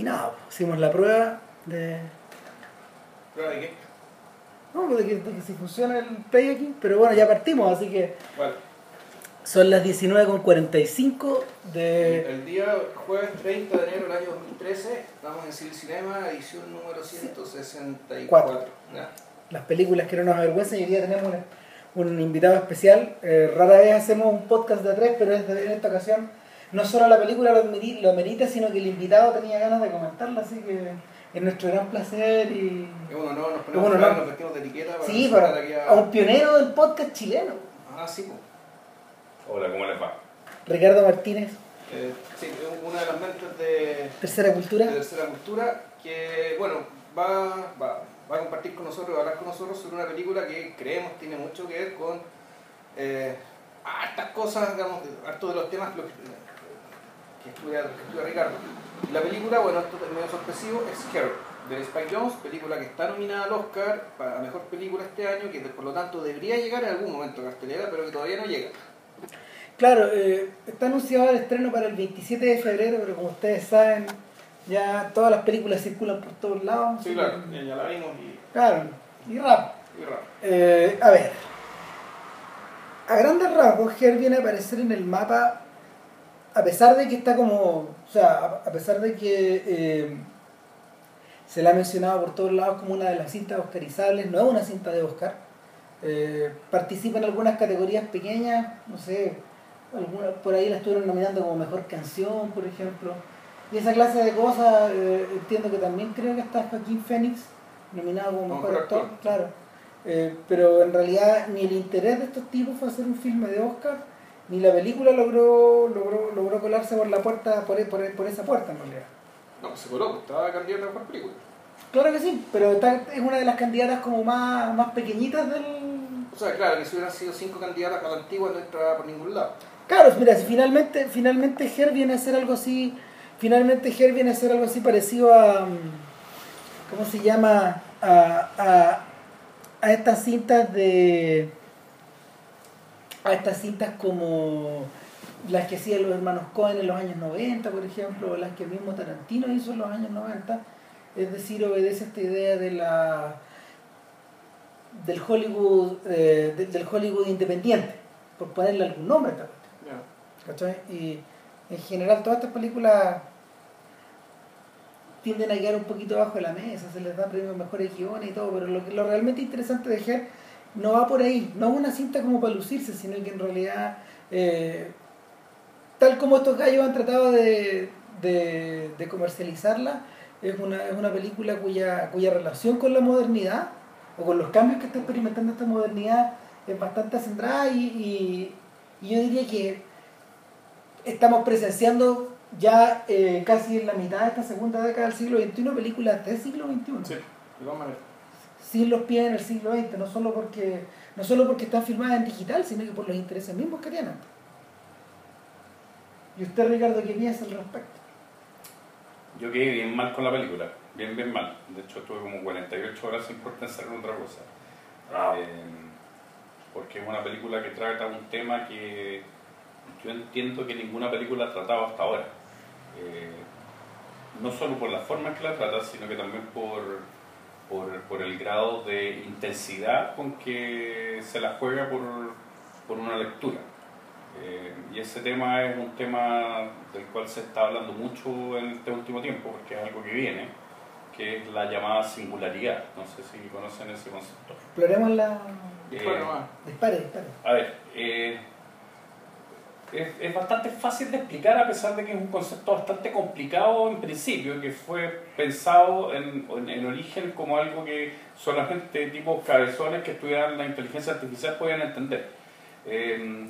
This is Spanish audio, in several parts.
Y nada, hicimos la prueba de. ¿Prueba de qué? No, de que, de que si funciona el play aquí, pero bueno, ya partimos, así que ¿Cuál? son las 19.45 de. El día jueves 30 de enero del año 2013, estamos en Civil Cinema, edición número 164. Cuatro. ¿Ya? las películas que no nos avergüenzan y hoy día tenemos un, un invitado especial. Eh, rara vez hacemos un podcast de tres, pero en esta ocasión no solo la película lo, amerita, sino que el invitado tenía ganas de comentarla, así que es nuestro gran placer y... Es un honor, nos ponemos honor. nos vestimos de etiqueta para Sí, para, aquí a un pionero del podcast chileno, Ah, sí, pues. Hola, ¿cómo les va? Ricardo Martínez, Eh, sí, es una de las mentes de, Tercera Cultura. de Tercera Cultura, que, bueno, va, va, va a compartir con nosotros, va a hablar con nosotros sobre una película que creemos tiene mucho que ver con eh, hartas cosas, digamos, hartos de los temas que, que, estudia, que estudia Ricardo. Y la película, bueno, esto es medio sorpresivo, es Scare, de Spike Jones, película que está nominada al Oscar para la mejor película este año, que por lo tanto debería llegar en algún momento a cartelera, pero que todavía no llega. Claro, eh, está anunciado el estreno para el 27 de febrero, pero como ustedes saben, ya todas las películas circulan por todos lados. Sí, claro, ya, ya la vimos y, Claro, y rap. y raro. Eh, a ver, a grandes rasgos, Her viene a aparecer en el mapa, a pesar de que está como, o sea, a pesar de que eh, se la ha mencionado por todos lados como una de las cintas oscarizables, no es una cinta de Oscar, eh, participa en algunas categorías pequeñas, no sé, alguna, por ahí la estuvieron nominando como mejor canción, por ejemplo, y esa clase de cosas, eh, entiendo que también creo que está Joaquín Phoenix nominado como mejor actor. claro. Eh, pero en realidad ni el interés de estos tipos fue hacer un filme de Oscar, ni la película logró logró, logró colarse por la puerta, por, por, por esa puerta en realidad. No, pues se coló, pues, estaba candidato a mejor película. Claro que sí, pero está- es una de las candidatas como más, más pequeñitas del... O sea, claro, que si hubieran sido cinco candidatas a la antigua no entraba por ningún lado. Claro, mira, si finalmente, finalmente Her viene a ser algo así, finalmente Her viene a ser algo así parecido a, ¿cómo se llama? A, a, a estas cintas de, a estas cintas como las que hacían los hermanos Cohen en los años 90, por ejemplo, o las que el mismo Tarantino hizo en los años 90, es decir, obedece a esta idea de la del Hollywood eh, de- del Hollywood independiente, por ponerle algún nombre a esta cuestión. Ya. ¿cachai? Y en general todas estas películas tienden a quedar un poquito bajo de la mesa, se les da premios mejores guiones y todo, pero lo, que, lo realmente interesante de Her no va por ahí, no es una cinta como para lucirse, sino que en realidad, eh, tal como estos gallos han tratado de, de, comercializarla, es una, es una película cuya, cuya relación con la modernidad o con los cambios que está experimentando esta modernidad es bastante acendrada y, y- yo diría que estamos presenciando ya eh, casi en la mitad de esta segunda década del siglo XXI películas del siglo XXI Sí, de todas. Sin los pies en el siglo XX, no solo porque no solo porque están filmadas en digital, sino que por los intereses mismos que tienen. ¿Y usted, Ricardo, qué piensa al respecto? Yo quedé bien mal con la película, bien, bien mal. De hecho, estuve como 48 horas sin poder pensar en otra cosa. Eh, porque es una película que trata un tema que yo entiendo que ninguna película ha tratado hasta ahora. Eh, no solo por la forma en que la trata, sino que también por, por, por el grado de intensidad con que se la juega por, por una lectura. Eh, y ese tema es un tema del cual se está hablando mucho en este último tiempo, porque es algo que viene, que es la llamada singularidad. No sé si conocen ese concepto. Exploremos la... Dispara Eh, nomás. Dispare, dispare. a ver, eh, es, es bastante fácil de explicar a pesar de que es un concepto bastante complicado en principio, que fue pensado en, en, en origen como algo que solamente tipos cabezones que estudiaran la inteligencia artificial podían entender. Eh,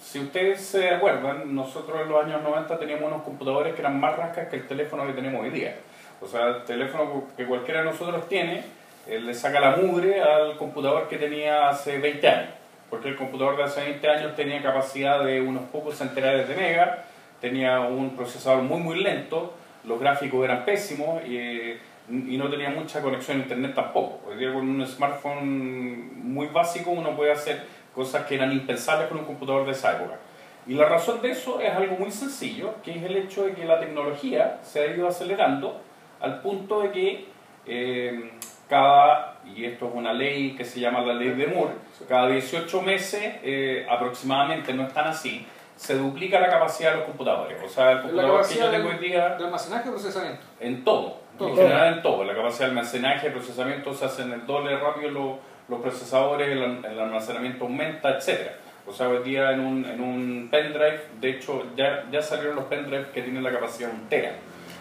si ustedes se acuerdan, nosotros en los años 90 teníamos unos computadores que eran más rascas que el teléfono que tenemos hoy día. O sea, el teléfono que cualquiera de nosotros tiene, eh, le saca la mugre al computador que tenía hace 20 años. Porque el computador de hace 20 años tenía capacidad de unos pocos centenares de megas, tenía un procesador muy muy lento, los gráficos eran pésimos y, eh, y no tenía mucha conexión a internet tampoco. Hoy día con un smartphone muy básico uno puede hacer cosas que eran impensables con un computador de esa época. Y la razón de eso es algo muy sencillo, que es el hecho de que la tecnología se ha ido acelerando al punto de que eh, cada, y esto es una ley que se llama la ley de Moore, cada 18 meses eh, aproximadamente, no están así, se duplica la capacidad de los computadores. O sea, el computador que yo tengo hoy día de almacenaje o procesamiento. en todo, Todo. en general en todo. La capacidad de almacenaje, procesamiento se hacen el doble rápido los, los procesadores, el, el almacenamiento aumenta, etcétera. O sea, hoy día en un, en un pendrive, de hecho, ya, ya salieron los pendrives que tienen la capacidad de un tera.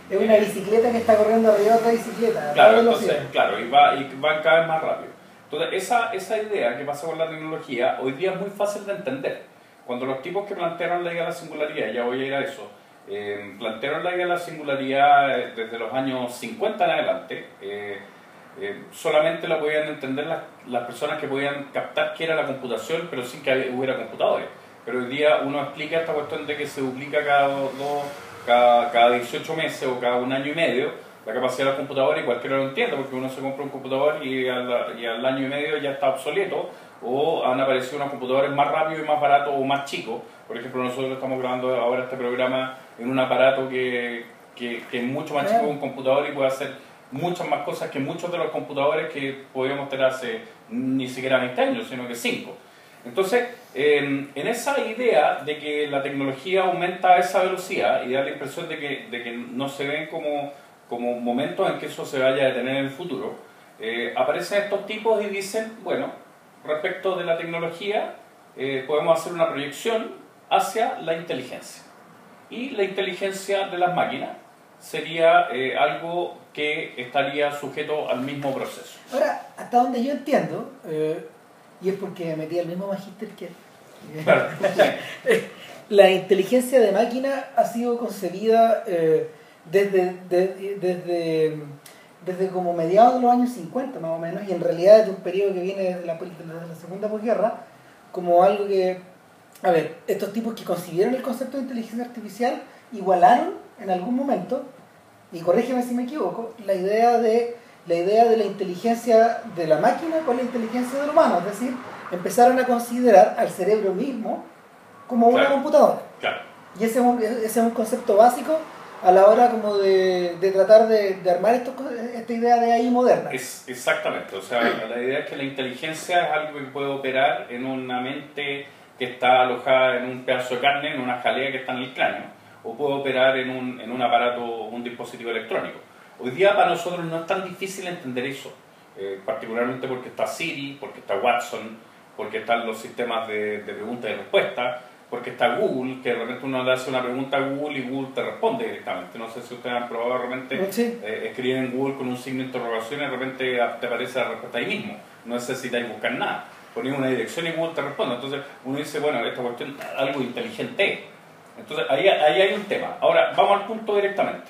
Es una bicicleta que está corriendo arriba de otra bicicleta. Claro, entonces, claro, y va, y va cada vez más rápido. Entonces, esa, esa idea que pasa con la tecnología hoy día es muy fácil de entender. Cuando los tipos que plantearon la idea de la singularidad, ya voy a ir a eso, eh, plantearon la idea de la singularidad eh, desde los años 50 en adelante, eh, eh, solamente la podían entender las, las personas que podían captar qué era la computación, pero sin que hubiera computadores. Pero hoy día uno explica esta cuestión de que se duplica cada, dos, cada, cada 18 meses o cada un año y medio la capacidad de los computadores y cualquiera lo entiende, porque uno se compra un computador y al, y al año y medio ya está obsoleto, o han aparecido unos computadores más rápidos y más baratos o más chicos. Por ejemplo, nosotros estamos grabando ahora este programa en un aparato que, que, que es mucho más chico que un computador y puede hacer muchas más cosas que muchos de los computadores que podíamos tener hace ni siquiera 20 años, sino que 5. Entonces, en, en esa idea de que la tecnología aumenta a esa velocidad y da la impresión de que, de que no se ven como, como momentos en que eso se vaya a detener en el futuro, eh, aparecen estos tipos y dicen, bueno, respecto de la tecnología, eh, podemos hacer una proyección hacia la inteligencia. Y la inteligencia de las máquinas sería eh, algo que estaría sujeto al mismo proceso. Ahora, hasta donde yo entiendo, eh, y es porque me metí al mismo magíster que él, Claro, la inteligencia de máquina ha sido concebida eh, desde, de- desde, desde como mediados de los años 50 más o menos, y en realidad desde un periodo que viene desde la, desde la segunda posguerra, como algo que, a ver, estos tipos que concibieron el concepto de inteligencia artificial igualaron en algún momento, y corrígeme si me equivoco, la idea de la idea de la inteligencia de la máquina con la inteligencia del humano, es decir, empezaron a considerar al cerebro mismo como una computadora. claro. Y ese es un, ese es un concepto básico a la hora como de, de tratar de, de armar estos co- esta idea de AI moderna. Es, exactamente, o sea, la idea es que la inteligencia es algo que puede operar en una mente que está alojada en un pedazo de carne, en una jalea que está en el cráneo, o puede operar en un, en un aparato, un dispositivo electrónico. Hoy día para nosotros no es tan difícil entender eso, eh, particularmente porque está Siri, porque está Watson, porque están los sistemas de, de preguntas y respuestas, porque está Google, que de repente uno le hace una pregunta a Google y Google te responde directamente. No sé si ustedes han probado de repente Sí. eh, escribir en Google con un signo de interrogación y de repente te aparece la respuesta ahí mismo. No necesitáis buscar nada. Ponéis una dirección y Google te responde. Entonces uno dice, bueno, esta cuestión algo inteligente es. Entonces ahí, ahí hay un tema. Ahora, vamos al punto directamente.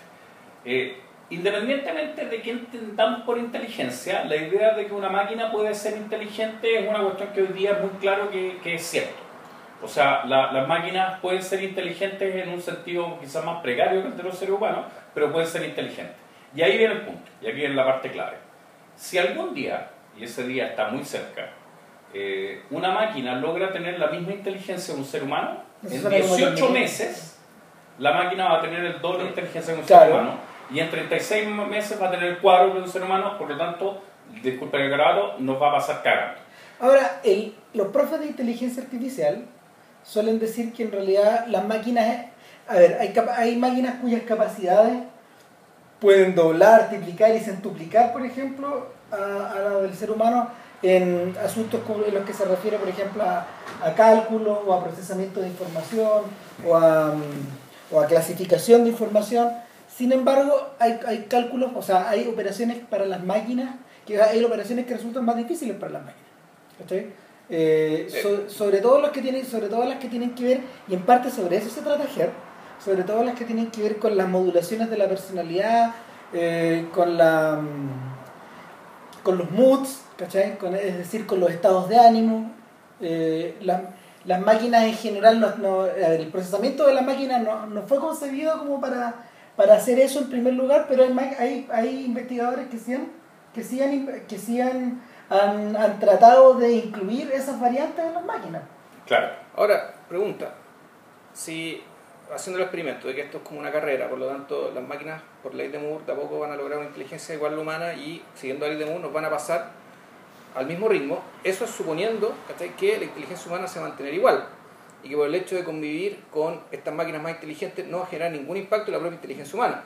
Eh, independientemente de qué entendamos por inteligencia, la idea de que una máquina puede ser inteligente es una cuestión que hoy día es muy claro que, que es cierto. O sea, la- las máquinas pueden ser inteligentes en un sentido quizás más precario que el de los seres humanos, pero pueden ser inteligentes. Y ahí viene el punto, y aquí viene la parte clave. Si algún día, y ese día está muy cerca, eh, una máquina logra tener la misma inteligencia de un ser humano, en suena como 18 Terminator. meses la máquina va a tener el doble de inteligencia de un Claro. ser humano, y en 36 meses va a tener el cuádruple de un ser humano, por lo tanto, disculpen el grabado, nos va a pasar cagando. Ahora, el- los profes de inteligencia artificial suelen decir que en realidad las máquinas, a ver, hay, hay máquinas cuyas capacidades pueden doblar, triplicar y centuplicar, por ejemplo, a, a la del ser humano en asuntos en los que se refiere, por ejemplo, a, a cálculo o a procesamiento de información o a, mm, o a clasificación de información. Sin embargo, hay, hay cálculos, o sea, hay operaciones para las máquinas, que hay operaciones que resultan más difíciles para las máquinas. ¿cachai? Eh, so- sobre todo los que tienen, sobre todo las que tienen que ver, y en parte sobre eso se trata GER, sobre todo las que tienen que ver con las modulaciones de la personalidad, eh, con la mm, con los moods, ¿cachai? Con- es decir, con los estados de ánimo. eh, las, las máquinas en general, no, el procesamiento de las máquinas no, no fue concebido como para, para hacer eso en primer lugar, pero hay, hay, hay investigadores que sí han, que sí han, que sí han, han, han tratado de incluir esas variantes en las máquinas. Claro. Ahora, pregunta. Si haciendo el experimento de que esto es como una carrera, por lo tanto las máquinas por ley de Moore de a poco van a lograr una inteligencia igual a la humana y siguiendo la ley de Moore nos van a pasar al mismo ritmo, eso es suponiendo que la inteligencia humana se va a mantener igual y que por el hecho de convivir con estas máquinas más inteligentes no va a generar ningún impacto en la propia inteligencia humana.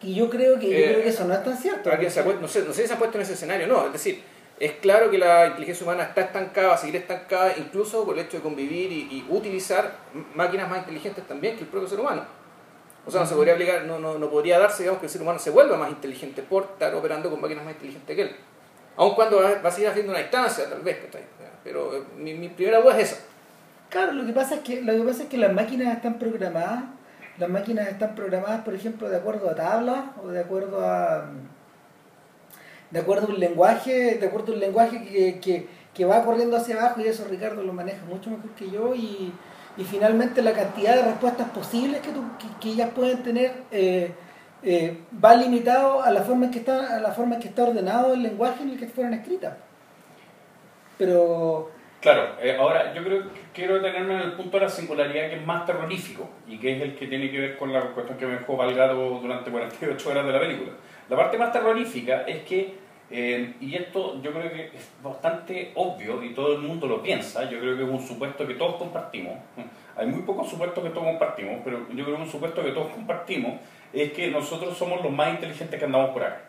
Y yo creo que, yo Eh, creo que eso no es tan cierto. Se ha puesto- no, sé, no sé si se han puesto en ese escenario, no, es decir, es claro que la inteligencia humana está estancada, va a seguir estancada, incluso por el hecho de convivir y, y utilizar máquinas más inteligentes también que el propio ser humano. O sea, no se podría aplicar, no, no, no podría darse, digamos, que el ser humano se vuelva más inteligente por estar operando con máquinas más inteligentes que él. Aun cuando va, va a seguir haciendo una distancia, tal vez, pero eh, mi, mi primera duda es esa. Claro, lo que pasa es que lo que pasa es que las máquinas están programadas, las máquinas están programadas, por ejemplo, de acuerdo a tablas o de acuerdo a de acuerdo a un lenguaje, de acuerdo a un lenguaje que, que, que va corriendo hacia abajo y eso Ricardo lo maneja mucho mejor que yo y, y finalmente la cantidad de respuestas posibles que, tú- que, ellas pueden tener eh, eh, va limitado a la forma en que está a la forma en que está ordenado el lenguaje en el que fueron escritas. Pero Claro, eh, ahora yo creo que quiero detenerme en el punto de la singularidad que es más terrorífico y que es el que tiene que ver con la cuestión que me dejó Valgado durante 48 horas de la película. La parte más terrorífica es que, eh, y esto yo creo que es bastante obvio y todo el mundo lo piensa, yo creo que es un supuesto que todos compartimos, hay muy pocos supuestos que todos compartimos, pero yo creo que un supuesto que todos compartimos es que nosotros somos los más inteligentes que andamos por acá.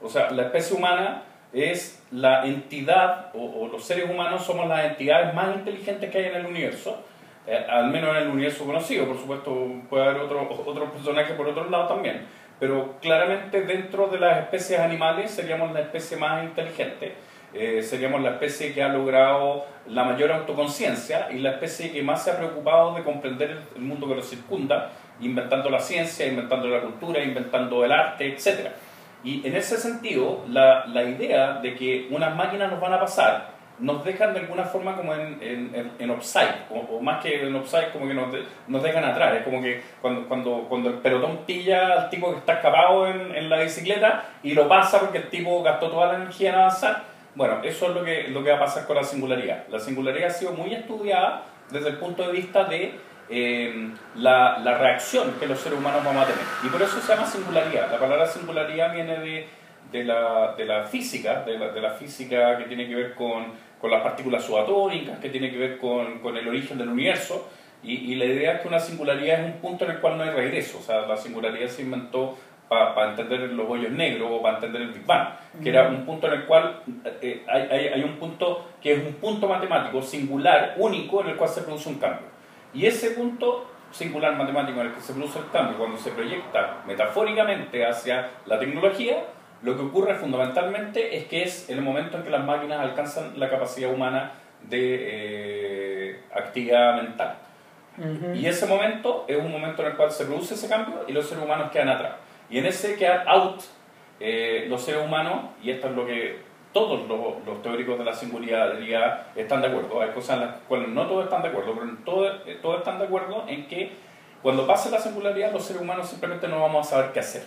O sea, la especie humana es la entidad, o, los seres humanos somos las entidades más inteligentes que hay en el universo, eh, al menos en el universo conocido, por supuesto puede haber otros otros personajes por otro lado también, pero claramente dentro de las especies animales seríamos la especie más inteligente, eh, seríamos la especie que ha logrado la mayor autoconciencia y la especie que más se ha preocupado de comprender el, el mundo que nos circunda, inventando la ciencia, inventando la cultura, inventando el arte, etcétera. Y en ese sentido, la, la idea de que unas máquinas nos van a pasar nos dejan de alguna forma como en, en, en, offside, o, o más que en offside, como que nos, de- nos dejan atrás. Es como que cuando, cuando, cuando el pelotón pilla al tipo que está escapado en, en la bicicleta y lo pasa porque el tipo gastó toda la energía en avanzar. Bueno, eso es lo que, lo que va a pasar con la singularidad. La singularidad ha sido muy estudiada desde el punto de vista de eh, la, la reacción que los seres humanos vamos a tener. Y por eso se llama singularidad. La palabra singularidad viene de, de, la, de la física, de la, de la física que tiene que ver con, con las partículas subatómicas, que tiene que ver con, con el origen del universo. Y, y la idea es que una singularidad es un punto en el cual no hay regreso. O sea, la singularidad se inventó para entender los hoyos negros o para entender el Big Bang, que era un punto en el cual eh, hay, hay, hay un punto que es un punto matemático singular, único, en el cual se produce un cambio. Y ese punto singular matemático en el que se produce el cambio, cuando se proyecta metafóricamente hacia la tecnología, lo que ocurre fundamentalmente es que es el momento en que las máquinas alcanzan la capacidad humana de eh, actividad mental. Y ese momento es un momento en el cual se produce ese cambio y los seres humanos quedan atrás. Y en ese quedar out, eh, los seres humanos, y esto es lo que todos los, los teóricos de la singularidad están de acuerdo, hay cosas en las cuales no todos están de acuerdo, pero en todo, eh, todos están de acuerdo en que cuando pase la singularidad los seres humanos simplemente no vamos a saber qué hacer.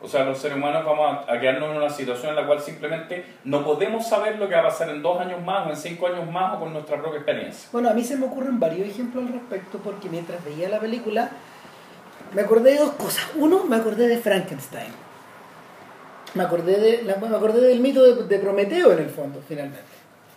O sea, los seres humanos vamos a quedarnos en una situación en la cual simplemente no podemos saber lo que va a pasar en dos años más o en cinco años más o con nuestra propia experiencia. Bueno, a mí se me ocurren varios ejemplos al respecto porque mientras veía la película me acordé de dos cosas. Uno, me acordé de Frankenstein. Me acordé, de, me acordé del mito de, de Prometeo en el fondo, finalmente.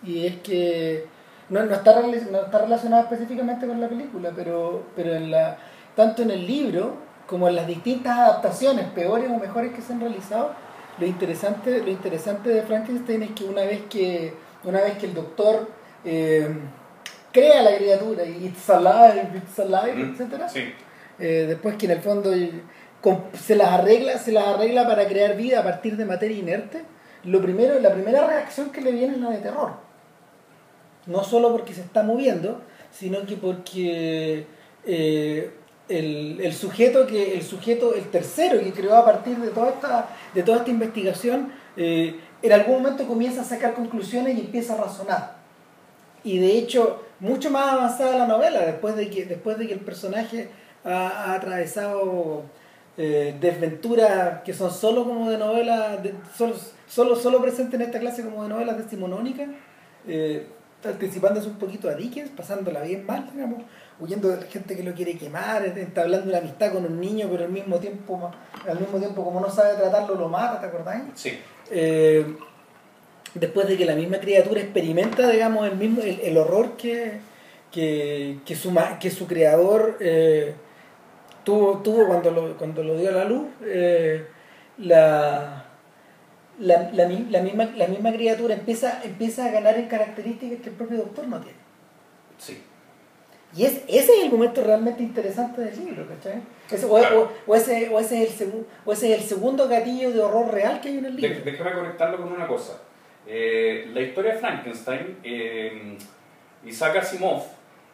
Y es que no, no, está, no está relacionado específicamente con la película, pero, pero en la, tanto en el libro como en las distintas adaptaciones, peores o mejores que se han realizado, lo interesante, lo interesante de Frankenstein es que una vez que, una vez que el doctor eh, crea la criatura y it's alive, it's alive, Mm, Sí. eh, después que en el fondo se las arregla, se las arregla para crear vida a partir de materia inerte, lo primero, la primera reacción que le viene es la de terror. No solo porque se está moviendo, sino que porque eh, el, el sujeto que, el sujeto, el tercero que creó a partir de toda esta, de toda esta investigación, eh, en algún momento comienza a sacar conclusiones y empieza a razonar. Y de hecho, mucho más avanzada la novela, después de que, después de que el personaje ha atravesado eh, desventuras que son solo como de novelas, de- solo, solo, solo presentes en esta clase como de novelas decimonónicas, eh, anticipándose un poquito a Dickens, pasándola bien mal, digamos, huyendo de la gente que lo quiere quemar, entablando una amistad con un niño, pero al mismo tiempo, al mismo tiempo como no sabe tratarlo, lo mata, ¿te acordáis? Sí. Eh, después de que la misma criatura experimenta, digamos, el mismo el, el horror que, que, que, su, que su creador eh, tuvo, tuvo cuando, lo, cuando lo dio a la luz, eh, la, la, la, mi- la misma, la misma criatura empieza, empieza a ganar en características que el propio doctor no tiene. Sí. Y es, ese es el momento realmente interesante del libro, ¿cachai? Es- o, o- o ese, o, ese es el o ese es el segundo gatillo de horror real que hay en el libro. De- déjame conectarlo con una cosa. Eh, la historia de Frankenstein, eh, Isaac Asimov,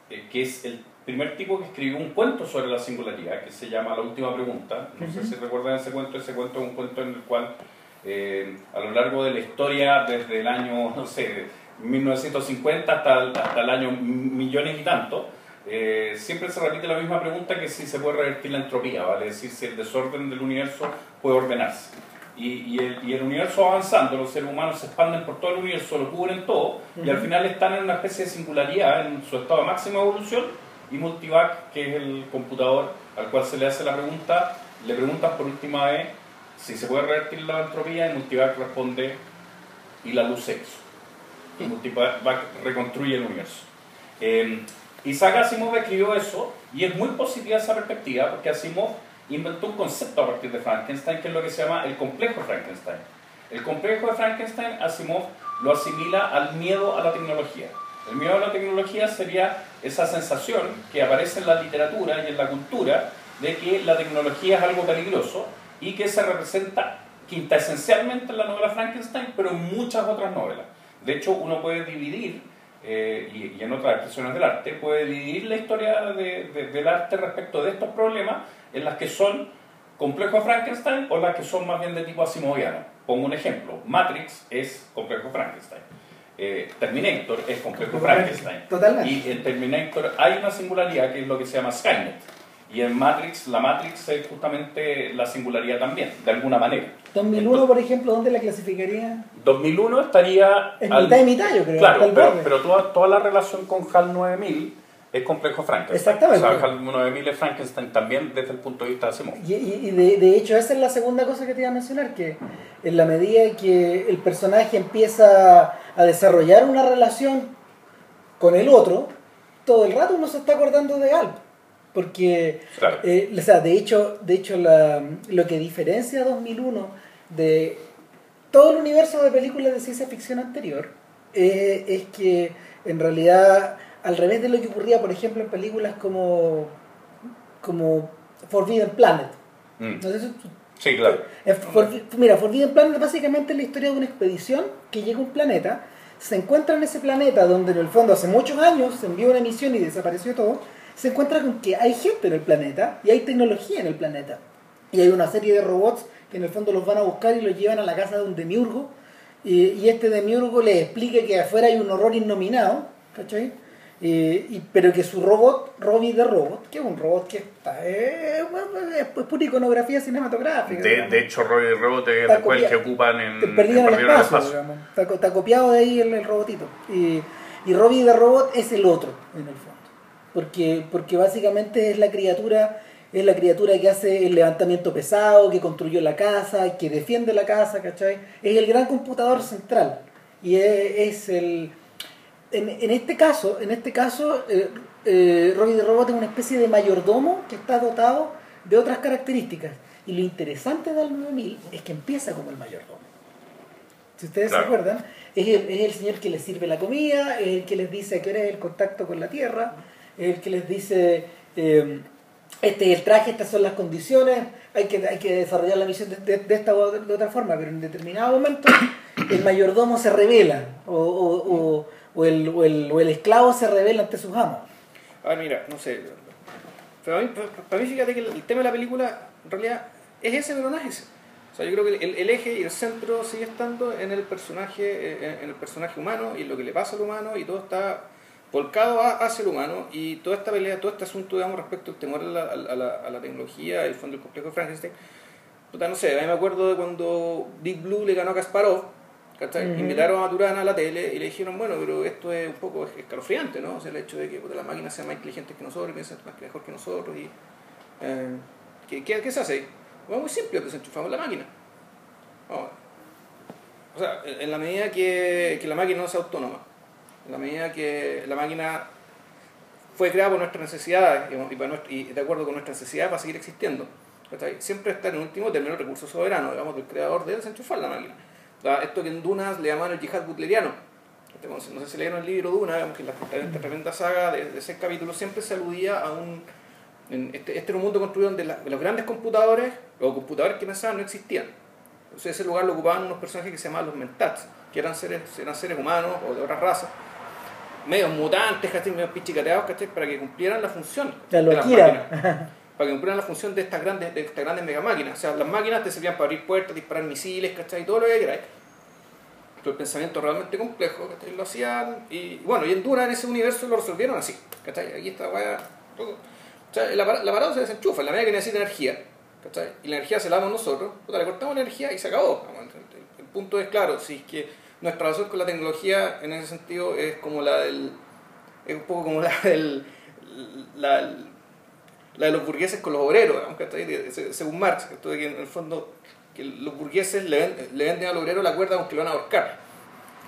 eh, que es el primer tipo que escribió un cuento sobre la singularidad, que se llama La Última Pregunta. No sé Ujú. si recuerdan ese cuento. Ese cuento es un cuento en el cual, eh, a lo largo de la historia, desde el año, no sé, 1950 hasta hasta el año millones y tanto, eh, siempre se repite la misma pregunta que si se puede revertir la entropía, ¿vale? Es decir, si el desorden del universo puede ordenarse. Y, y el, y el universo avanzando, los seres humanos se expanden por todo el universo, lo cubren todo, y al final están en una especie de singularidad, en su estado de máxima evolución, y Multivac, que es el computador al cual se le hace la pregunta, le preguntan por última vez si se puede revertir la entropía, y Multivac responde, y la luz eso. Y Multivac reconstruye el universo. Eh, Isaac Asimov escribió eso, y es muy positiva esa perspectiva, porque Asimov inventó un concepto a partir de Frankenstein, que es lo que se llama el complejo de Frankenstein. El complejo de Frankenstein, Asimov lo asimila al miedo a la tecnología. El miedo a la tecnología sería esa sensación que aparece en la literatura y en la cultura de que la tecnología es algo peligroso y que se representa quintaesencialmente en la novela Frankenstein, pero en muchas otras novelas. De hecho, uno puede dividir, eh, y, y en otras expresiones del arte, puede dividir la historia de- de- del arte respecto de estos problemas en las que son complejo Frankenstein o las que son más bien de tipo asimoviano. Pongo un ejemplo. Matrix es complejo Frankenstein. Eh, Terminator es complejo Frankenstein. Totalmente. Y en Terminator hay una singularidad que es lo que se llama Skynet. Y en Matrix, la Matrix es justamente la singularidad también, de alguna manera. 2001, por ejemplo, ¿dónde la clasificaría? 2001 estaría... En al- mitad y mitad, yo creo. Claro, pero, pero toda, toda la relación con HAL 9000 es complejo Frankenstein. Exactamente. O sea, HAL 9000 es Frankenstein también desde el punto de vista de Asimov. Y, y- de, de hecho esa es la segunda cosa que te iba a mencionar, que en la medida que el personaje empieza a desarrollar una relación con el otro, todo el rato uno se está acordando de algo. Porque, Claro. eh, o sea, de hecho, de hecho la- lo que diferencia a 2001 de todo el universo de películas de ciencia ficción anterior eh, es que en realidad, al revés de lo que ocurría, por ejemplo, en películas como, como Forbidden Planet, Mm. no sé si- Sí, claro. eh, For- mira, Forbidden Planet básicamente es la historia de una expedición que llega a un planeta, se encuentra en ese planeta donde en el fondo hace muchos años se envió una misión y desapareció todo, se encuentra con que hay gente en el planeta y hay tecnología en el planeta. Y hay una serie de robots que en el fondo los van a buscar y los llevan a la casa de un demiurgo. Y, y este demiurgo les explica que afuera hay un horror innominado, ¿cachai? Eh, y- pero que su robot, Robbie the Robot, que es un robot que está, eh, es, pura iconografía cinematográfica. De, de hecho, Roy Rebote es Está el que ocupan en, en perdido en el espacio, digamos. Está, está copiado de ahí el, el robotito. Y, y Robbie the Robot es el otro, en el fondo. Porque, porque básicamente es la criatura, es la criatura que hace el levantamiento pesado, que construyó la casa, que defiende la casa, ¿cachai? Es el gran computador central. Y es, es el. En, en este caso, en este caso, eh, eh, Robbie the Robot es una especie de mayordomo que está dotado de otras características. Y lo interesante del 9000 es que empieza como el mayordomo. Si ustedes Claro. se acuerdan, es el, es el señor que les sirve la comida, es el que les dice a qué hora es el contacto con la tierra, es el que les dice, eh, este es el traje, estas son las condiciones, hay que, hay que desarrollar la misión de, de- de esta o de, de otra forma, pero en determinado momento el mayordomo se revela o, o- o- o el, o el- o el esclavo se revela ante sus amos. A ver, mira, no sé. Para mí, para- mí fíjate que el, tema de la película, en realidad, es ese, pero no es ese. O sea, yo creo que el, el eje y el centro sigue estando en el personaje, eh, en el personaje humano y lo que le pasa al humano y todo está volcado hacia el humano y toda esta pelea, todo este asunto, digamos, respecto al temor a la, a la- a la tecnología, el fondo del complejo de Frankenstein. Puta, no sé, a mí me acuerdo de cuando Big Blue le ganó a Kasparov ¿cachai? Invitaron a Turana a la tele y le dijeron, bueno, pero esto es un poco escalofriante, ¿no? O sea, el hecho de que puta, las máquinas sean más inteligentes que nosotros, piensen más que mejor que nosotros y... eh, ¿qué, qué, qué se hace? Bueno, muy simple, desenchufamos la máquina. Vamos. O sea, en la medida que, que la máquina no sea autónoma, en la medida que la máquina fue creada por nuestras necesidades y, para nuestra- y de acuerdo con nuestras necesidades va a seguir existiendo. ¿cachai? Siempre está en último término el recurso soberano, digamos, del creador de desenchufar la máquina. O sea, esto que en Dunas le llaman el yihad butleriano. Este, No sé si leyeron el libro Duna, digamos, que en la, esta tremenda saga de, de seis capítulos siempre se aludía a un... en este, este era un mundo construido donde la- los grandes computadores, los computadores que pensaban no existían. Entonces ese lugar lo ocupaban unos personajes que se llamaban los mentats, que eran seres, eran seres humanos o de otras razas, medios mutantes, ¿cachai? medios pichicateados, ¿cachai? para que cumplieran la función La de las loquira. máquinas. Para que cumplieran la función de estas grandes, de estas grandes megamáquinas. O sea, las máquinas te servían para abrir puertas, disparar misiles, ¿cachai? Todo lo que queráis. Pero el pensamiento realmente complejo, ¿cachai? Lo hacían y bueno, y en Duna en ese universo lo resolvieron así, ¿cachai? Aquí está weá. todo. O sea, el apara- el aparato se desenchufa, en la medida que necesita energía, ¿cachai? Y la energía se la damos nosotros, puta, le cortamos energía y se acabó. El, punto es claro, si es que nuestra relación con la tecnología en ese sentido es como la del. es un poco como la del. la, la de los burgueses con los obreros, digamos, según Marx, que en el fondo que los burgueses le, ven- le venden al obrero la cuerda aunque lo van a ahorcar.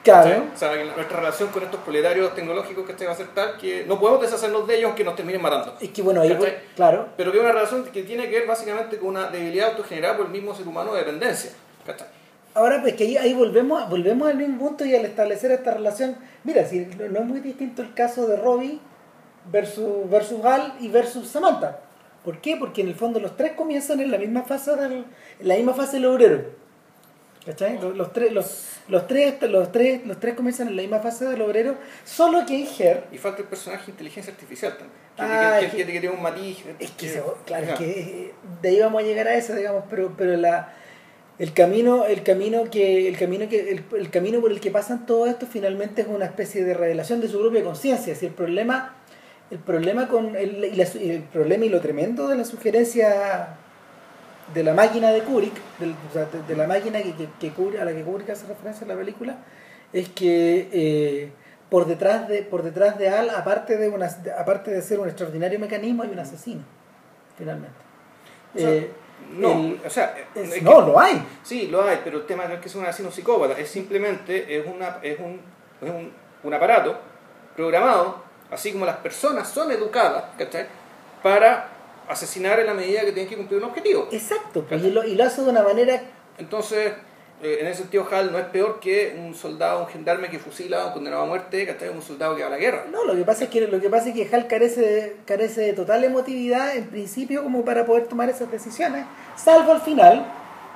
Claro. O sea, nuestra relación con estos proletarios tecnológicos que va a ser tal que no podemos deshacernos de ellos aunque nos terminen matando. Es que bueno, ahí, ¿Cachai? claro. Pero que es una relación que tiene que ver básicamente con una debilidad autogenerada por el mismo ser humano de dependencia. ¿cachai? Ahora, pues que ahí, ahí volvemos, volvemos al mismo punto y al establecer esta relación. Mira, si no no es muy distinto el caso de Robbie versus, versus Hal y versus Samantha. ¿Por qué? Porque en el fondo los tres comienzan en la misma fase del, en la misma fase del obrero. ¿Cachai? Los, los tres, los, los, tres, los, tres, los tres comienzan en la misma fase del obrero, solo que en Her Y falta el personaje de inteligencia artificial también. Que, Ah, que, que, que- tiene un matiz. Es que, se- claro, es que eh, de ahí vamos a llegar a eso, digamos, pero, pero la, el camino, el camino que, el camino que, el, el camino por el que pasan todo esto finalmente es una especie de revelación de su propia conciencia. Si el problema, el problema con el, y la el problema y lo tremendo de la sugerencia de la máquina de Kubrick, del- o sea, de, de la máquina que, que, que Kubrick- a la que Kubrick hace referencia en la película, es que eh, por detrás de por detrás de Al, aparte de una, aparte de ser un extraordinario mecanismo, hay un asesino, finalmente. O sea, Eh, No, el- o sea, es- es que- no, lo hay. Sí, lo hay, pero el tema no es que sea un asesino psicópata, es simplemente es, una, es, un, es un, un aparato programado, así como las personas son educadas, ¿cachai? Para asesinar en la medida que tienen que cumplir un objetivo. Exacto, pues, y, lo, y lo hace de una manera Entonces, eh, en ese sentido, Hal no es peor que un soldado, un gendarme que fusila un condenado a muerte, ¿cachai? Un soldado que va a la guerra. No, lo que pasa es que lo que pasa es que Hal carece de, carece de total emotividad en principio como para poder tomar esas decisiones, salvo al final,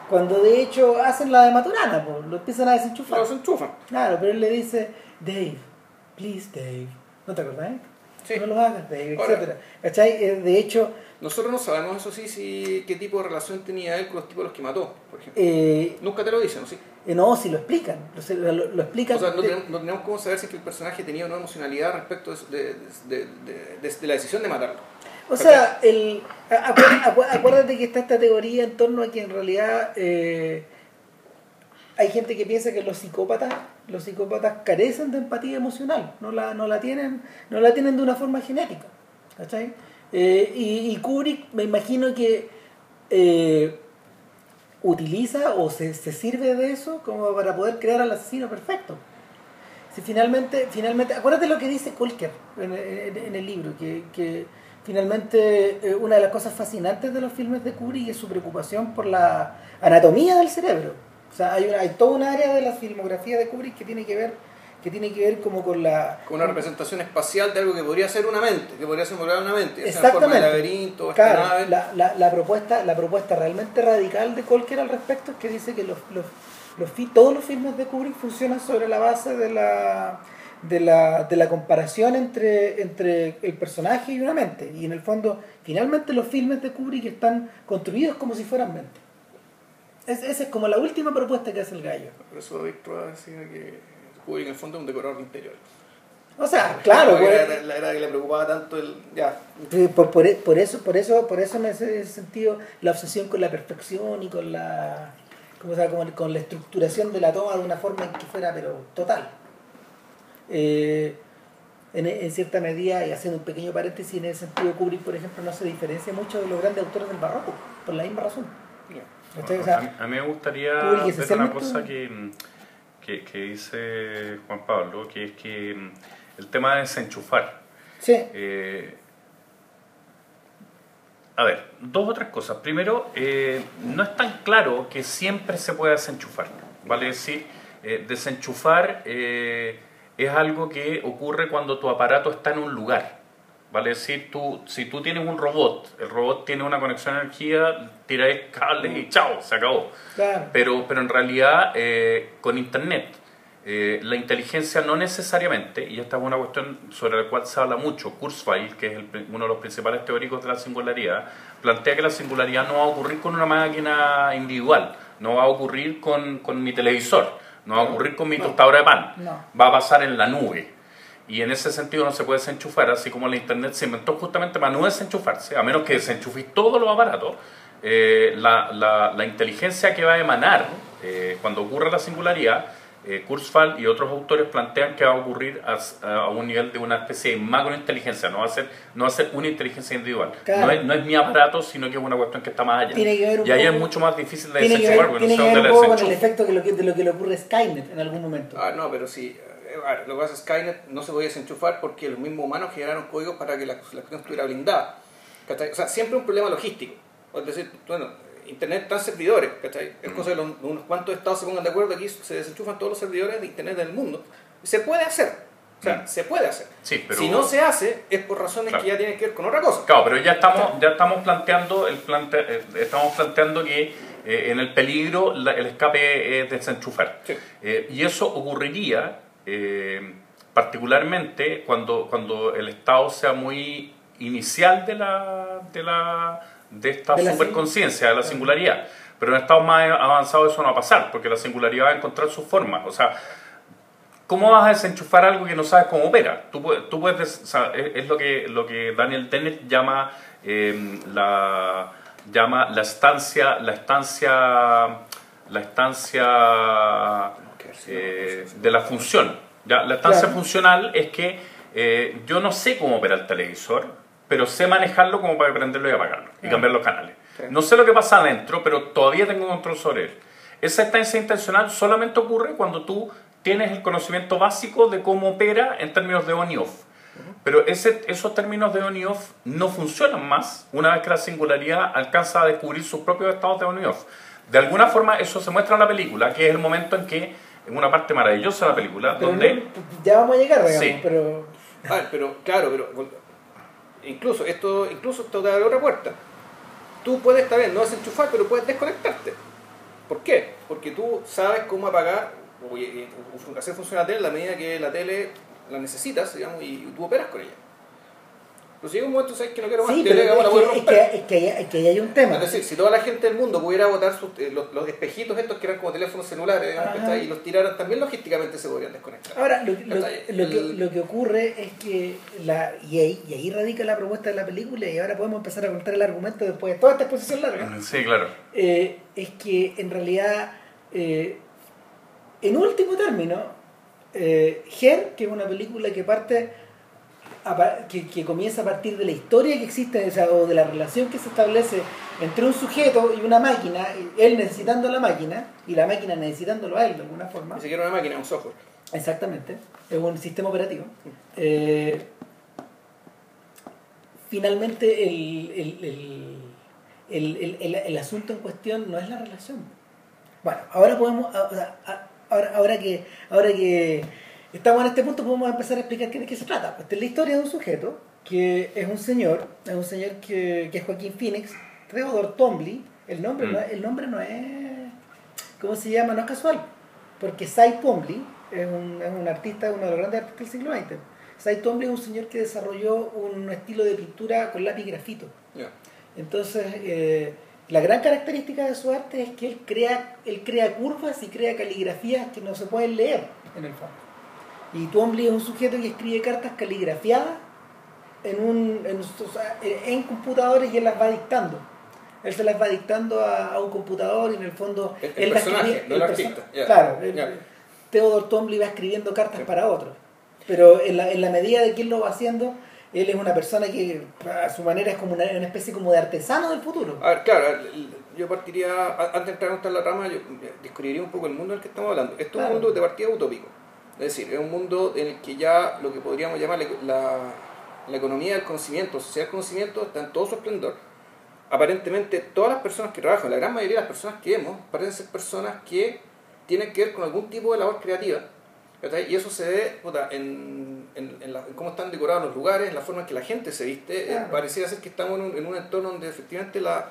cuando de hecho hacen la de Maturana, pues, lo empiezan a desenchufar. Los enchufan. Claro, pero él le dice, Dave, please Dave. ¿No te acordás? Sí. No lo hagas, etcétera. ¿Cachai? Eh, De hecho, Nosotros no sabemos, eso sí, si, qué tipo de relación tenía él con los tipos a los que mató, por ejemplo. eh, Nunca te lo dicen, ¿no? Sí. eh, no, si lo explican, lo, lo- lo explican. O sea, no de- tenemos, no tenemos cómo saber si es que el personaje tenía no emocionalidad respecto de, de- de- la decisión de matarlo. O sea, el, acuérdate, acu- acuérdate que está esta teoría en torno a que en realidad eh, hay gente que piensa que los psicópatas, los psicópatas carecen de empatía emocional, no la, no la tienen, no la tienen de una forma genética. Eh, y, y Kubrick me imagino que eh, utiliza o se, se sirve de eso como para poder crear al asesino perfecto. Si finalmente, finalmente, acuérdate lo que dice Kolker en el libro, que, que finalmente eh, una de las cosas fascinantes de los filmes de Kubrick es su preocupación por la anatomía del cerebro. O sea, hay, una- hay toda un área de la filmografía de Kubrick que tiene que ver, que tiene que ver como con la Con una representación espacial de algo que podría ser una mente, que podría simular una mente, en forma de Exactamente. laberinto, esta Claro, nave. la, la, la propuesta, la propuesta realmente radical de Colker al respecto es que dice que los, los, los todos los filmes de Kubrick funcionan sobre la base de la, de la, de la comparación entre, entre el personaje y una mente. Y en el fondo, finalmente los filmes de Kubrick están construidos como si fueran mente. Es- esa es como la última propuesta que hace el gallo. Por eso David Proa decía que Kubrick en el fondo es un decorador de interior. O sea, claro, pues, era, la- era que le preocupaba tanto el. Ya, Por, por, por eso, por eso, por eso en ese sentido la obsesión con la perfección y con la como, o sea, con, con la estructuración de la toma de una forma en que fuera, pero total. Eh, en, en cierta medida, y haciendo un pequeño paréntesis, en ese sentido, Kubrick, por ejemplo, no se diferencia mucho de los grandes autores del barroco, por la misma razón. O sea, a, mí, me gustaría ver una cosa que, que, que dice Juan Pablo, que es que mm, el tema de desenchufar. sí, Eh, a ver, dos o tres cosas. Primero, eh, no es tan claro que siempre se pueda desenchufar. Vale decir, eh, desenchufar es algo que ocurre cuando tu aparato está en un lugar. Vale decir, tú, si tú tienes un robot, el robot tiene una conexión de energía, tiráis cables y chao, se acabó. claro. Pero, pero en realidad, eh, con Internet, eh, la inteligencia no necesariamente, y esta es una cuestión sobre la cual se habla mucho, Kurzweil, que es el uno de los principales teóricos de la singularidad, plantea que la singularidad no va a ocurrir con una máquina individual, no va a ocurrir con, con mi televisor, no va a ocurrir con mi No. tostadora de pan, No. va a pasar en la nube. Y en ese sentido no se puede desenchufar, así como la Internet se inventó justamente para no desenchufarse, a menos que desenchuféis todos los aparatos, eh, la, la- la inteligencia que va a emanar eh, cuando ocurra la singularidad, eh, Kurzweil y otros autores plantean que va a ocurrir a, a un nivel de una especie de macrointeligencia, no va a ser, no va a ser una inteligencia individual. Claro. No, es, no es mi aparato, sino que es una cuestión que está más allá. Tiene que ver un y ahí poco- es mucho más difícil de tiene que desenchufar, ver, tiene no que sé ver dónde un la poco con el efecto que lo que, de lo que le ocurre a Skynet en algún momento. Ah, no, pero sí. Lo que pasa es que Skynet no se podía desenchufar porque los mismos humanos generaron códigos para que la, la estuviera blindada. ¿cachai? O sea, siempre un problema logístico. Es decir, bueno, Internet está en servidores, ¿cachai? Es cosa de los- unos cuantos estados se pongan de acuerdo, aquí se desenchufan todos los servidores de Internet del mundo. Se puede hacer. O sea, Mm. se puede hacer. Sí, pero- Si no se hace, es por razones Claro. que ya tienen que ver con otra cosa. Claro, pero ya estamos, ya estamos planteando el plante, eh, estamos planteando que eh, en el peligro la- el escape es desenchufar. Sí. Eh, y eso ocurriría eh, particularmente cuando, cuando el estado sea muy inicial de la de la de esta De superconciencia, de la singularidad. Pero en estados más avanzados eso no va a pasar, porque la singularidad va a encontrar su forma. O sea, ¿Cómo vas a desenchufar algo que no sabes cómo opera? Tú tú puedes des- o sea, es, es lo que lo que Daniel Dennett llama eh, la llama la estancia la estancia la estancia eh, de la función. Ya, la estancia Claro. funcional es que eh, yo no sé cómo opera el televisor, pero sé manejarlo como para prenderlo y apagarlo y Claro. cambiar los canales. Sí. No sé lo que pasa adentro, pero todavía tengo control sobre él. Esa estancia intencional solamente ocurre cuando tú tienes el conocimiento básico de cómo opera en términos de on y off. Pero ese, esos términos de on y off no funcionan más una vez que la singularidad alcanza a descubrir sus propios estados de on y off. De alguna forma eso se muestra en la película, que es el momento en que, en una parte maravillosa de la película, Pero donde... no- ya vamos a llegar, digamos, Sí. pero A ver, pero claro, pero incluso esto, incluso esto te abre otra puerta. Tú puedes también no desenchufar, pero puedes desconectarte. ¿Por qué? Porque tú sabes cómo apagar o, y- y- o hacer funcionar la tele en la medida que la tele la necesitas, digamos, y tú operas con ella. Pero si llega un momento sabes que no quiero más. Sí, pero es que, es, que, es, que ahí, es que ahí hay un tema. Es decir, si toda la gente del mundo pudiera botar sus- eh, los, los espejitos estos que eran como teléfonos celulares, y los tiraran, también logísticamente se podrían desconectar. Ahora, lo, lo- lo que, El- lo que ocurre es que, la, y, ahí, y ahí radica la propuesta de la película, y ahora podemos empezar a contar el argumento después de toda esta exposición larga, Sí, claro. eh, es que en realidad, eh, en último término, eh, Her, que es una película que parte que, que comienza a partir de la historia que existe o, sea, o de la relación que se establece entre un sujeto y una máquina, él necesitando la máquina y la máquina necesitándolo a él de alguna forma. Ni siquiera una máquina, un software. Exactamente, es un sistema operativo. Eh, finalmente, el, el, el, el, asunto en cuestión no es la relación. Bueno, ahora podemos, ahora, ahora, que, ahora que estamos en este punto, podemos empezar a explicar de qué se trata. Esta es la historia de un sujeto que es un señor, es un señor que, que es Joaquín Phoenix, Theodore Tombly. El nombre, Mm. no, el nombre no es, ¿cómo se llama? No es casual, porque Cy Twombly es un, es un artista, uno de los grandes artistas del siglo XX. Cy Twombly es un señor que desarrolló un estilo de pintura con lápiz grafito. Entonces, eh, la gran característica de su arte es que él crea, él crea curvas y crea caligrafías que no se pueden leer en el fondo. Y Twombly es un sujeto que escribe cartas caligrafiadas en, un, en, en computadores y él las va dictando. Él se las va dictando a, a un computador y en el fondo... El- el él personaje, no el artista. Claro, Ya. Theodore Tomley va escribiendo cartas para otros. Pero en la, en la medida de que él lo va haciendo, él es una persona que a su manera es como una, una especie como de artesano del futuro. A ver, claro, yo partiría, antes de entrar contar la trama, yo describiría un poco el mundo en el que estamos hablando. Esto es Claro. un mundo de partida utópico. Es decir, es un mundo en el que ya lo que podríamos llamar la, la, la economía del conocimiento, sociedad del conocimiento, está en todo su esplendor. Aparentemente, todas las personas que trabajan, la gran mayoría de las personas que vemos, parecen ser personas que tienen que ver con algún tipo de labor creativa. Y eso se ve puta, en, en, en la- en cómo están decorados los lugares, en la forma en que la gente se viste. Eh, Claro. pareciera ser que estamos en un, en un entorno donde efectivamente la,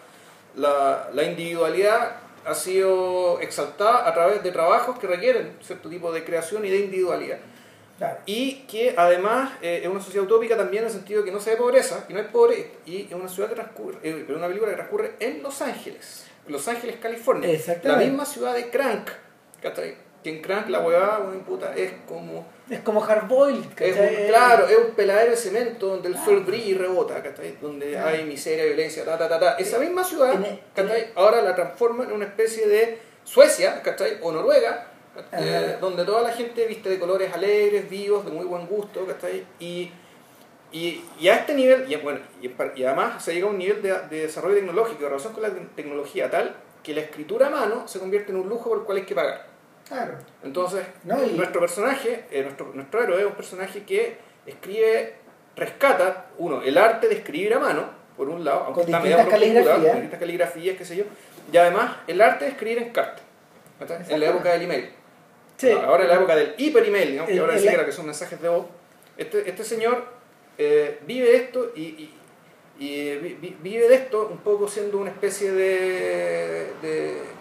la, la individualidad ha sido exaltada a través de trabajos que requieren cierto tipo de creación y de individualidad. Claro. Y que además eh, es una sociedad utópica también en el sentido que no se ve pobreza y no hay pobreza. Y es una ciudad que transcurre, eh, pero una película que transcurre en Los Ángeles, Los Ángeles, California. La misma ciudad de Crank. Que en Crank la huevada, weón, puta, es como. Es como Hard Boiled, Es un- claro, es un peladero de cemento donde el sol brilla y rebota, ¿cachai? Donde Claro. hay miseria, violencia, ta, ta, ta, ta. Esa misma ciudad. Ahora la transforma en una especie de Suecia, ¿cachai? O Noruega, eh, donde toda la gente viste de colores alegres, vivos, de muy buen gusto, ¿cachai? Y, y, y a este nivel, y, bueno, y, además se llega a un nivel de, de desarrollo tecnológico, de relación con la te- tecnología tal, que la escritura a mano se convierte en un lujo por el cual hay que pagar. Claro. Entonces, No, y- nuestro personaje, eh, nuestro, nuestro héroe es un personaje que escribe, rescata, uno, el arte de escribir a mano, por un lado, aunque Con está medio caligrafías. distintas caligrafías, qué sé yo, y además el arte de escribir en carta, en la época del email. Sí. Ahora en la época del hiper email, ¿no? que ahora siquiera que son mensajes de voz. Este, este señor eh, vive esto y, y- y, vi- vi- vive de esto un poco siendo una especie de... de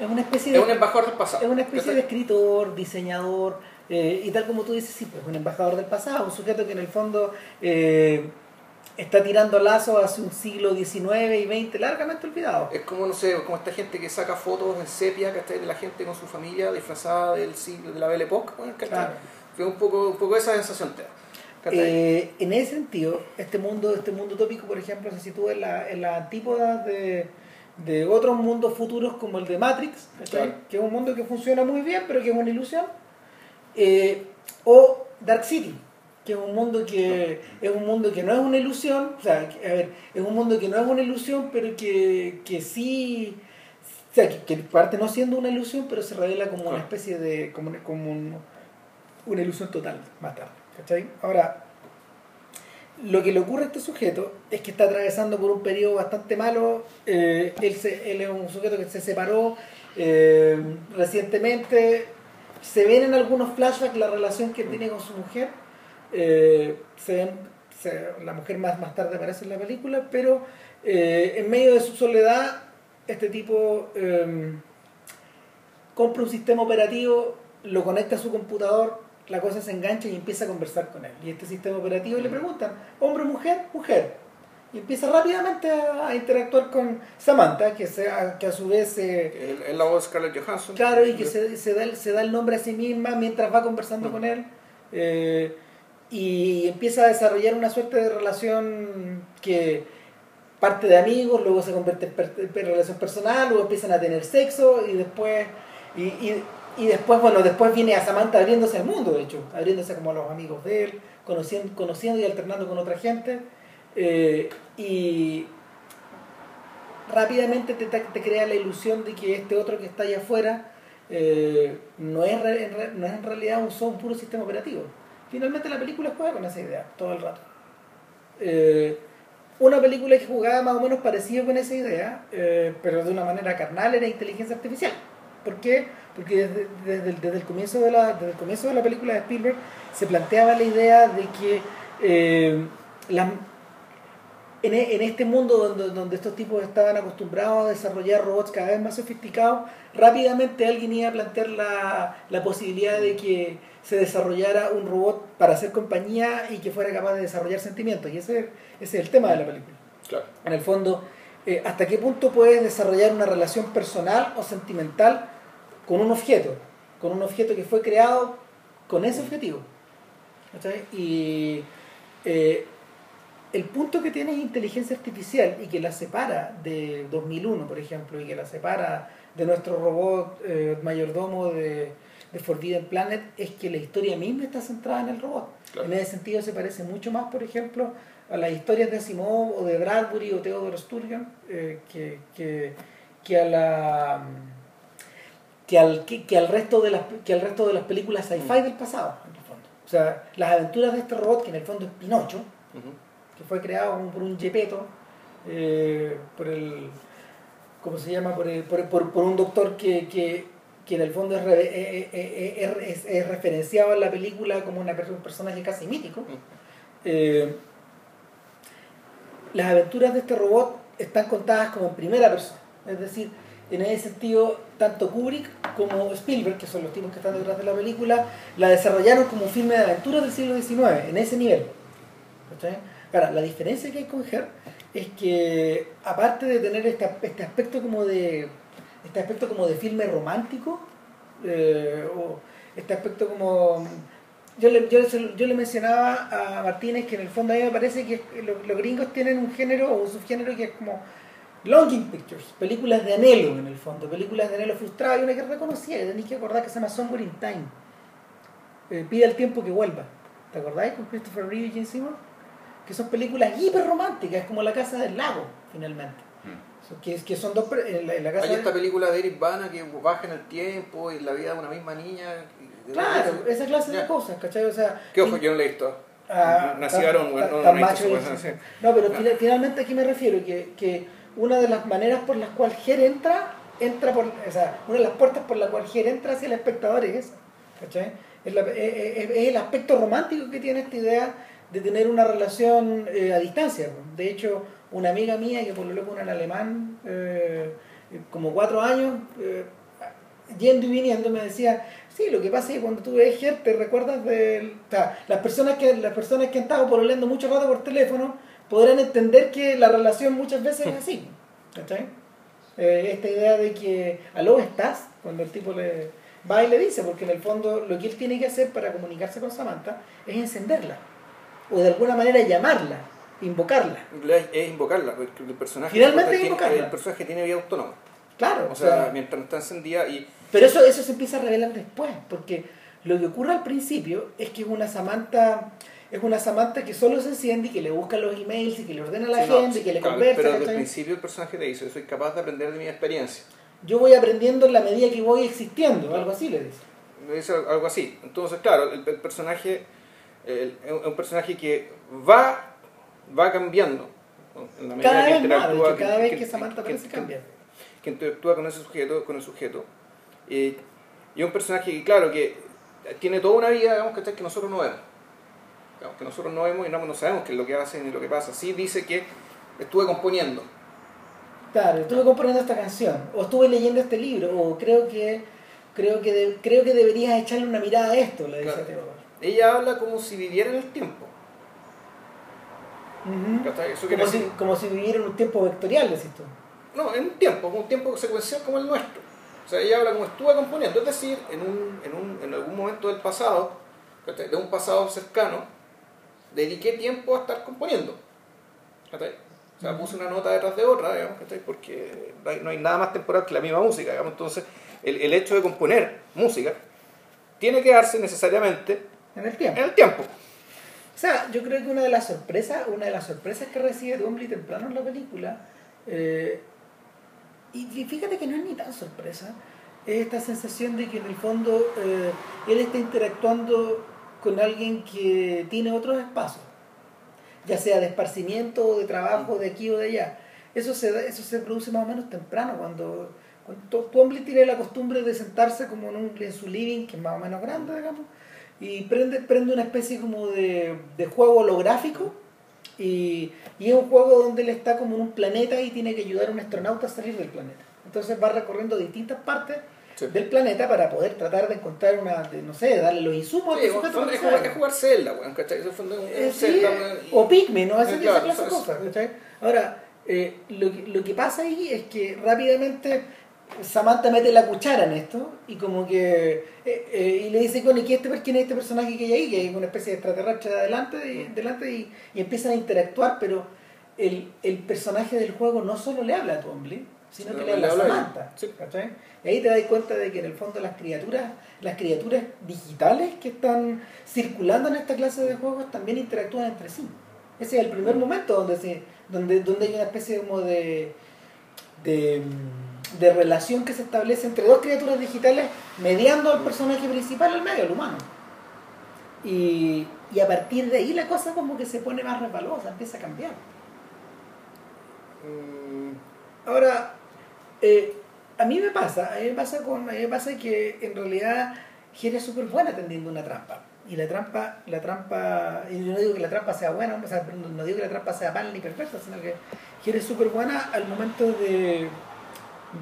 Es una especie es de, un embajador del pasado. es una especie de escritor, diseñador, eh, y tal como tú dices, sí, pues un embajador del pasado, un sujeto que en el fondo eh, está tirando lazos hacia un siglo XIX y XX largamente olvidado. Es como, no sé, como esta gente que saca fotos en sepia, ¿cachai? De la gente con su familia disfrazada del siglo, de la Belle Époque. Claro. Fue un poco, un poco esa sensación te. Eh, en ese sentido, este mundo, este mundo utópico, por ejemplo, se sitúa en la, en la antípoda de, de otros mundos futuros como el de Matrix, que es un mundo que funciona muy bien, pero que es una ilusión. Eh, o Dark City, que es un mundo que es un mundo que no es una ilusión, o sea, que- a ver, es un mundo que no es una ilusión, pero que, que sí, o sea, que, que parte no siendo una ilusión, pero se revela como una especie de, como, una- como un- una ilusión total más tarde, ¿cachai? Ahora, lo que le ocurre a este sujeto es que está atravesando por un periodo bastante malo. eh, él, se- él es un sujeto que se separó eh, recientemente. Se ven en algunos flashbacks la relación que tiene con su mujer. eh, se ven, se- la mujer más, más tarde aparece en la película, pero en medio de su soledad, este tipo compra un sistema operativo, lo conecta a su computador, la cosa se engancha y empieza a conversar con él. Y este sistema operativo le preguntan, hombre mujer, mujer. Y empieza rápidamente a, a interactuar con Samantha, que, sea, que a su vez eh, el la voz de Scarlett Johansson. Claro, y que se, se da, el- se da el nombre a sí misma mientras va conversando Mm. con él. eh, y empieza a desarrollar una suerte de relación que parte de amigos, luego se convierte en, per- en relación personal, luego empiezan a tener sexo y después. Y, y, y después, bueno, después viene a Samantha abriéndose al mundo, de hecho, abriéndose como a los amigos de él, conociendo, conociendo y alternando con otra gente. eh, y rápidamente te, crea la ilusión de que este otro que está allá afuera eh, no, es no es en realidad un, solo un puro sistema operativo. Finalmente la película juega con esa idea todo el rato. Eh, una película que jugaba más o menos parecido con esa idea, eh, pero de una manera carnal, era inteligencia artificial. ¿Por qué? Porque desde, desde el, desde el comienzo de la, desde el comienzo de la película de Spielberg se planteaba la idea de que eh, en, e- en este mundo donde, donde estos tipos estaban acostumbrados a desarrollar robots cada vez más sofisticados, rápidamente alguien iba a plantear la, la posibilidad de que se desarrollara un robot para hacer compañía y que fuera capaz de desarrollar sentimientos. Y ese, ese es el tema de la película. Claro. En el fondo, eh, ¿hasta qué punto puedes desarrollar una relación personal o sentimental con un objeto? Con un objeto que fue creado con ese objetivo. ¿Cachai? Y eh, el punto que tiene es inteligencia artificial y que la separa de 2001, por ejemplo, y que la separa de nuestro robot eh, mayordomo de, de Forbidden Planet, es que la historia misma está centrada en el robot. Claro. En ese sentido se parece mucho más, por ejemplo, a las historias de Asimov o de Bradbury o Theodore Sturgeon eh, que, que, que a la que al, que, que al resto de las que al resto de las películas sci-fi del pasado, en el fondo. O sea, las aventuras de este robot, que en el fondo es Pinocho, que fue creado por un Gepetto, eh, por el. ¿Cómo se llama? Por, el- por, por- por un doctor que, que, que en el fondo es, re- eh, eh, es- es- es referenciado en la película como una, un personaje casi mítico. Eh, las aventuras de este robot están contadas como en primera persona. Es decir, en ese sentido, tanto Kubrick como Spielberg, que son los tipos que están detrás de la película, la desarrollaron como un filme de aventuras del siglo XIX, en ese nivel. ¿Cachai? Ahora, la diferencia que hay con Her es que, aparte de tener este, este aspecto como de este aspecto como de filme romántico, eh, o este aspecto como yo le, yo, yo le mencionaba a Martínez que en el fondo a mí me parece que lo- los gringos tienen un género o un subgénero que es como longing pictures, películas de anhelo en el fondo, películas de anhelo frustrado. Hay una que reconocía, que tenéis que acordar que se llama Somewhere in Time. Eh, pide el tiempo que vuelva. ¿Te acordáis con Christopher Reeve y Gene Simmons? Que son películas hiper románticas, como La Casa del Lago, finalmente. So, Que, que son dos. En la, en la casa Hay esta película de Eric Bana que baja en el tiempo y la vida de una misma niña. y- Claro, esa clase de cosas, ¿cachai? O sea, Que ojo, fin- yo no la he visto. Ah, tan- no, no, no y- pero Ah. fina- finalmente aquí me refiero que, que una de las maneras por las cuales Ger entra, entra por, o sea, una de las puertas por la cual Ger entra hacia el espectador es esa, ¿cachai? Es, la- es- es- es el aspecto romántico que tiene esta idea de tener una relación eh, a distancia. De hecho, una amiga mía que por lo con un alemán, eh, como cuatro años, eh, yendo y viniendo, me decía, sí, lo que pasa es que cuando tú ves Ger te recuerdas de las personas que las personas que han estado pololeando mucho rato por teléfono podrán entender que la relación muchas veces es así. ¿cachai? Eh, esta idea de que aló estás, cuando el tipo le va y le dice, porque en el fondo lo que él tiene que hacer para comunicarse con Samantha es encenderla, o de alguna manera llamarla, invocarla. Es es invocarla, porque el personaje, Finalmente tiene, invocarla. el personaje tiene vida autónoma. Claro, O sea, mientras no está encendida y Pero eso, eso se empieza a revelar después, porque lo que ocurre al principio es que es una Samantha, es una Samantha que solo se enciende y que le busca los emails y que le ordena a la Sí, no, gente y que le claro, conversa. Pero desde el principio el personaje te dice, soy capaz de aprender de mi experiencia. Yo voy aprendiendo en la medida que voy existiendo, algo así le dice. Me dice algo así. Entonces, claro, el, el personaje el- es un personaje que va, va cambiando. En la Cada que vez más, de interactúa, hecho, cada vez que Samantha que- aparece que- cambia. que interactúa con ese sujeto, con el sujeto. Eh, y es un personaje que, claro, que tiene toda una vida, digamos, que nosotros no vemos. Digamos, que nosotros no vemos y no, no sabemos qué es lo que hace ni lo que pasa. Sí dice que estuve componiendo. Claro, estuve componiendo esta canción, o estuve leyendo este libro, o creo que creo que de- creo que deberías echarle una mirada a esto, le dice Claro. Theodore. Ella habla como si viviera en el tiempo. Como si, como si viviera en un tiempo vectorial, decís tú. No, en un tiempo, un tiempo secuencial como el nuestro. O sea, ella habla como estuve componiendo, es decir, en, un, en, un, en algún momento del pasado, de un pasado cercano, dediqué tiempo a estar componiendo. ¿cachai? O sea, puse una nota detrás de otra, digamos, ¿cachai? porque no hay, no hay nada más temporal que la misma música. Digamos. Entonces, el, el hecho de componer música tiene que darse necesariamente En el tiempo. en el tiempo. O sea, yo creo que una de las sorpresas, una de las sorpresas que recibe Dumbledore temprano en la película, eh, y y fíjate que no es ni tan sorpresa, es esta sensación de que en el fondo eh, él está interactuando con alguien que tiene otros espacios, ya sea de esparcimiento de trabajo de aquí o de allá. Eso se, eso se produce más o menos temprano, cuando, cuando Dumbledore tiene la costumbre de sentarse como en, un, en su living, que es más o menos grande, digamos, y prende, prende una especie como de, de juego holográfico y, y es un juego donde él está como en un planeta y tiene que ayudar a un astronauta a salir del planeta. Entonces va recorriendo distintas partes Sí. del planeta para poder tratar de encontrar una, de, no sé, darle los insumos Sí, al sujeto es, jugar, es jugar Zelda, weón, ¿cachai? Eso fue un, Eh, sí, Zelda, weón, y- o Pikmin, ¿no? Esa, Eh, esa claro, clase de eso- cosas. ¿cachai? Ahora, eh, lo, que, lo que pasa ahí es que rápidamente Samantha mete la cuchara en esto y como que eh, eh, y le dice bueno, ¿y quién, este, quién es este personaje que hay ahí? Que es una especie de extraterrestre de adelante, y, delante y, y empiezan a interactuar, pero el, el, personaje del juego no solo le habla a Twombly, sino que le habla a Samantha. Sí. Y ahí te das cuenta de que en el fondo las criaturas, las criaturas digitales que están circulando en esta clase de juegos también interactúan entre sí. Ese es el primer momento donde se, donde, donde hay una especie como de, de de relación que se establece entre dos criaturas digitales mediando al personaje principal al medio, al humano. Y, y, a partir de ahí la cosa como que se pone más resbalosa, empieza a cambiar. Mm. Ahora, eh, a mí me pasa, a mí me pasa, con, a mí me pasa que en realidad Gira es súper buena tendiendo una trampa. Y la trampa, la trampa, y yo no digo que la trampa sea buena, o sea, no digo que la trampa sea mal ni perfecta, sino que Gira es súper buena al momento de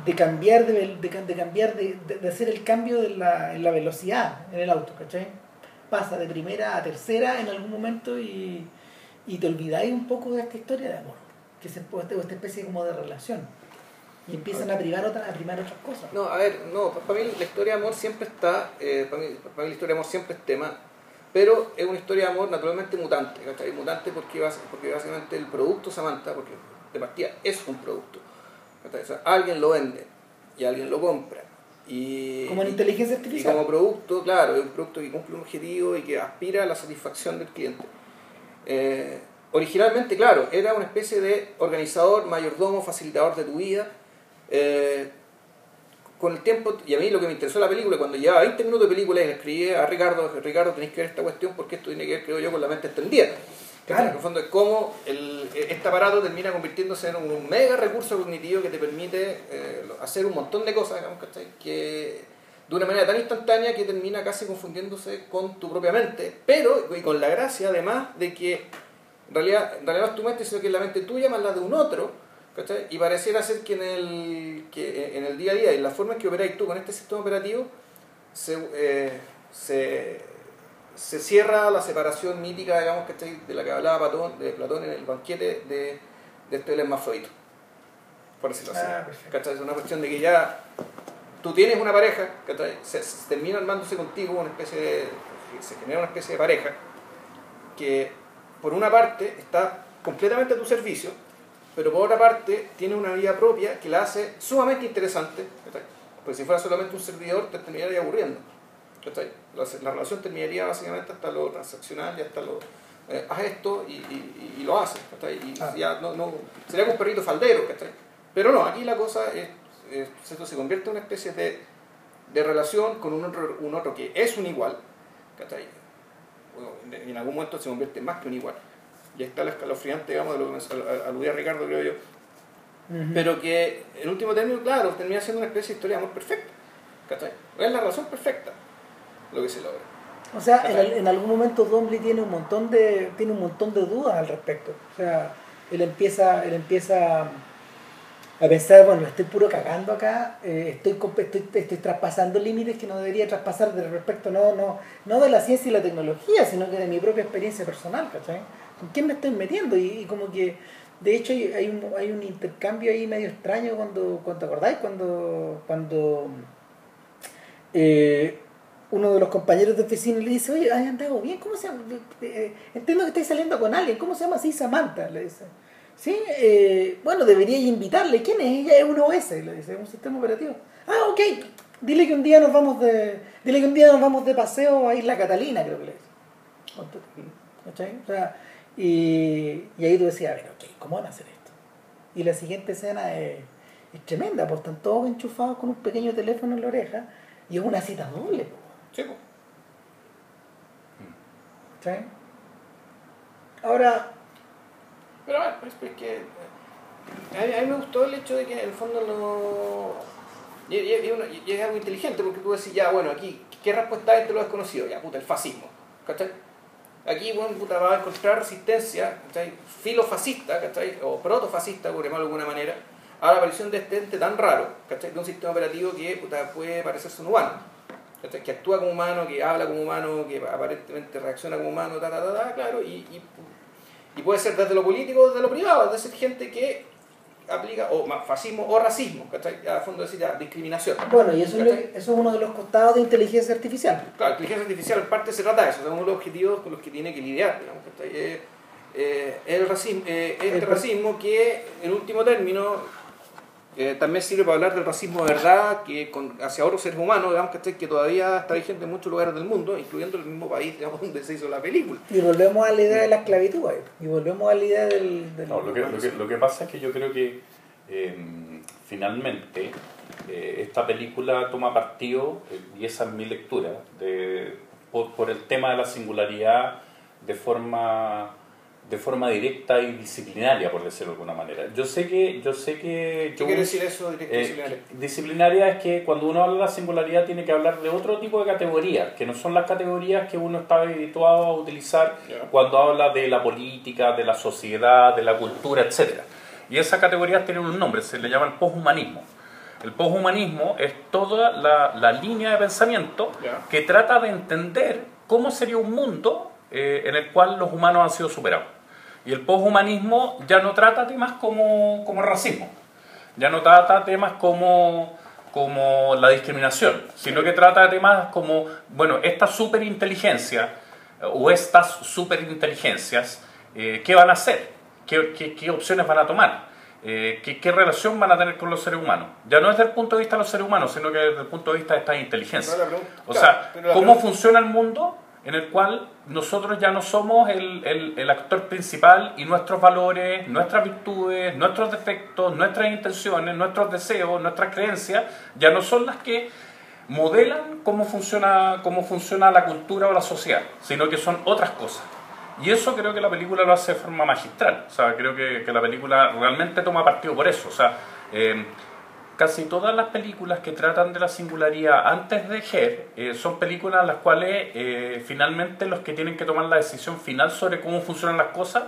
de cambiar de, cambiar de, hacer el cambio de la, en la velocidad en el auto, ¿cachai? Pasa de primera a tercera en algún momento y, y te olvidáis un poco de esta historia de amor, que se esta especie como de relación. Y empiezan a privar otras, a primar otras cosas. No, a ver, no, para mí la historia de amor siempre está, eh, para, mí, para mí la historia de amor siempre es tema, pero es una historia de amor naturalmente mutante, ¿cachai? Mutante porque, porque básicamente el producto Samantha, porque de partida es un producto alguien lo vende y alguien lo compra. Y, como en inteligencia artificial. Y como producto, claro, es un producto que cumple un objetivo y que aspira a la satisfacción del cliente. Eh, originalmente, claro, era una especie de organizador, mayordomo, facilitador de tu vida. Eh, con el tiempo, y a mí lo que me interesó la película, cuando llevaba 20 minutos de película y le escribí a Ricardo, Ricardo, tenéis que ver esta cuestión porque esto tiene que ver, creo yo, con la mente extendida. Claro. En el fondo es cómo el, este aparato termina convirtiéndose en un mega recurso cognitivo que te permite eh, hacer un montón de cosas, digamos, Que de una manera tan instantánea que termina casi confundiéndose con tu propia mente, pero y con la gracia además de que en realidad, en realidad no es tu mente, sino que es la mente tuya más la de un otro, ¿cachai? Y pareciera ser que en el, que en el día a día, en la forma en que operáis tú con este sistema operativo, se, eh, se se cierra la separación mítica, digamos, que de la que hablaba Platón, de Platón en el banquete de, de este hermafrodito, por decirlo así. Ah, Es una cuestión de que ya tú tienes una pareja, se, se, termina armándose contigo una especie de, se genera una especie de pareja que por una parte está completamente a tu servicio, pero por otra parte tiene una vida propia que la hace sumamente interesante, porque si fuera solamente un servidor te terminaría aburriendo. La, relación terminaría básicamente hasta lo transaccional y hasta lo... Eh, haz esto y, y, lo haces, Y ah. ya no, no, sería como un perrito faldero, Pero no, aquí la cosa es, esto se convierte en una especie de, de relación con un otro, un otro que es un igual, en algún momento se convierte más que un igual. Y está el escalofriante, digamos, de lo que aludía Ricardo, creo yo. Pero que, en último término, claro, termina siendo una especie de historia de amor perfecta. Es la relación perfecta lo que se logra. O sea, en, algún momento Dombly tiene un montón de tiene un montón de dudas al respecto. O sea, él empieza él empieza a pensar, bueno, estoy puro cagando acá, eh, estoy, estoy, estoy traspasando límites que no debería traspasar de respecto no, no, no de la ciencia y la tecnología, sino que de mi propia experiencia personal, ¿cachai? ¿Con quién me estoy metiendo? Y, como que, de hecho, hay un, hay un intercambio ahí medio extraño cuando, cuando acordáis, cuando, cuando eh, uno de los compañeros de oficina le dice, oye, ¿hay andado bien? ¿Cómo se llama? Eh, entiendo que estáis saliendo con alguien, ¿cómo se llama así Samantha? Le dice. Sí, eh, bueno, debería invitarle. ¿Quién es? Ella es un OS, le dice, un sistema operativo. Ah, ok, dile que un día nos vamos de, dile que un día nos vamos de paseo a Isla Catalina, creo que le dice. O sea, y, y, ahí tú decías, a ver, ok, ¿cómo van a hacer esto? Y la siguiente escena es, es tremenda, porque están todos enchufados con un pequeño teléfono en la oreja y es una cita doble. Sí, ¿Sí? Ahora. Pero a ver, pues, pues que. A mí, me gustó el hecho de que en el fondo no. Y, es algo inteligente porque tú decís, ya, bueno, aquí, ¿qué respuesta es este lo desconocido? Ya, puta, el fascismo. ¿Cachai? Aquí, bueno, va a encontrar resistencia, ¿cachai? Filofascista, ¿cachai? O protofascista, por llamarlo de alguna manera, a la aparición de este ente tan raro, ¿cachai? De un sistema operativo que puede parecerse un humano que actúa como humano, que habla como humano, que aparentemente reacciona como humano, ta, ta, ta, claro, y, y, puede ser desde lo político desde lo privado, es decir, gente que aplica, o fascismo o racismo, ¿cachai? A fondo decir ya, discriminación. Bueno, y eso es, uno de los costados de inteligencia artificial. Claro, la inteligencia artificial en parte se trata de eso, es uno de los objetivos con los que tiene que lidiar, digamos, ¿cachai? Eh, eh, el racismo, eh, este El- racismo que, en último término, eh, también sirve para hablar del racismo de verdad que con, hacia otros seres humanos, digamos, ¿cachai? que todavía está vigente en muchos lugares del mundo, incluyendo el mismo país digamos, donde se hizo la película. Y volvemos a la idea de la esclavitud, ahí. y volvemos a la idea del... del- No, lo, que, lo, que, lo que pasa es que yo creo que eh, finalmente eh, esta película toma partido, eh, y esa es mi lectura, de, por, por el tema de la singularidad de forma de forma directa y disciplinaria, por decirlo de alguna manera. Yo sé que... Yo sé que ¿Qué quiere decir eso directo eh, disciplinario? disciplinaria es que cuando uno habla de la singularidad tiene que hablar de otro tipo de categorías, que no son las categorías que uno está habituado a utilizar cuando habla de la política, de la sociedad, de la cultura, etc. Y esas categorías tienen un nombre, se le llama el poshumanismo. El poshumanismo es toda la, la línea de pensamiento que trata de entender cómo sería un mundo eh, en el cual los humanos han sido superados. Y el poshumanismo ya no trata temas como, como el racismo, ya no trata temas como, como la discriminación, sino que trata temas como, bueno, esta superinteligencia eh, o estas superinteligencias, eh, ¿qué van a hacer? ¿Qué, qué, qué opciones van a tomar? Eh, ¿qué, ¿Qué relación van a tener con los seres humanos? Ya no desde el punto de vista de los seres humanos, sino que desde el punto de vista de esta inteligencia. No, la pregunta- O sea, ¿cómo funciona el mundo en el cual nosotros ya no somos el, el- actor principal y nuestros valores, nuestras virtudes, nuestros defectos, nuestras intenciones, nuestros deseos, nuestras creencias, ya no son las que modelan cómo funciona, cómo funciona la cultura o la sociedad, sino que son otras cosas. Y eso creo que la película lo hace de forma magistral. O sea, creo que, que la película realmente toma partido por eso. O sea, eh, casi todas las películas que tratan de la singularidad antes de Her eh, son películas en las cuales eh, finalmente los que tienen que tomar la decisión final sobre cómo funcionan las cosas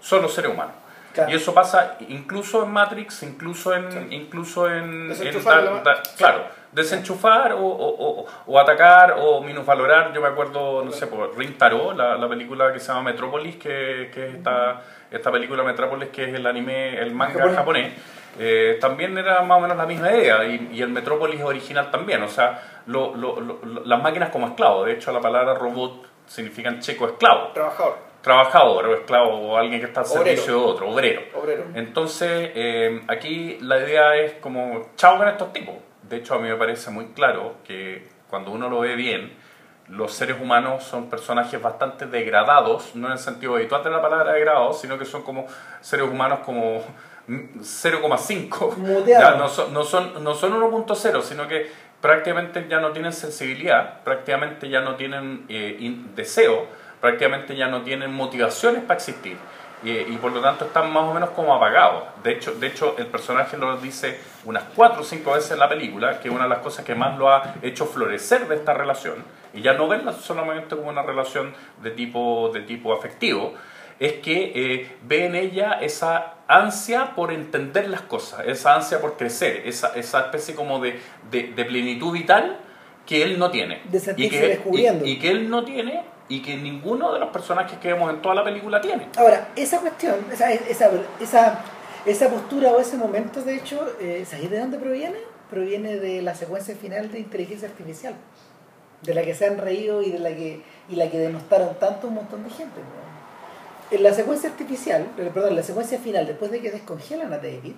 son los seres humanos. Claro. Y eso pasa incluso en Matrix, incluso en... Incluso en, en Desenchufar da- la- da- claro, desenchufar o, o- o- o atacar o minusvalorar. Yo me acuerdo, no sé, por Ring Tarot, la, la película que se llama Metrópolis, que, que es esta, esta película Metrópolis, que es el anime, el manga Japonés. Eh, también era más o menos la misma idea y, y el Metrópolis original también, o sea, lo- lo- lo- las máquinas como esclavos, de hecho la palabra robot significa en checo esclavo, Trabajador, trabajador o esclavo o alguien que está al Obrero. servicio de otro, obrero. obrero. Entonces, eh, aquí la idea es como, chao con estos tipos. De hecho, a mí me parece muy claro que cuando uno lo ve bien, los seres humanos son personajes bastante degradados, no en el sentido habitual de la palabra degradados, sino que son como seres humanos como 0,5. Muteados. Ya, no son, no son, no son 1.0, sino que prácticamente ya no tienen sensibilidad, prácticamente ya no tienen eh, in- deseo, prácticamente ya no tienen motivaciones para existir. Y, y por lo tanto están más o menos como apagados. De hecho, de hecho, el personaje lo dice unas cuatro o cinco veces en la película, que una de las cosas que más lo ha hecho florecer de esta relación, y ya no verla solamente como una relación de tipo, de tipo afectivo, es que eh, ve en ella esa ansia por entender las cosas, esa ansia por crecer, esa, esa especie como de, de, de plenitud vital que él no tiene. De sentirse y que, descubriendo. Y, y que él no tiene y que ninguno de los personajes que vemos en toda la película tiene. Ahora, esa cuestión, esa, esa, esa, esa postura o ese momento, de hecho, eh, ¿sabéis de dónde proviene? Proviene de la secuencia final de inteligencia artificial, de la que se han reído y de la que, y la que denostaron tanto un montón de gente. ¿no? En la secuencia artificial, eh, perdón, en la secuencia final, después de que descongelan a David,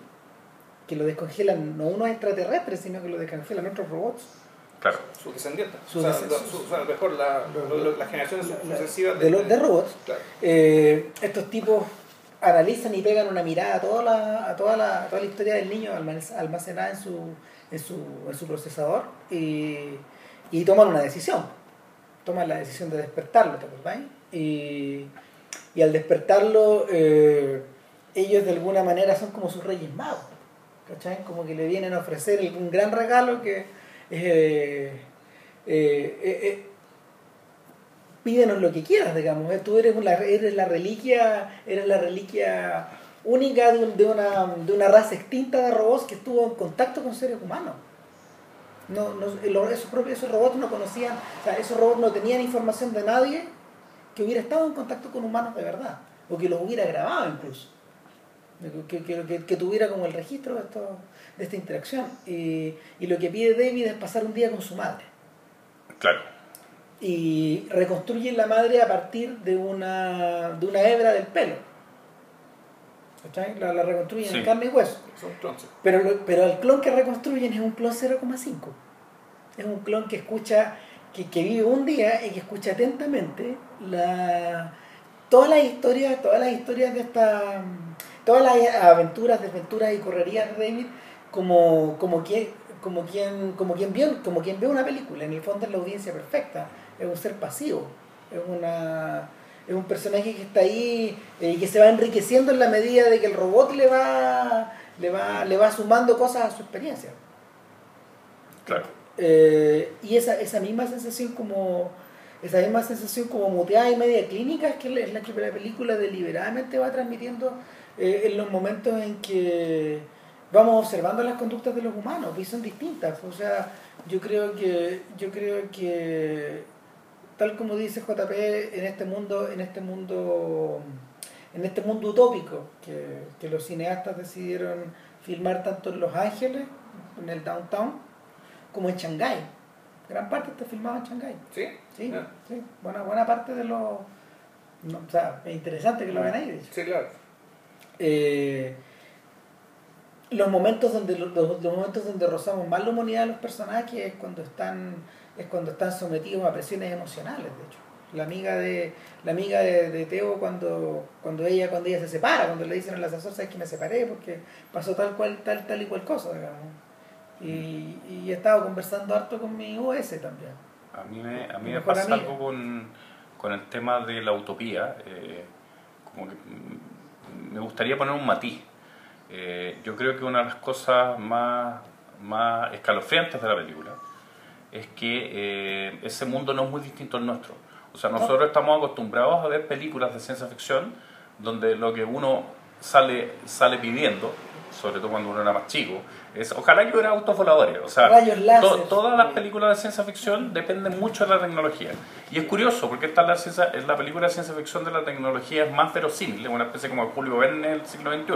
que lo descongelan no unos extraterrestres, sino que lo descongelan otros robots, Claro. Sus descendientes. Sus o sea, descen- lo- su- o sea, mejor la, lo- lo- las generaciones sucesivas de, robots, Claro. Eh, estos tipos analizan y pegan una mirada a toda la, a toda la, a toda la historia del niño almac- almacenada en su, en su, en su procesador y, y toman una decisión. Toman la decisión de despertarlo, ¿te acordáis? Y, y al despertarlo, eh, ellos de alguna manera son como sus reyes magos. ¿Cachai? Como que le vienen a ofrecer un gran regalo que eh, eh, eh, pídenos lo que quieras, digamos. Tú eres, una, eres la reliquia, eres la reliquia única de, un- de una, de una raza extinta de robots que estuvo en contacto con seres humanos. No, no, esos, propios, esos robots no conocían, o sea, esos robots no tenían información de nadie que hubiera estado en contacto con humanos de verdad, o que los hubiera grabado incluso. que, que, que, tuviera como el registro de, esto, de esta interacción. Y, y lo que pide David es pasar un día con su madre. Claro. Y reconstruye la madre a partir de una, de una hebra del pelo. La, la reconstruyen en carne y hueso. Pero, pero el clon que reconstruyen es un clon 0,5. Es un clon que escucha, que, que vive un día y que escucha atentamente la, todas las historias, todas las historias de esta, todas las aventuras, desventuras y correrías de David como, como quien, como quien, como quien vio, como quien ve una película. En el fondo es la audiencia perfecta. Es un ser pasivo. Es una es un personaje que está ahí y eh, que se va enriqueciendo en la medida de que el robot le va le va, le va sumando cosas a su experiencia. Claro. Eh, y esa, esa misma sensación como esa misma sensación como muteada y media clínica es, que es la que la película deliberadamente va transmitiendo eh, en los momentos en que vamos observando las conductas de los humanos y son distintas. O sea yo creo que yo creo que tal como dice JP en este mundo en este mundo en este mundo utópico que, que los cineastas decidieron filmar tanto en Los Ángeles en el downtown como en Shanghái. Gran parte está filmado en Shanghái. Sí sí, sí. Buena, buena parte de los o sea es interesante que lo vean ahí de hecho. sí claro. Eh, los momentos donde los, los, momentos donde rozamos más la humanidad de los personajes es cuando están es cuando están sometidos a presiones emocionales de hecho. La amiga de la amiga de, Teo cuando cuando ella cuando ella se separa cuando le dicen en la asesor sabes que me separé porque pasó tal cual tal tal y cual cosa digamos y, y he estado conversando harto con mi US también. A mí me, a mí me pasa algo con, con el tema de la utopía eh, como que me gustaría poner un matiz. Eh, yo creo que una de las cosas más, más escalofriantes de la película es que eh, ese mundo no es muy distinto al nuestro. O sea, nosotros estamos acostumbrados a ver películas de ciencia ficción donde lo que uno sale, sale pidiendo, sobre todo cuando uno era más chico, es ojalá que hubiera autos voladores. O sea, todas las películas de ciencia ficción dependen mucho de la tecnología. Y es curioso, porque esta es la, es la película de ciencia ficción de la tecnología es más verosímil, es una especie como Julio Verne en el siglo XXI.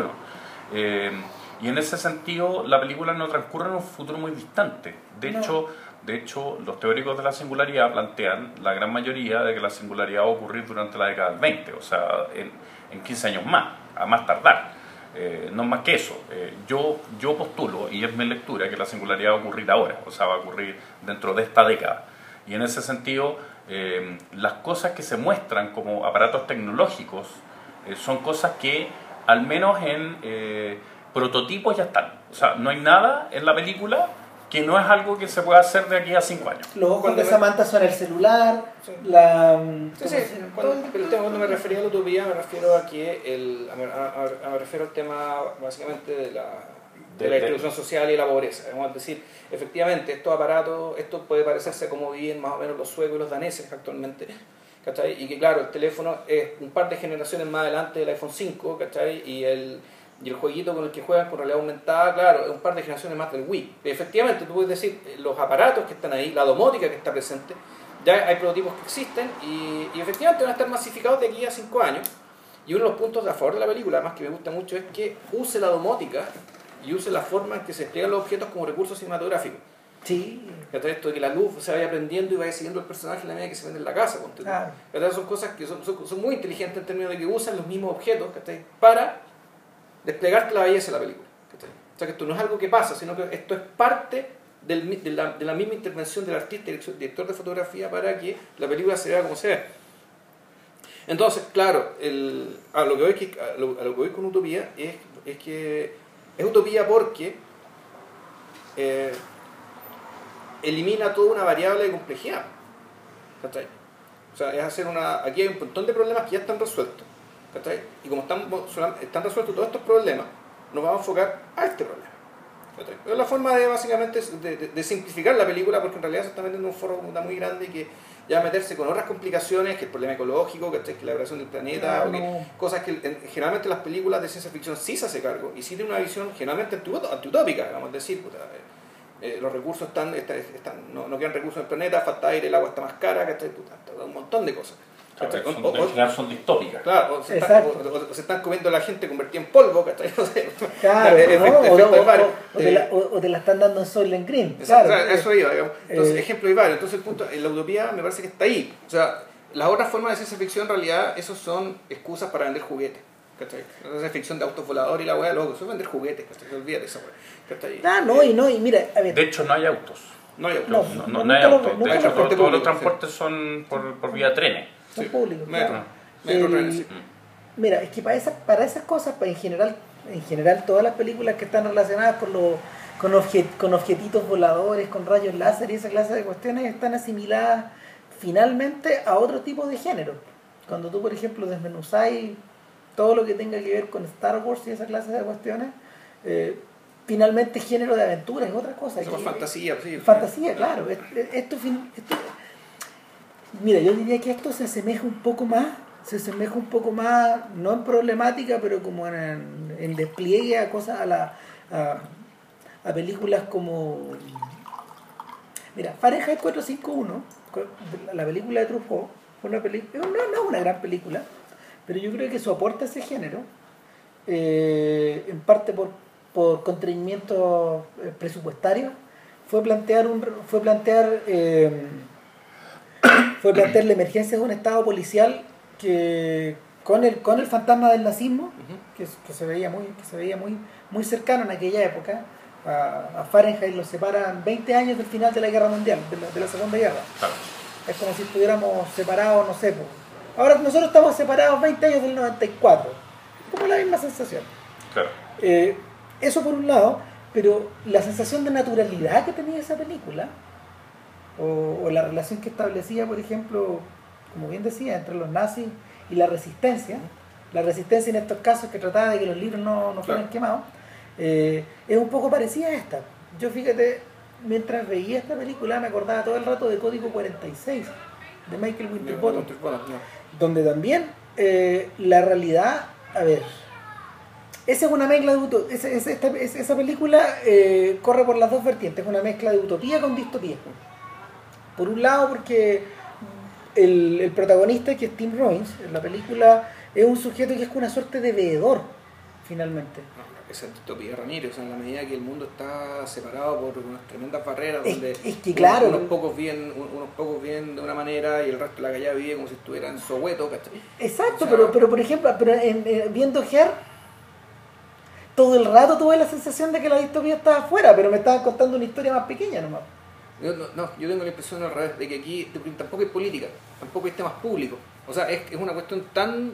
Eh, y en ese sentido, la película no transcurre en un futuro muy distante. De hecho, de hecho, los teóricos de la singularidad plantean la gran mayoría de que la singularidad va a ocurrir durante la década del 20, o sea, en, en 15 años más, a más tardar. Eh, no más que eso. Eh, yo, yo postulo, y es mi lectura, que la singularidad va a ocurrir ahora, o sea, va a ocurrir dentro de esta década. Y en ese sentido, las cosas que se muestran como aparatos tecnológicos son cosas que al menos en eh, prototipos ya están. O sea, no hay nada en la película que no es algo que se pueda hacer de aquí a cinco años. Los ojos de Samantha son el celular, la... Sí, sí, cuando, cuando me refería a la utopía me refiero a que el, me refiero al tema básicamente de la, de la exclusión social y la pobreza. Vamos a decir, efectivamente, estos aparatos, esto puede parecerse como viven más o menos los suecos y los daneses actualmente, ¿cachai? Y que claro, el teléfono es un par de generaciones más adelante del iPhone 5, ¿cachai? Y el, y el jueguito con el que juegan con realidad aumentada, claro, es un par de generaciones más del Wii. Efectivamente, tú puedes decir, los aparatos que están ahí, la domótica que está presente, ya hay prototipos que existen y, y efectivamente van a estar masificados de aquí a 5 años. Y uno de los puntos a favor de la película, además que me gusta mucho, es que use la domótica y use la forma en que se entregan los objetos como recursos cinematográficos. Sí. Esto de que la luz se vaya prendiendo y vaya siguiendo el personaje en la medida que se vende en la casa. Claro. Son cosas que son, son, muy inteligentes en términos de que usan los mismos objetos para desplegarte la belleza de la película. O sea que esto no es algo que pasa, sino que esto es parte de, la, misma intervención del artista y director de fotografía para que la película se vea como se ve. Entonces, claro, el, a, lo que voy, con Utopía es, es que es Utopía porque eh, elimina toda una variable de complejidad. O sea, es hacer una. Aquí hay un montón de problemas que ya están resueltos. Y como están, están resueltos todos estos problemas, nos vamos a enfocar a este problema. Es la forma de básicamente de, simplificar la película porque en realidad se está metiendo un foro muy grande y que ya va a meterse con otras complicaciones, que el problema ecológico, que la vibración del planeta, cosas que generalmente las películas de ciencia ficción sí se hace cargo y sí tienen una visión generalmente antiutópica, vamos a decir, puta, eh, los recursos están, están, no, quedan recursos en el planeta, falta aire, el agua está más cara, que un montón de cosas. ¿Cachai? Son- O- son. Claro, o se, están, Exacto. o- o se están comiendo a la gente convertida en polvo, ¿cachai? No sé. Claro, o, te Eh, la, están dando en Soylent Green. Exacto, Claro, o sea, eso iba, digamos. Entonces, Eh, ejemplo y varios. Entonces, el punto, en la utopía me parece que está ahí. O sea, las otras formas de ciencia ficción, en realidad, esos son excusas para vender juguetes. ¿Cachai? Ciencia ficción de autos voladores y la weá, loco, eso es vender juguetes, ¿cachai? Olvídate esa weá. ¿cachai? Ah, no, y no, y mira, a ver, De hecho, no hay autos. No hay autos. No, No, no, no hay autos. De hecho, todos los transportes son por, por vía trenes. Son Sí, públicos. metro. claro. Metro, El- trenes, sí. Mira, es que para esas, para esas cosas, pues, en general, en general todas las películas que están relacionadas con los con, obje- con objetitos voladores, con rayos láser y esa clase de cuestiones están asimiladas finalmente a otro tipo de género. Cuando tú, por ejemplo, desmenuzáis todo lo que tenga que ver con Star Wars y esa clase de cuestiones, eh, finalmente género de aventura es otra cosa. Es que- fantasía, sí. Fantasía, claro. Es- es- fin- mira, yo diría que esto se asemeja un poco más, se asemeja un poco más, no en problemática, pero como en, en despliegue a cosas, a, la, a, películas como... Mira, Fahrenheit 451, cu- la película de Truffaut, una película, no, es una gran película, pero yo creo que su a ese género, eh, en parte por, por eh, presupuestarios, fue plantear un fue plantear eh, fue plantear la emergencia de un estado policial que con el con el fantasma del nazismo que, que se veía muy que se veía muy muy cercano en aquella época a, a Fahrenheit lo separan 20 años del final de la guerra mundial de la, de la segunda guerra Claro. es como si estuviéramos separados no sé po. ahora nosotros estamos separados 20 años del 94 como la misma sensación Claro. eh, eso por un lado, pero la sensación de naturalidad que tenía esa película, o, o la relación que establecía, por ejemplo, como bien decía, entre los nazis y la resistencia, la resistencia en estos casos que trataba de que los libros no, no fueran Claro. quemados, eh, es un poco parecida a esta. Yo fíjate, mientras veía esta película me acordaba todo el rato de Código 46, de Michael Winterbottom donde también eh, la realidad, a ver, esa es una mezcla de uto- esa, esa- esa película eh, corre por las dos vertientes, es una mezcla de utopía con distopía. Por un lado porque el, el protagonista, que es Tim Robbins, en la película es un sujeto que es una suerte de veedor, finalmente. Esa distopía Ramírez, o sea, en la medida que el mundo está separado por unas tremendas barreras Es- donde es que claro. unos, pocos viven, un- unos pocos viven de una manera y el resto de la calle vive como si estuviera en Soweto, ¿cachai? Exacto, O sea- pero, pero por ejemplo, pero en, en- viendo Her, todo el rato tuve la sensación de que la distopía estaba afuera, pero me estaban contando una historia más pequeña nomás. Yo, no, no, yo tengo la impresión al revés, de que aquí tampoco hay política, tampoco hay temas públicos. O sea, es, es una cuestión tan,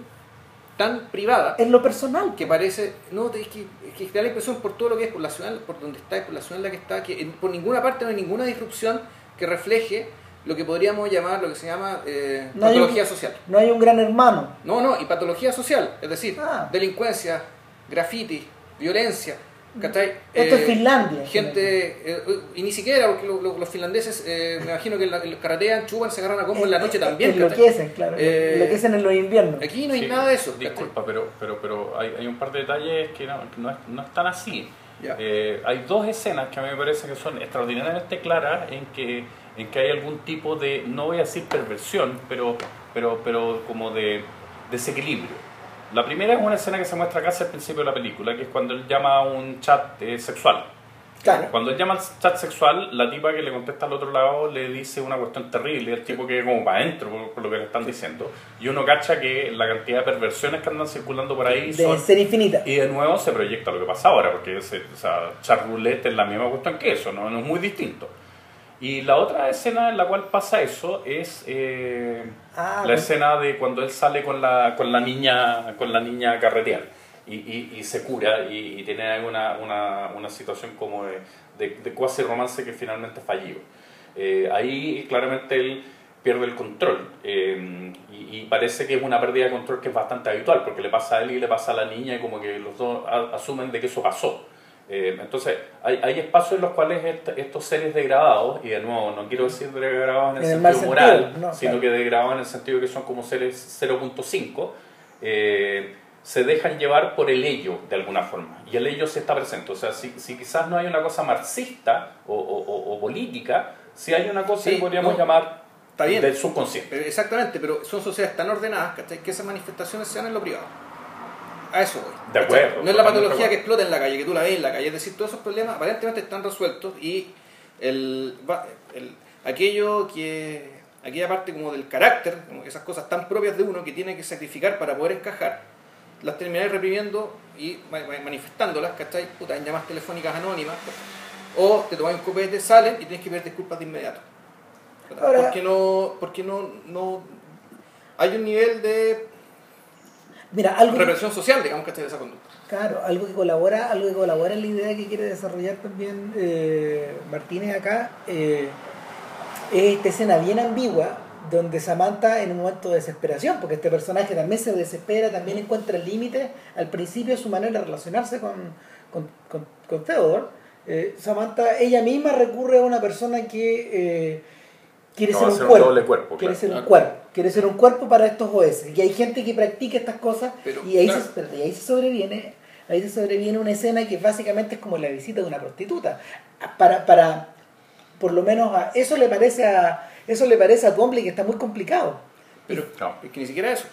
tan privada En lo personal. que parece, no, es que, es que da la impresión por todo lo que es, por la ciudad, por donde está, por la ciudad en la que está, que en- por ninguna parte no hay ninguna disrupción que refleje lo que podríamos llamar, lo que se llama eh, No patología un- social. No hay un gran hermano. No, no, y patología social, es decir, Ah. delincuencia, graffiti, violencia, ¿cachai? Esto Eh, es Finlandia. Gente, eh, y ni siquiera, porque lo- lo- los finlandeses, eh, me imagino que la- los carretean, chupan, se agarran a combo en la noche también. Enloquecen, claro. Eh, enloquecen en los inviernos. Aquí no hay Sí, nada de eso. ¿cachai? Disculpa, pero, pero, pero hay, hay un par de detalles que no, no, es, no están así. Ya. Eh, hay dos escenas que a mí me parece que son extraordinariamente claras en que, en que hay algún tipo de, no voy a decir perversión, pero, pero, pero como de desequilibrio. La primera es una escena que se muestra casi al principio de la película, que es cuando él llama a un chat eh, sexual. Claro. Cuando él llama al chat sexual, la tipa que le contesta al otro lado le dice una cuestión terrible, el tipo que como para adentro por, por lo que le están diciendo, y uno cacha que la cantidad de perversiones que andan circulando por ahí Deben son... ser infinitas. Y de nuevo se proyecta lo que pasa ahora, porque ese, o sea, es la misma cuestión que eso, no, no es muy distinto. Y la otra escena en la cual pasa eso es eh, Ah, la escena de cuando él sale con la, con la niña con la niña a carretear y, y, y se cura y, y tiene una, una, una situación como de, de, de cuasi romance que finalmente fallido. Eh, ahí claramente él pierde el control eh, y, y parece que es una pérdida de control que es bastante habitual porque le pasa a él y le pasa a la niña y como que los dos a- asumen de que eso pasó. Eh, entonces, hay, hay espacios en los cuales est- estos seres degradados, y de nuevo, no quiero decir degradados en el En el mal sentido moral, no, sino claro. que degradados en el sentido que son como seres 0.5, eh, se dejan llevar por el ello de alguna forma. Y el ello sí está presente. O sea, si, si quizás no hay una cosa marxista o, o- o- política, si hay una cosa Sí, que podríamos no. llamar Está bien. del subconsciente. Eh, Exactamente, pero son sociedades tan ordenadas ¿cachai? que esas manifestaciones se dan en lo privado. A eso voy. De ¿cachai? acuerdo, No es la totalmente patología que explota en la calle, que tú la ves en la calle. Es decir, todos esos problemas aparentemente están resueltos y el, el- aquello que aquella parte como del carácter, como esas cosas tan propias de uno que tiene que sacrificar para poder encajar, las termináis reprimiendo y ma- ma- manifestándolas, ¿cachai? Puta, en llamadas telefónicas anónimas, o te tomas un copete, salen y tienes que pedir disculpas de inmediato. Ahora- porque no, porque no, no hay un nivel de Mira, algo que, represión social, digamos, que de esa conducta. claro, algo que colabora, algo que colabora en la idea que quiere desarrollar también eh, Martínez acá, eh, es esta escena bien ambigua donde Samantha en un momento de desesperación, porque este personaje también se desespera, también encuentra límites al principio de su manera de relacionarse con, con, con, con Theodore. Eh, Samantha, ella misma recurre a una persona que quiere No, ser un ser un cuerpo. doble cuerpo, quiere claro. ser un Claro. cuerpo. Quiere ser un cuerpo para estos OS. Y hay gente que practica estas cosas Pero, y, ahí claro. se, y ahí se sobreviene. Ahí se sobreviene una escena que básicamente es como la visita de una prostituta. Para, para por lo menos a eso le parece a eso le parece a Twombly que está muy complicado. Pero No. es que ni siquiera eso.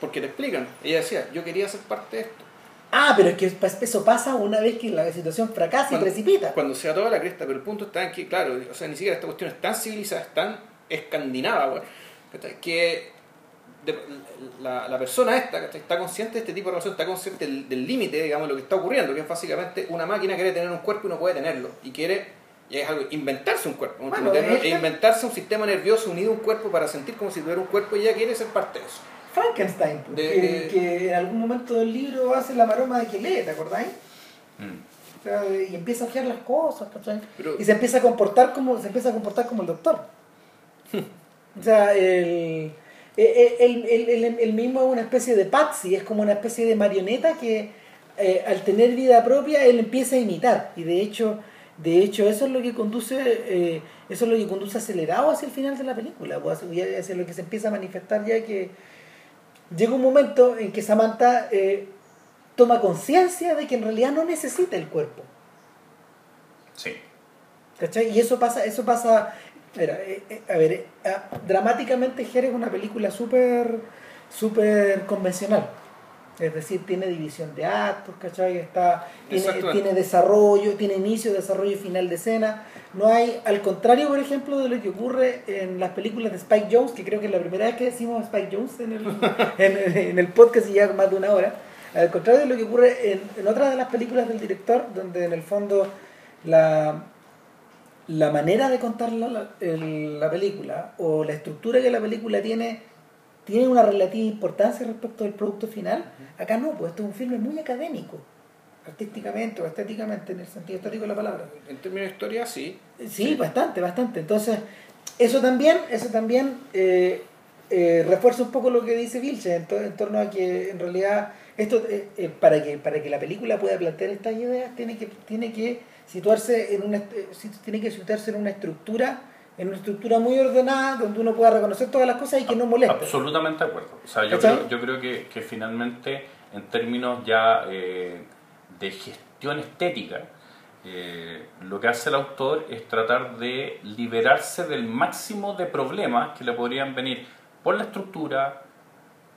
Porque te explican. Ella decía, yo quería ser parte de esto. Ah, pero es que eso pasa una vez que la situación fracasa y precipita. Cuando se da toda la cresta, pero el punto está en que, claro, o sea, ni siquiera esta cuestión es tan civilizada, es tan escandinava, que de- la, la persona esta está consciente de este tipo de relación, está consciente del límite, digamos, de lo que está ocurriendo, que es básicamente una máquina quiere tener un cuerpo y no puede tenerlo, y quiere, y es algo, inventarse un cuerpo, ¿no? Bueno, e inventarse un sistema nervioso unido a un cuerpo para sentir como si tuviera un cuerpo y ella quiere ser parte de eso. Frankenstein, pues, De- que, de- que en algún momento del libro hace la maroma de que lee, ¿te acordáis? Mm. O sea, y empieza a fiar las cosas. Pero- y se empieza a comportar como se empieza a comportar como el doctor. o sea, el, el, el, el- el- el mismo es una especie de patsy, es como una especie de marioneta que eh, al tener vida propia él empieza a imitar y de hecho de hecho eso es lo que conduce eh, eso es lo que conduce acelerado hacia el final de la película pues, hacia lo que se empieza a manifestar ya que llega un momento en que Samantha eh, toma conciencia de que en realidad no necesita el cuerpo Sí. ¿Cachai? Y eso pasa, eso pasa, mira, eh, eh, a ver, eh, ah, dramáticamente Her es una película súper, súper convencional. Es decir, tiene división de actos, ¿cachai? Está, tiene, Exactamente. tiene desarrollo, tiene inicio, desarrollo y final de escena. No hay, al contrario, por ejemplo, de lo que ocurre en las películas de Spike Jones, que creo que es la primera vez que decimos Spike Jones en el, en, el- en el podcast y ya más de una hora. Al contrario de lo que ocurre en, en otras de las películas del director, donde en el fondo la, la manera de contar la, la- el- la película o la estructura que la película tiene tiene una relativa importancia respecto del producto final. Acá no, pues esto es un filme muy académico, artísticamente o estéticamente, en el sentido estético de la palabra. En términos de historia, sí. Sí, bastante, bastante. Entonces, eso también, eso también eh, eh, refuerza un poco lo que dice Vilche en, en torno a que en realidad esto eh, eh, para que para que la película pueda plantear estas ideas tiene que tiene que situarse en una eh, tiene que situarse en una estructura en una estructura muy ordenada donde uno pueda reconocer todas las cosas y que no moleste. Absolutamente de acuerdo. O sea, yo creo, yo creo que, que finalmente, en términos ya eh, de gestión estética, eh, lo que hace el autor es tratar de liberarse del máximo de problemas que le podrían venir por la estructura,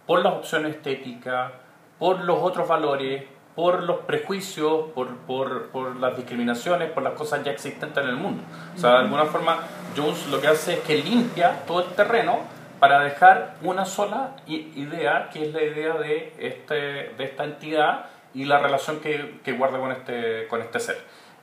por las opciones estéticas, por los otros valores, por los prejuicios, por, por, por las discriminaciones, por las cosas ya existentes en el mundo. O sea, de alguna forma, Jones lo que hace es que limpia todo el terreno para dejar una sola idea, que es la idea de, este, de esta entidad y la relación que, que guarda con este, con este ser,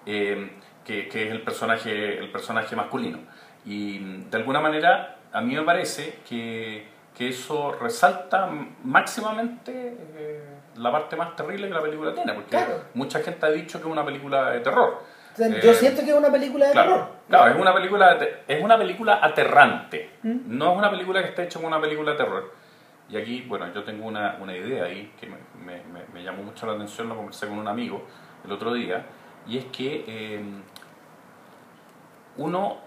eh, que, que es el personaje, el personaje masculino. Y de alguna manera, a mí me parece que, que eso resalta máximamente eh, la parte más terrible que la película tiene, porque Claro. mucha gente ha dicho que es una película de terror. Sea, yo Eh, siento que es una película de Claro, terror. claro, es una película es una película aterrante. ¿Mm? No es una película que esté hecha como una película de terror. Y aquí, bueno, yo tengo una, una idea ahí que me, me- me- me llamó mucho la atención, lo conversé con un amigo el otro día, y es que eh, uno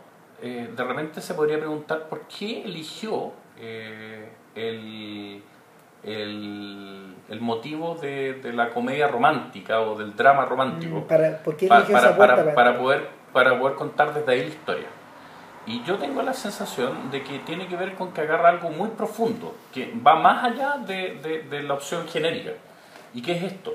eh, de repente se podría preguntar por qué eligió eh, el, el, el motivo de, de la comedia romántica o del drama romántico Mm, Para, ¿Por qué pa- para, para- para poder, para poder contar desde ahí la historia. Y yo tengo la sensación de que tiene que ver con que agarra algo muy profundo, que va más allá de, de- de la opción genérica. ¿Y qué es esto?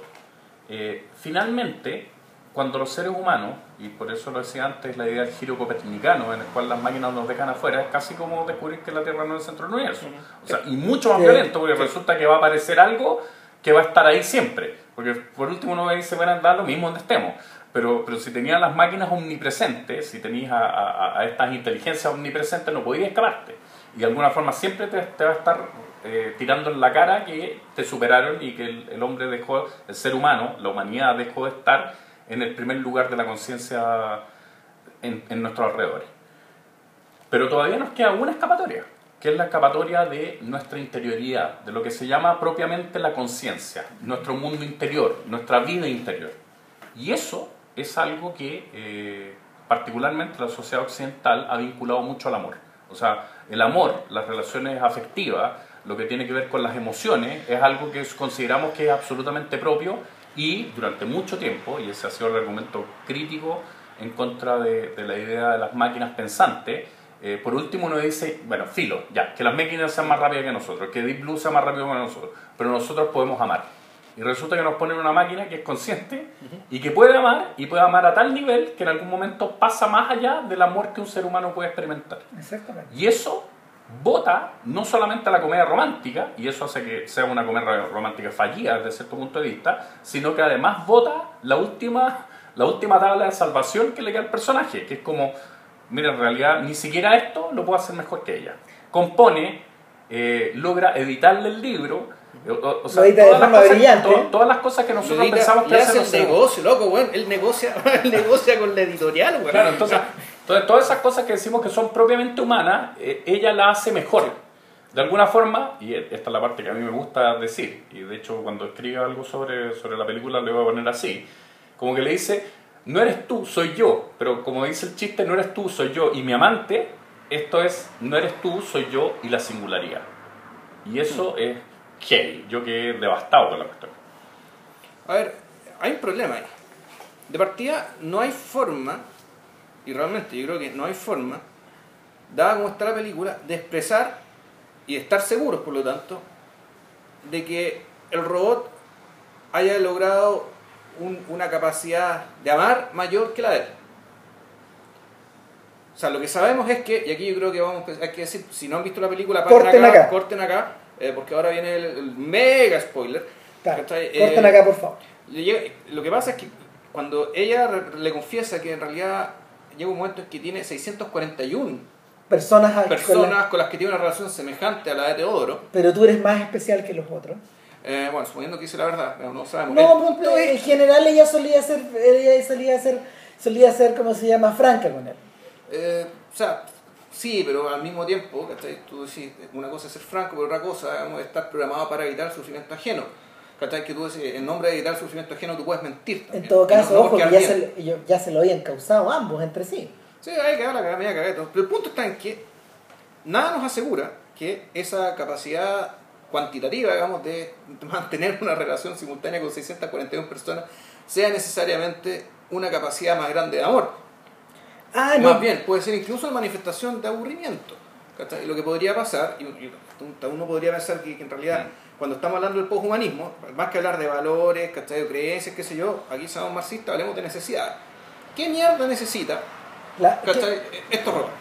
Eh, finalmente, cuando los seres humanos, y por eso lo decía antes, la idea del giro copernicano, en el cual las máquinas nos dejan afuera, es casi como descubrir que la Tierra no es el centro del universo. O sea, y mucho más violento, porque resulta que va a aparecer algo que va a estar ahí siempre. Porque por último uno dice, van a andar lo mismo donde estemos. Pero, pero si tenías las máquinas omnipresentes, si tenías a, a- a estas inteligencias omnipresentes, no podías escaparte. Y de alguna forma siempre te, te va a estar eh, tirando en la cara que te superaron y que el, el hombre dejó, el ser humano, la humanidad dejó de estar en el primer lugar de la conciencia en, en nuestros alrededores. Pero todavía nos queda una escapatoria, que es la escapatoria de nuestra interioridad, de lo que se llama propiamente la conciencia, nuestro mundo interior, nuestra vida interior. Y eso es algo que eh, particularmente la sociedad occidental ha vinculado mucho al amor. O sea, el amor, las relaciones afectivas, lo que tiene que ver con las emociones, es algo que consideramos que es absolutamente propio y durante mucho tiempo, y ese ha sido el argumento crítico en contra de, de la idea de las máquinas pensantes, eh, por último uno dice, bueno, filo, ya, que las máquinas sean más rápidas que nosotros, que Deep Blue sea más rápido que nosotros, pero nosotros podemos amar. Y resulta que nos ponen una máquina que es consciente y que puede amar y puede amar a tal nivel que en algún momento pasa más allá del amor que un ser humano puede experimentar. Exactamente. Y eso vota no solamente a la comedia romántica, y eso hace que sea una comedia romántica fallida desde cierto punto de vista, sino que además vota la última, la última tabla de salvación que le queda al personaje, que es como, mira, en realidad ni siquiera esto lo puede hacer mejor que ella. Compone, eh, logra editarle el libro, o- o- o sea, Lo edita de todas las forma cosas- brillante. to- todas las cosas que nosotros edita- pensamos que le hacen hace el negocio, loco, weón. Él negocia, él negocia con la editorial, weón. Claro, entonces, entonces, todas esas cosas que decimos que son propiamente humanas, eh, ella la hace mejor. De alguna forma, y e- esta es la parte que a mí me gusta decir, y de hecho cuando escriba algo sobre, sobre la película le voy a poner así, como que le dice, no eres tú, soy yo, pero como dice el chiste, no eres tú, soy yo y mi amante, esto es, no eres tú, soy yo y la singularidad. Y eso es heavy, yo quedé devastado con la cuestión. A ver, hay un problema ahí. De partida, no hay forma, y realmente yo creo que no hay forma, dada como está la película, de expresar y de estar seguros, por lo tanto, de que el robot haya logrado un- una capacidad de amar mayor que la de él. O sea, lo que sabemos es que, y aquí yo creo que vamos hay que decir, si no han visto la película, Corten acá, acá. corten acá, eh, porque ahora viene el, el mega spoiler. Claro, ¿cachai? corten Eh, acá, por favor. lo que pasa es que cuando ella le confiesa que en realidad llega un momento en que tiene 641 Personas a- con la- personas con las que tiene una relación semejante a la de Teodoro, pero tú eres más especial que los otros. eh, bueno, suponiendo que dice la verdad, no, no sabemos. No, El en general ella solía ser, ella solía ser, solía ser, como se llama, franca con él. eh, o sea, sí, pero al mismo tiempo, ¿cachai? tú decís, una cosa es ser franco, pero otra cosa es estar programado para evitar el sufrimiento ajeno. ¿Cachai? Que tú en nombre de evitar el sufrimiento ajeno tú puedes mentir. también. En todo Y no- caso, no ojo, ya se, ya se lo habían causado ambos entre sí. Sí, hay que dar la media cagada. Pero el punto está en que nada nos asegura que esa capacidad cuantitativa, digamos, de mantener una relación simultánea con 641 personas sea necesariamente una capacidad más grande de amor. Ah, no. Más bien, puede ser incluso una manifestación de aburrimiento. ¿cachai? Lo que podría pasar, y y uno podría pensar que, que en realidad, cuando estamos hablando del poshumanismo, más que hablar de valores, ¿cachai? de creencias, qué sé yo, aquí somos marxistas, hablemos de necesidades. ¿Qué mierda necesita La- ¿cachai? estos robots?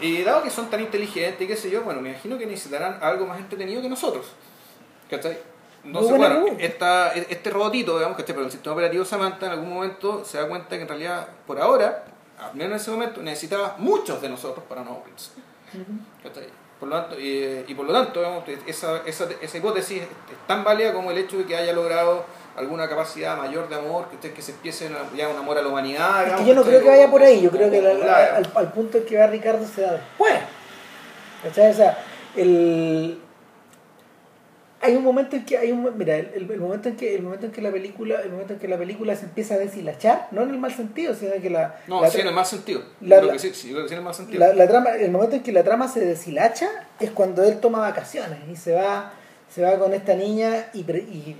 Y dado que son tan inteligentes y qué sé yo, bueno, me imagino que necesitarán algo más entretenido que nosotros. ¿Cachai? Entonces, Muy bueno, esta, este robotito, digamos, que pero el sistema operativo Samantha en algún momento se da cuenta que en realidad, por ahora, al menos en ese momento, necesitaba muchos de nosotros para no aburrirse. ¿Cachai? Por lo tanto, y, y por lo tanto, digamos, esa, esa, esa hipótesis es tan válida como el hecho de que haya logrado alguna capacidad mayor de amor, que, que se empiece ya un amor a la humanidad. Es que yo no creo que vaya por ahí, yo creo que la- Como- la- al, al punto en que va Ricardo se da después. ¿Cachai? O sea, el... hay un momento en que hay un mira el, el- momento en que el momento en que la película el momento en que la película se empieza a deshilachar no en el mal sentido sino que la No, la, sí, en el sentido. la- que sí, sí, yo creo que sí en el más sentido. la- la trama el momento en que la trama se deshilacha es cuando él toma vacaciones y se va se va con esta niña y, y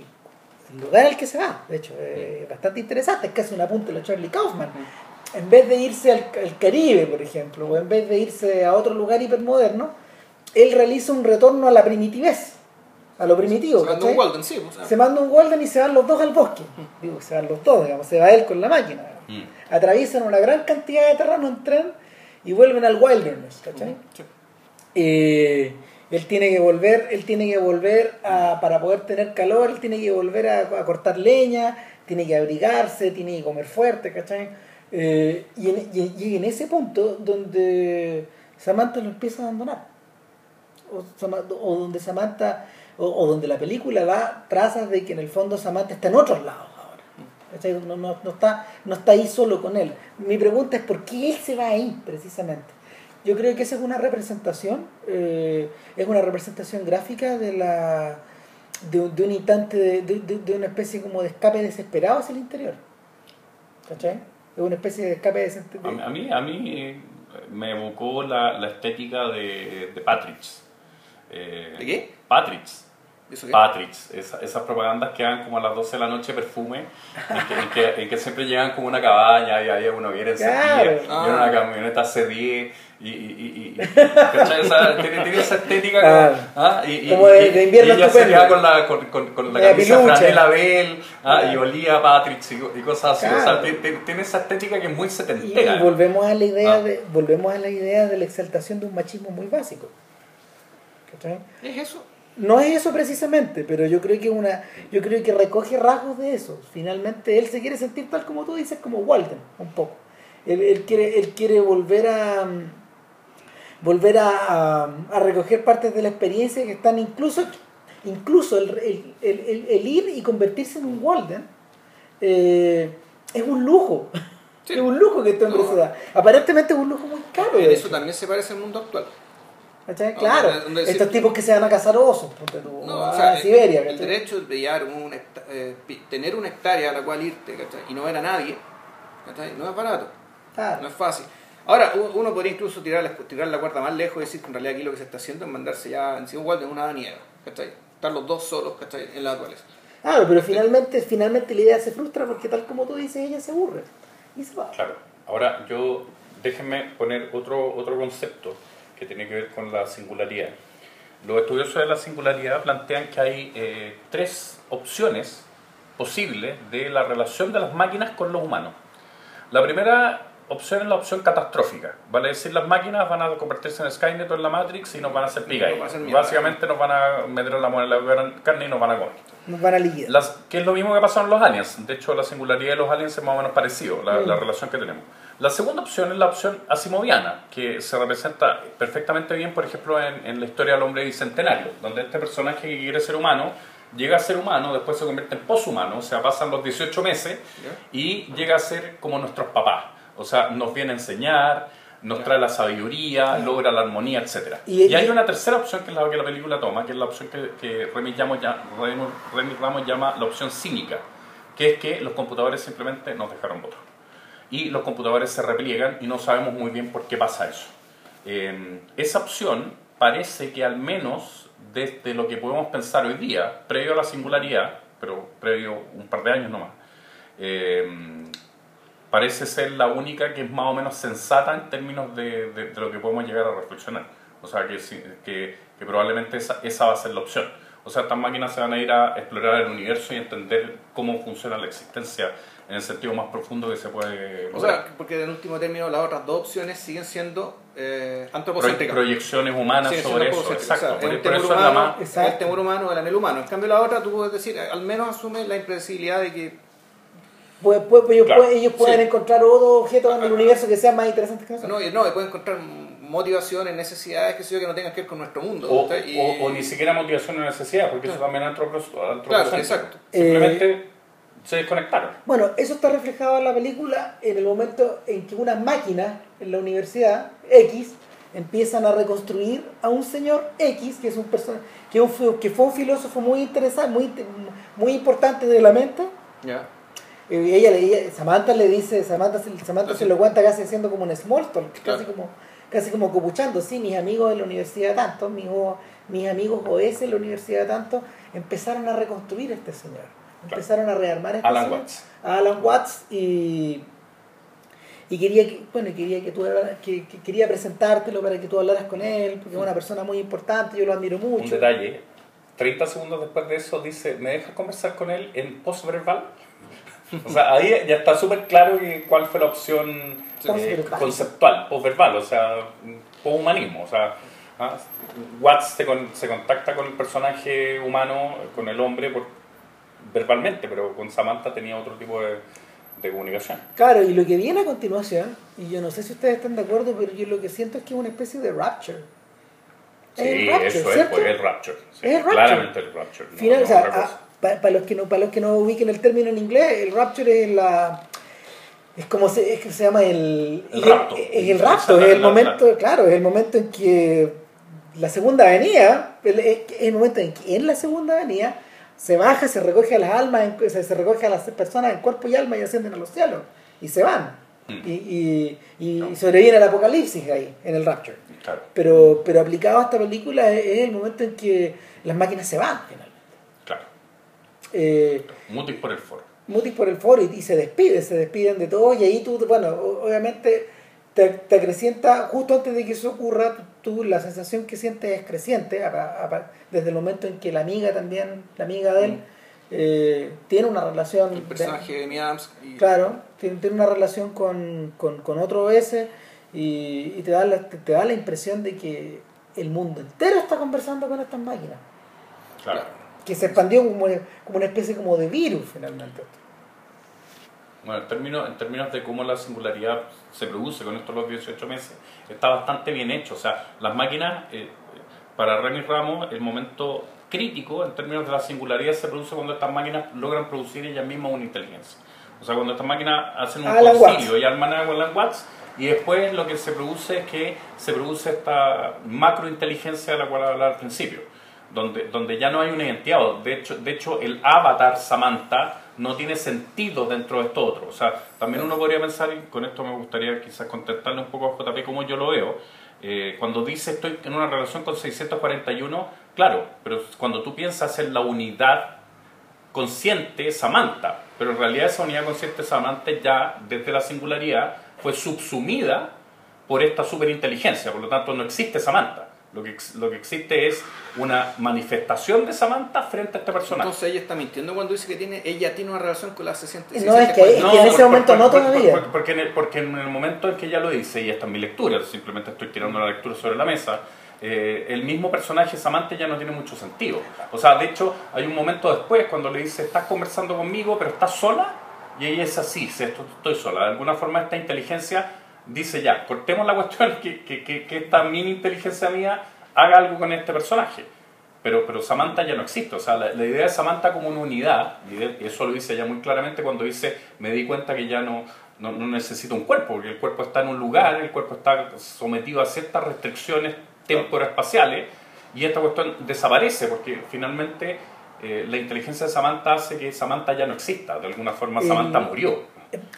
el lugar al que se va de hecho es bastante interesante es casi un apunte de Charlie Kaufman en vez de irse al, al Caribe, por ejemplo, o en vez de irse a otro lugar hipermoderno, él realiza un retorno a la primitivez, a lo primitivo. Se manda un Walden, sí. o sea. Se manda un Walden y se van los dos al bosque. Digo, se van los dos, digamos, se va él con la máquina. Mm. Atraviesan una gran cantidad de terreno en tren y vuelven al wilderness, ¿cachai? Sí. Eh, él tiene que volver, él tiene que volver a, para poder tener calor, él tiene que volver a, a cortar leña, tiene que abrigarse, tiene que comer fuerte, ¿cachai? Eh, y, en, y- y en ese punto donde Samantha lo empieza a abandonar. O, o donde Samantha, o, o donde la película da trazas de que en el fondo Samantha está en otros lados ahora. ¿cachai? No, no, no está, no está ahí solo con él. Mi pregunta es por qué él se va ahí, precisamente. Yo creo que esa es una representación, eh, es una representación gráfica de la de, un- de un instante, de, de- de- una especie como de escape desesperado hacia el interior. ¿Cachai? Es una especie de escape desesperado. A mí, a mí, eh, me evocó la, la estética de, de Patrix. Eh, ¿De qué? Patrix. ¿Eso qué? Patrix, esa- esas propagandas que dan como a las 12 de la noche perfume, en que, en que- en que siempre llegan como una cabaña y había una hoguera encendida, Claro. y Ah. una camioneta C10 y, y, y, y-. Esa- tiene, tiene esa estética como, Claro. ¿ah? y, y- Como de- y- de invierno y ella se con la, con, con, con la La camisa franela de él ¿ah? y Claro. olía a Patrix y, y cosas así, o sea, Claro. tiene, tiene- esa estética que es muy Y, setentera. y volvemos a la idea Ah. de volvemos a la idea de la exaltación de un machismo muy básico. ¿Cachai? ¿Es eso? No es eso precisamente, pero yo creo que una, yo creo que recoge rasgos de eso. Finalmente él se quiere sentir tal como tú dices, como Walden, un poco. Él, él quiere, él quiere volver a volver a, a- a recoger partes de la experiencia que están incluso, incluso el, el- el- el- ir y convertirse en un Walden eh, es un lujo. Sí. Es un lujo que este hombre No. se da. Aparentemente es un lujo muy caro. De eso también se parece al mundo actual. ¿Cachai? No, Claro, estos tipos que se van a cazar osos, ponte tú, No, a o sea, Siberia, el derecho de llevar un hecta- eh, tener una hectárea a la cual irte ¿cachai? y no ver a nadie, ¿cachai? no es barato, Claro. no es fácil. Ahora, uno podría incluso tirar la, tirar la cuerda más lejos y decir que en realidad aquí lo que se está haciendo es mandarse ya encima igual de una nieve, ¿cachai? Estar los dos solos, ¿cachai? En la naturaleza. Claro, pero finalmente, finalmente la idea se frustra porque tal como tú dices, ella se aburre. Y se va. Claro. Ahora, yo déjenme poner otro, otro concepto que tiene que ver con la singularidad. Los estudiosos de la singularidad plantean que hay eh, tres opciones posibles de la relación de las máquinas con los humanos. La primera opción es la opción catastrófica. Vale decir, las máquinas van a convertirse en Skynet o en la Matrix y nos van a hacer pica. Nos van a hacer mierda. Básicamente nos van a meter la en la carne y nos van a comer. Nos van a liquidar. Las, que es lo mismo que pasó en los aliens. De hecho, la singularidad de los aliens es más o menos parecido, la, Mm. la relación que tenemos. La segunda opción es la opción asimoviana, que se representa perfectamente bien, por ejemplo, en, en la historia del hombre bicentenario, donde este personaje que quiere ser humano llega a ser humano, después se convierte en poshumano, o sea, pasan los 18 meses y llega a ser como nuestros papás. O sea, nos viene a enseñar, nos trae la sabiduría, logra la armonía, etc. Y- Y, hay y- una tercera opción que es la que la película toma, que es la opción que, que Remy, llamo ya- Remy- Remy Ramos llama la opción cínica, que es que los computadores simplemente nos dejaron votar. Y los computadores se repliegan y no sabemos muy bien por qué pasa eso. Eh, esa opción parece que al menos desde lo que podemos pensar hoy día, previo a la singularidad, pero previo un par de años nomás, eh, parece ser la única que es más o menos sensata en términos de, de- lo que podemos llegar a reflexionar. O sea, que, que, que probablemente esa, esa va a ser la opción. O sea, estas máquinas se van a ir a explorar el universo y entender cómo funciona la existencia en el sentido más profundo que se puede O lograr. sea, porque en último término las otras dos opciones siguen siendo eh, Pro- antropocéntricas. proyecciones humanas Siguen sobre eso, exacto. O sea, por, el por temor eso es la humano, más... Exacto. el temor humano, el anhelo humano. En cambio la otra tú puedes decir, al menos asume la impredecibilidad de que Pues, pues, ellos, Claro, pueden, ellos pueden sí. encontrar otros objetos en el universo que sean más interesantes que nosotros. no, no, pueden encontrar motivaciones, necesidades, que yo, que no tengan que ver con nuestro mundo. O. Y- o- o ni siquiera motivación o necesidad, porque eso Claro. también es antropos- Claro, antropocéntrico. exacto. Simplemente se desconectaron. Bueno, eso está reflejado en la película en el momento en que unas máquinas en la universidad X empiezan a reconstruir a un señor X, que es un persona, que, un que fue un filósofo muy interesante, muy, muy importante de la mente. Ya. Eh, ella, le- ella- Samantha le dice, Samantha, se- Samantha se lo cuenta casi haciendo como un small talk, casi como casi como copuchando, sí, mis amigos de la universidad tanto, mis, o- mis amigos OS de la universidad tanto, empezaron a reconstruir a este señor, empezaron a rearmar a Alan Watts. a Alan Watts y, y quería que, bueno, quería que tú que, que quería presentártelo para que tú hablaras con él, porque es una persona muy importante, yo lo admiro Un mucho. detalle. 30 segundos después de eso dice, ¿me dejas conversar con él en post-verbal? O sea, ahí ya está súper claro que cuál fue la opción eh, conceptual, post-verbal, o sea, post-humanismo. O sea, ¿ah? Watts se, con- se contacta con el personaje humano, con el hombre, por, verbalmente, pero con Samantha tenía otro tipo de, de comunicación. Claro, y lo que viene a continuación, y yo no sé si ustedes están de acuerdo, pero yo lo que siento es que es una especie de rapture. Sí, Es el rapture, eso es, pues, el Rapture. Sí, Es el Rapture. Claramente el Rapture. no- Final- no o sea, para los que no para los que no ubiquen el término en inglés, el rapture es la es como se, es que se llama el El es rapto. es el rapto, es es el momento, claro, es el momento en que la segunda avenida, el, es el momento en que en la segunda avenida se baja, se recoge a las almas, se, recoge a las personas en cuerpo y alma y ascienden a los cielos y se van. Mm. Y, y, y sobreviene el apocalipsis ahí, en el rapture. Claro, Pero, pero aplicado a esta película es, el momento en que las máquinas se van finalmente. claro. Eh, Mutis por el foro. Mutis por el foro y, y se despide, se despiden de todo y ahí tú, bueno, obviamente te, te acrecienta, justo antes de que eso ocurra, tú la sensación que sientes es creciente, a- a- desde el momento en que la amiga también, la amiga de él, Mm. eh, tiene una relación... El personaje de Amy Adams. Y, Claro, tiene, tiene una relación con, con, con otro S y, y te, da la, te, te da la impresión de que el mundo entero está conversando con estas máquinas, Claro. que se expandió como, como una especie como de virus finalmente. Bueno, en términos, en términos de cómo la singularidad se produce con estos los 18 meses, está bastante bien hecho. O sea, las máquinas, eh, para Remy Ramos, el momento crítico en términos de la singularidad se produce cuando estas máquinas logran producir ellas mismas una inteligencia. O sea, cuando estas máquinas hacen un Alan concilio Watts. y arman a Alan Watts, y después lo que se produce es que se produce esta macrointeligencia de la cual hablaba al principio donde, donde ya no hay una identidad. De hecho, de hecho, el avatar Samantha no tiene sentido dentro de esto otro. O sea, también uno podría pensar, y con esto me gustaría quizás contestarle un poco a JP como yo lo veo, eh, cuando dice estoy en una relación con 641, claro, pero cuando tú piensas en la unidad consciente Samantha, pero en realidad esa unidad consciente Samantha ya desde la singularidad fue subsumida por esta superinteligencia, por lo tanto no existe Samantha. Lo que, lo que existe es una manifestación de Samantha frente a este personaje. Entonces ella está mintiendo cuando dice que tiene, ella tiene una relación con la 60. No, es que- es que en ese momento no todavía. Porque, porque en el, porque en el momento en que ella lo dice, y esta es mi lectura, simplemente estoy tirando la lectura sobre la mesa, eh, el mismo personaje Samantha ya no tiene mucho sentido. O sea, de hecho, hay un momento después cuando le dice, estás conversando conmigo, pero estás sola, y ella es así, dice, "Esto- estoy sola. De alguna forma esta inteligencia dice, ya, cortemos la cuestión, que, que, que, esta mini inteligencia mía haga algo con este personaje. Pero, pero Samantha ya no existe. O sea, la, la idea de Samantha como una unidad, y eso lo dice ella muy claramente cuando dice, me di cuenta que ya no, no, no necesito un cuerpo, porque el cuerpo está en un lugar, el cuerpo está sometido a ciertas restricciones temporoespaciales, y esta cuestión desaparece, porque finalmente eh, la inteligencia de Samantha hace que Samantha ya no exista. De alguna forma, Samantha murió.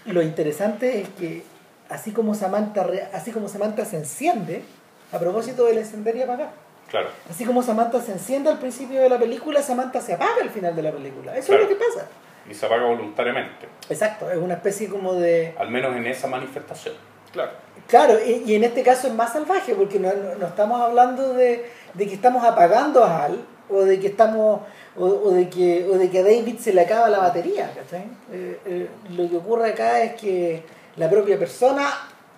Lo interesante es que así como Samantha, así como Samantha se enciende, a propósito del encender y apagar, Claro. así como Samantha se enciende al principio de la película, Samantha se apaga al final de la película. Eso Claro. es lo que pasa. Y se apaga voluntariamente, Exacto, es una especie como de... al menos en esa manifestación. Claro. Claro, y, y en este caso es más salvaje porque no, no- no estamos hablando de, de que estamos apagando a Hal o de que estamos o, o de que o de que a David se le acaba la batería, ¿cachai? Eh, eh, lo que ocurre acá es que la propia persona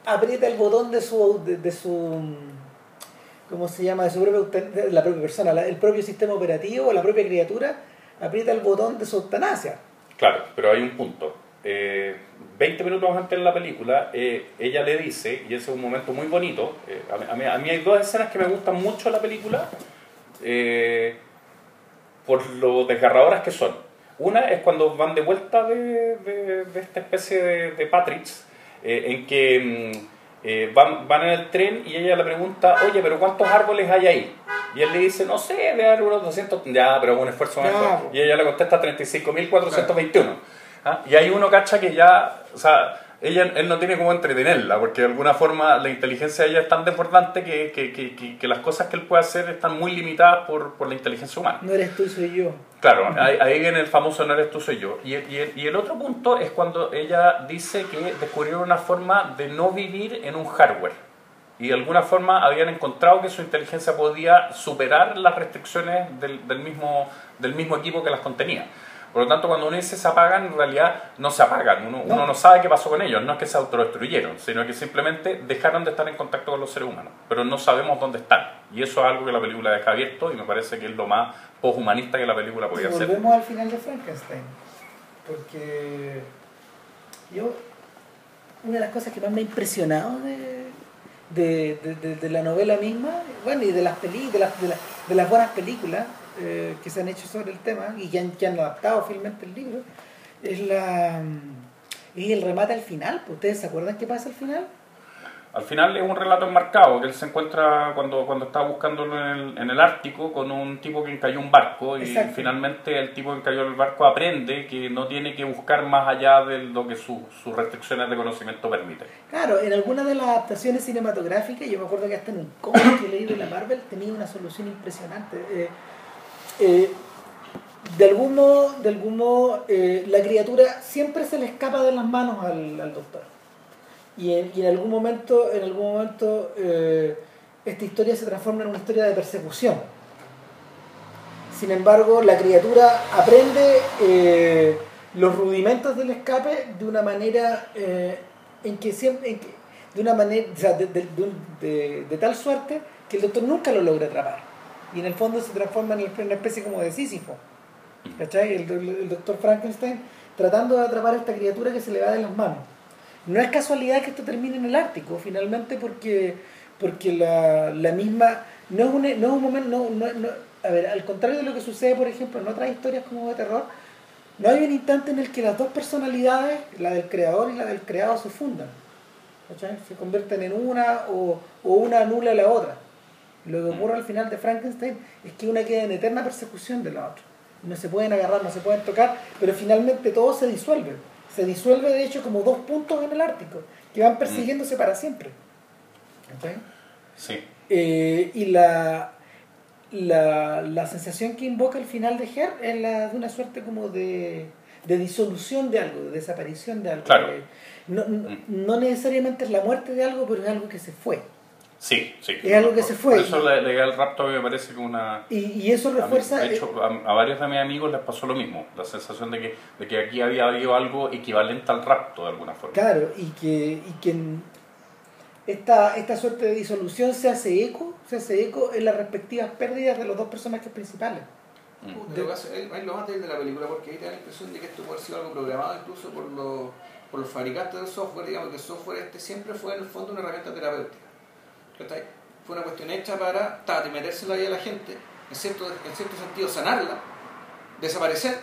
aprieta el botón de su de, su ¿cómo se llama? de su propia la propia persona, el propio sistema operativo, la propia criatura aprieta el botón de su eutanasia. Claro, pero hay un punto. Eh, 20 minutos antes de la película, eh, ella le dice, y ese es un momento muy bonito, eh, a, mí, a mí- a mí hay dos escenas que me gustan mucho de la película, eh, por lo desgarradoras que son. Una es cuando van de vuelta de, de- de esta especie de, de Patricks, eh, en que mm, eh, van, van en el tren y ella le pregunta, oye, pero ¿cuántos árboles hay ahí? Y él le dice, no sé, debe haber unos 200, ya, pero un esfuerzo po. Y ella le contesta 35.421. ¿Ah? Y hay uno, cacha, que ya, o sea, ella, él no tiene cómo entretenerla, porque de alguna forma la inteligencia de ella es tan desbordante que, que, que, que las cosas que él puede hacer están muy limitadas por, por la inteligencia humana. No eres tú, soy yo. Claro, ahí, ahí viene el famoso no eres tú, soy yo. Y, y, el, y el otro punto es cuando ella dice que descubrieron una forma de no vivir en un hardware. Y de alguna forma habían encontrado que su inteligencia podía superar las restricciones del, del mismo, del mismo equipo que las contenía. Por lo tanto, cuando uno dice se apagan, en realidad no se apagan. Uno no. uno no sabe qué pasó con ellos. No es que se autodestruyeron, sino que simplemente dejaron de estar en contacto con los seres humanos. Pero no sabemos dónde están. Y eso es algo que la película deja abierto y me parece que es lo más poshumanista que la película podía hacer. volvemos al final de Frankenstein. Porque yo, una de las cosas que más me ha impresionado de, de, de, de, de la novela misma, bueno, y de las, peli, de las, de, las, de las buenas películas, eh, que se han hecho sobre el tema y que han, que han adaptado finalmente el libro es la y el remate al final. ¿Ustedes se acuerdan qué pasa al final? Al final es un relato enmarcado que él se encuentra cuando, cuando está buscándolo en el, en el Ártico con un tipo que encalló un barco y finalmente el tipo que encalló el barco aprende que no tiene que buscar más allá de lo que su- sus restricciones de conocimiento permiten. Claro, en algunas de las adaptaciones cinematográficas, yo me acuerdo que hasta en un cómic que leí de la Marvel tenía una solución impresionante. Eh, eh, de algún modo, de algún modo eh, la criatura siempre se le escapa de las manos al, al doctor. Y en, algún momento, en algún momento eh, esta historia se transforma en una historia de persecución. Sin embargo, la criatura aprende los rudimentos del escape de una manera en que siempre, en que- de una manera, de tal suerte que el doctor nunca lo logra atrapar. Y en el fondo se transforma en una especie como de Sísifo. ¿Cachai? El, doctor Frankenstein tratando de atrapar a esta criatura que se le va de las manos. No es casualidad que esto termine en el Ártico, finalmente, porque, porque la, la misma. No es, un, no es un momento. No, no- no- a ver, al contrario de lo que sucede, por ejemplo, en otras historias como de terror, no hay un instante en el que las dos personalidades, la del creador y la del creado, se fundan. ¿Cachai? Se convierten en una o, o una anula a la otra. Lo que ocurre al final de Frankenstein es que una queda en eterna persecución de la otra. No se pueden agarrar, no se pueden tocar, pero finalmente todo se disuelve. Se disuelve de hecho como dos puntos en el Ártico, que van persiguiéndose para siempre. ¿Cachai? Sí. Eh, y la, la, la sensación que invoca el final de Her es la de una suerte como de, de disolución de algo, de desaparición de algo. Claro. Eh, no, no- no necesariamente es la muerte de algo, pero es algo que se fue. Sí, sí. Es algo que se fue. Por eso la, la idea del rapto me parece que una... Y, y eso mí- refuerza... de hecho, a, a varios de mis amigos les pasó lo mismo, la sensación de que, de que aquí había habido algo equivalente al rapto de alguna forma. Claro, y que, y que esta, esta suerte de disolución se hace eco, se hace eco en las respectivas pérdidas de los dos personajes principales. Mm. Puta, lo ahí- más débil de la película porque ahí te da la impresión de que esto puede haber sido algo programado incluso por los, por los fabricantes del software, digamos que el software este siempre fue en el fondo una herramienta terapéutica. ¿Cachai? Fue una cuestión hecha para ta, de metérsela ahí a la gente, en cierto, en cierto sentido sanarla, desaparecer,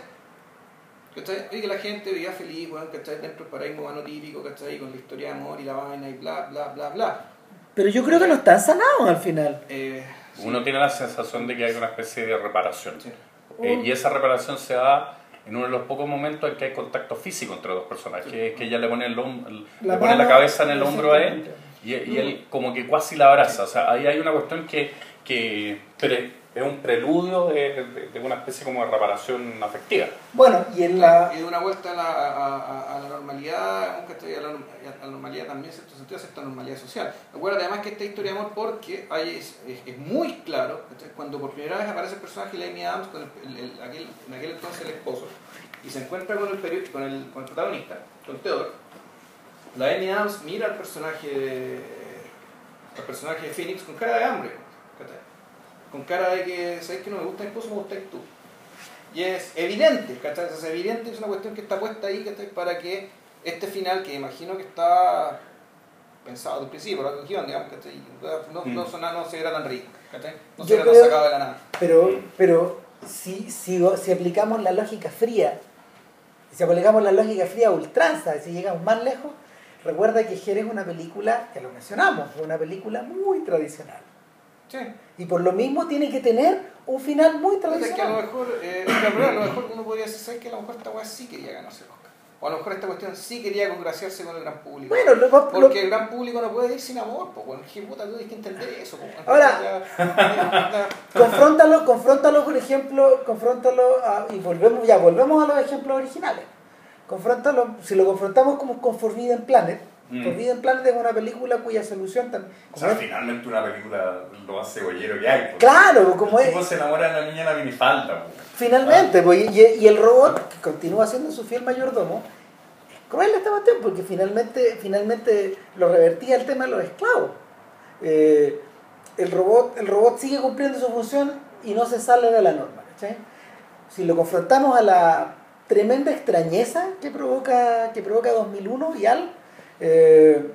¿cachai? Y que la gente vivía feliz, bueno, ¿cachai? Dentro del paradigma humano típico, ¿cachai? Con la historia de amor y la vaina y bla, bla, bla, bla. Pero yo creo que no están sanados al final. Eh, sí. Uno tiene la sensación de que hay una especie de reparación. Sí. Eh, y esa reparación se da en uno de los pocos momentos en que hay contacto físico entre dos personas, que es que ella le pone, el hom- el- La le pone la cabeza en el hombro a él. Y, y él como que casi la abraza. O sea, ahí hay una cuestión que, que pre- es un preludio de, de- de una especie como de reparación afectiva. Bueno, y en la... Y de una vuelta a la, a, a- a la normalidad, ¿cachai? a la, a la normalidad también, en cierto sentido, a cierta normalidad social. Recuerda además que esta historia de amor, porque hay, es, es- es muy claro, ¿cachai? cuando por primera vez aparece el personaje de Amy Adams, con el, el- el- aquel, en aquel entonces el esposo, y se encuentra con el, con el, con el protagonista, con Theodore, la Amy Adams mira al personaje de, al personaje de Phoenix con cara de hambre, con cara de que, ¿sabes que no me gusta mi esposo, me gusta tú? Y es evidente, ¿cachai? Es evidente, es una cuestión que está puesta ahí, ¿cachai? Para que este final, que imagino que está pensado desde el principio, guion, digamos, ¿cachai? No, no, Mm. sonara- no se era tan rico, ¿cachai? No Yo se era tan creo- sacado de la nada. Pero, pero si, si, si aplicamos la lógica fría, si aplicamos la lógica fría a ultranza, si llegamos más lejos, recuerda que Jerez es una película, que lo mencionamos, es una película muy tradicional. Sí. Y por lo mismo tiene que tener un final muy Entonces, que a lo tradicional. mejor, eh, a lo mejor uno podría decir, ¿sabes que A lo mejor esta weá sí quería ganarse el Oscar. O a lo mejor esta cuestión sí quería congraciarse con el gran público. Bueno, lo- lo- Porque el gran público no puede ir sin amor, pues bueno, puta, tú tienes que entender eso. po. Ahora- Ya- ya- confróntalo, confróntalo, por ejemplo, confróntalo a- y volvemos, ya volvemos a los ejemplos originales. Confróntalo, si lo confrontamos como con Forbidden Planet, Mm. Forbidden Planet es una película cuya solución también. O sea, finalmente una película lo más cebollero que hay. pues. Claro, como el es. tipo se enamora de la niña en la minifalda. pues. Finalmente, pues, y, y el robot, que continúa siendo su fiel mayordomo, cruel esta cuestión, porque finalmente, finalmente lo revertía el tema de los esclavos. Eh, el, robot, el robot sigue cumpliendo su función y no se sale de la norma. Si lo confrontamos a la tremenda extrañeza que provoca, que provoca 2001 y al, eh,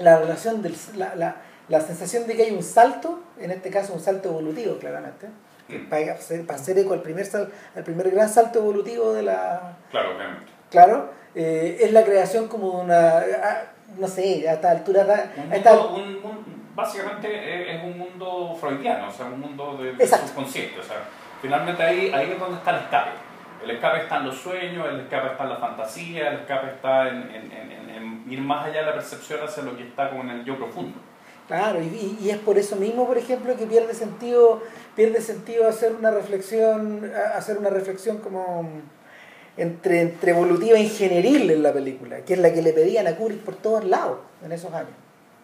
la relación del, la, la, la sensación de que hay un salto, en este caso un salto evolutivo claramente, para hacer, para hacer eco al primer, sal- al primer gran salto evolutivo de la... Claro, obviamente. Claro, eh, es la creación como de una... ah, No sé, a esta altura... Un esta- mundo- un- un- básicamente es, un mundo freudiano, o sea, un mundo de, subconsciente. O sea, finalmente ahí, ahí es donde está el escape. El escape está en los sueños, el escape está en la fantasía, el escape está en, en- en- en- en ir más allá de la percepción hacia lo que está como en el yo profundo. Claro, y, es por eso mismo, por ejemplo, que pierde sentido, pierde sentido hacer una reflexión, hacer una reflexión como entre, entre evolutiva e ingenieril en la película, que es la que le pedían a Kubrick por todos lados en esos años.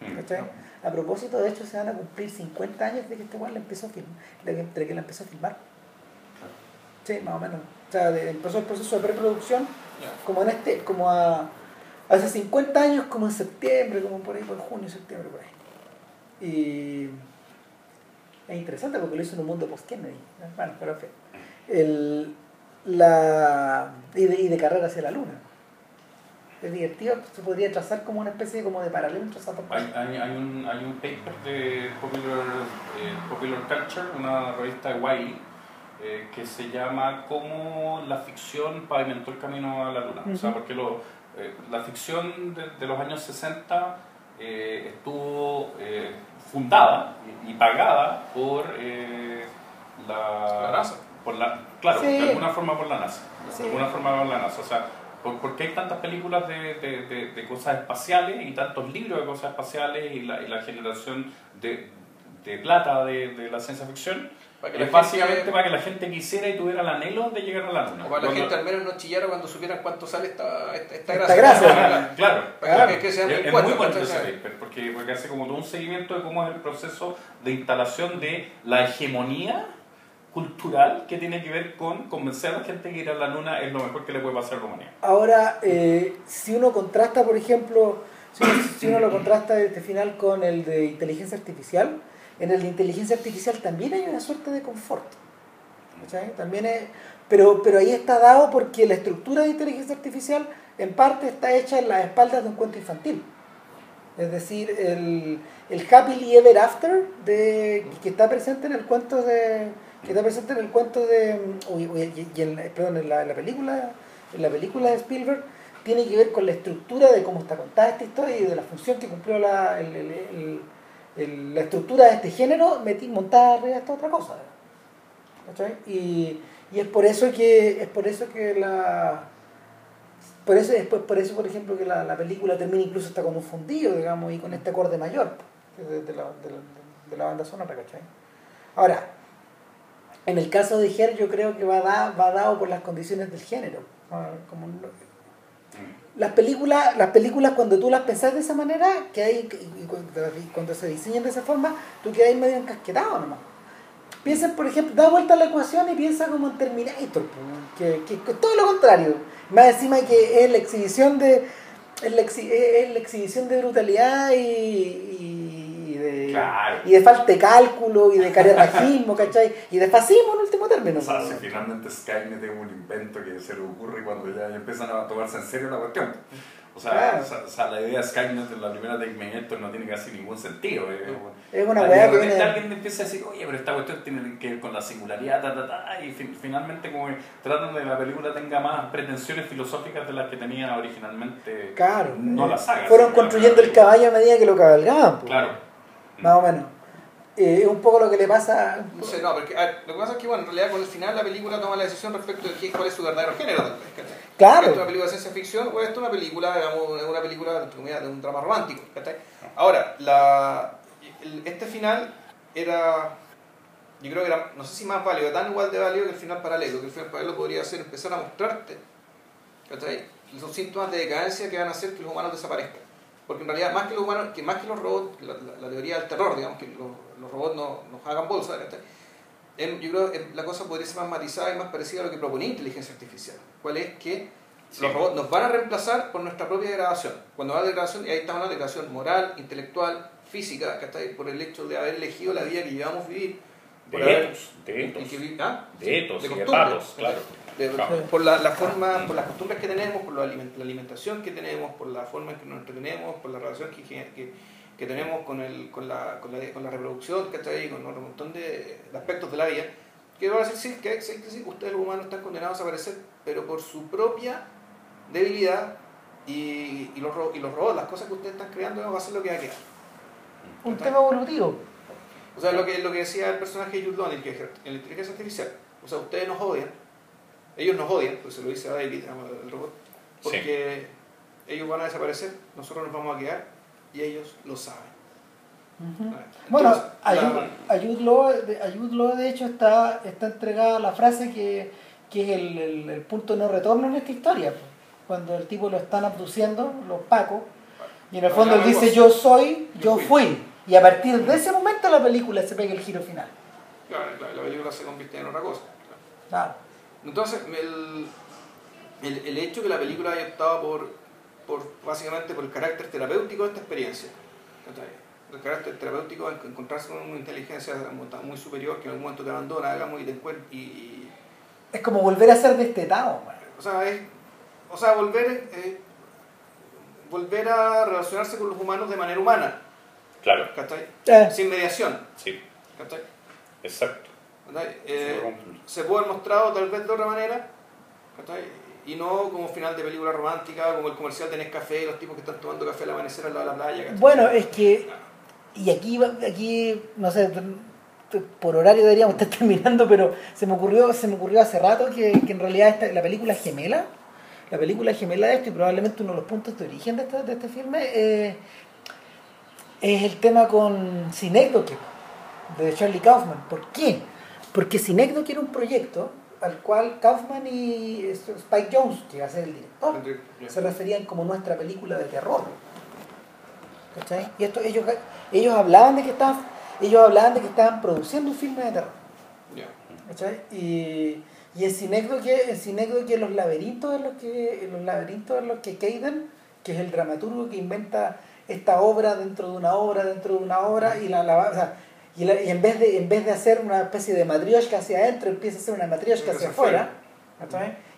Mm. ¿cachai? A propósito, de hecho, se van a cumplir 50 años de que este weón la empezó a filmar, de que, de que la empezó a filmar. Sí, más o menos. O sea, de- empezó el proceso de preproducción como en este, como a hace 50 años, como en septiembre, como por ahí, por junio, septiembre, por ahí. Y es interesante porque lo hizo en un mundo post-Kennedy. ¿no? Bueno, pero fin. El, la, y, de, y de carrera hacia la luna. Es divertido, se podría trazar como una especie de, como de paralelo cosas. Hay, hay, hay un, hay un paper de Popular, eh, Popular Culture, una revista de Wiley, eh, que se llama Cómo la ficción pavimentó el camino a la luna. O sea, porque lo, eh, la ficción de, de los años 60 eh, estuvo eh, fundada y, y pagada por eh, la, La NASA. Por la, claro, Sí. de alguna forma por la NASA. Sí. De alguna forma por la NASA. O sea, por, porque hay tantas películas de, de, de, de cosas espaciales y tantos libros de cosas espaciales y la, y la generación de, de plata de, de la ciencia ficción. Para que la Es básicamente gente- para que la gente quisiera y tuviera el anhelo de llegar a la luna. O para la Cuando- gente al menos no chillara cuando supieran cuánto sale esta, esta, esta Esta grasa. grasa. Claro. Para Claro. que, que sean Es, es muy bueno ese paper porque, porque hace como todo un seguimiento de cómo es el proceso de instalación de la hegemonía cultural que tiene que ver con convencer a la gente que ir a la luna es lo mejor que le puede pasar a la humanidad. Ahora, eh, si uno contrasta, por ejemplo, si uno, si uno lo contrasta este final con el de inteligencia artificial, en de inteligencia artificial también hay una suerte de confort. También es, pero, pero ahí está dado porque la estructura de inteligencia artificial en parte está hecha en las espaldas de un cuento infantil. Es decir, el, el Happily Ever After de, que está presente en el cuento de. que está presente en el cuento de. y- en, la- perdón, en la, en la película. En la película de Spielberg tiene que ver con la estructura de cómo está contada esta historia y de la función que cumplió la, el- la estructura de este género metí, montada arriba de esta otra cosa. Y, y es por eso que es por eso que la por eso es por, eso por ejemplo que la, la película termina incluso hasta con un fundido digamos y con este acorde mayor de, de la, de, la, banda sonora ¿cachai? ahora en el caso de Her yo creo que va, da, va dado por las condiciones del género como las películas las películas cuando tú las pensás de esa manera que hay cuando, se diseñan de esa forma tú quedas medio encasquetado nomás. Piensa por ejemplo da vuelta a la ecuación y piensa como en Terminator que, que, que todo lo contrario. Más encima que es la exhibición de es la, exhi- es la exhibición de brutalidad y de Claro. y de falta de cálculo y de carerrajismo ¿cachai? y de fascismo en último término O sea, si finalmente Skynet es un invento que se le ocurre cuando ya empiezan a tomarse en serio la cuestión. O sea, Claro. o sea, la idea de Skynet en la primera Terminator no tiene casi ningún sentido. eh. Es una weá de que viene- alguien empieza a decir, oye, pero esta cuestión tiene que ver con la singularidad, ta, ta, ta, y fin- finalmente como que tratan de que la película tenga más pretensiones filosóficas de las que tenía originalmente Claro. no la saga. Fueron construyendo el caballo a medida que lo cabalgaban. po. Claro. Más o menos. Eh, Es un poco lo que le pasa. No sé, no, porque ver, lo que pasa es que bueno, en realidad con el final la película toma la decisión respecto de qué, cuál es su verdadero género. tal vez, ¿cachai? Claro. ¿Esto es una película de ciencia ficción o esto es una película, digamos, una película de un drama romántico? ¿cachai? Ahora, la, el- este final era, yo creo que era, no sé si más válido, tan igual de válido que el final paralelo, que el final paralelo podría ser empezar a mostrarte ¿cachai? esos síntomas de decadencia que van a hacer que los humanos desaparezcan. Porque en realidad, más que los humanos, que más que los robots, la, la- la teoría del terror, digamos, que los, los robots no, nos hagan bolsa. Em, yo creo que la cosa podría ser más matizada y más parecida a lo que proponía inteligencia artificial. ¿Cuál es que Sí. los robots nos van a reemplazar por nuestra propia degradación? Cuando va de degradación, y ahí hablando de degradación moral, intelectual, física, ¿cachai? Por el hecho de haber elegido la vida que llevamos a vivir. De haber- etos, de etos, que ¿ah? de etos de y de costumbres, patos, claro. De- Claro. por la, la forma, por las costumbres que tenemos, por la aliment- la alimentación que tenemos, por la forma en que nos entretenemos, por la relación que, que, que tenemos con, el, con, la, con, la, con la reproducción, ¿cachai? Con un montón de, de aspectos de la vida. Que va a decir, sí, que, sí, que sí, ustedes los humanos están condenados a aparecer, pero por su propia debilidad y, y, los, ro- y los robots, las cosas que ustedes están creando, va a ser lo que va a quedar. Un tema evolutivo. O sea, lo que, lo que decía el personaje de Jude en la inteligencia artificial. O sea, ustedes nos odian. Ellos nos odian, pues se lo dice a David, el robot. Porque ellos van a desaparecer, nosotros nos vamos a quedar y ellos lo saben. Ujú. Entonces, Bueno, Ayud Law, de- Ayud Law, de hecho está, está entregada la frase que, que es el, el- el punto de no retorno en esta historia. pues. Cuando el tipo lo están abduciendo, los pacos, y en el fondo él dice yo soy, yo Yo fui. fui. Y a partir de ese momento la película se pega el giro final. Claro, la, la película se convierte en otra cosa. Claro. Entonces, el, el, el hecho que la película haya optado por, por básicamente por el carácter terapéutico de esta experiencia, ¿cachai? el carácter terapéutico de encontrarse con una inteligencia muy, superior que en algún momento te abandona, digamos, y te y, y- Es como volver a ser destetado. man. o sea, es, o sea, volver, eh, volver a relacionarse con los humanos de manera humana, Claro, ¿cachai? Eh, Sin mediación, sí, ¿cachai? exacto. ¿Cachai? Eh, se puede haber mostrado tal vez de otra manera, ¿cachai? y no como final de película romántica, como el comercial de Nescafé, los tipos que están tomando café al amanecer al lado de la playa. ¿cachai? Bueno, es que, y aquí, aquí no sé, por horario deberíamos estar terminando, pero se me ocurrió, se me ocurrió hace rato que, que en realidad esta, la película gemela, la película gemela de esto, y probablemente uno de los puntos de origen de este, de este filme, eh, es el tema con Synecdoche, de Charlie Kaufman. ¿Por qué? Porque Synecdoche era un proyecto al cual Kaufman y Spike Jones, que va a ser el director, se referían como nuestra película de terror. ¿Cachai? Y esto, ellos, ellos hablaban de que estaban, ellos hablaban de que estaban produciendo un filme de terror. ¿Cachai? Y, y en Cinécdoque los laberintos en los que, los laberintos en los que Caden, que es el dramaturgo que inventa esta obra dentro de una obra, dentro de una obra, y la, la- o sea, y, la- y en vez de, en vez de hacer una especie de matrioshka hacia adentro, empieza a hacer una matrioshka hacia afuera.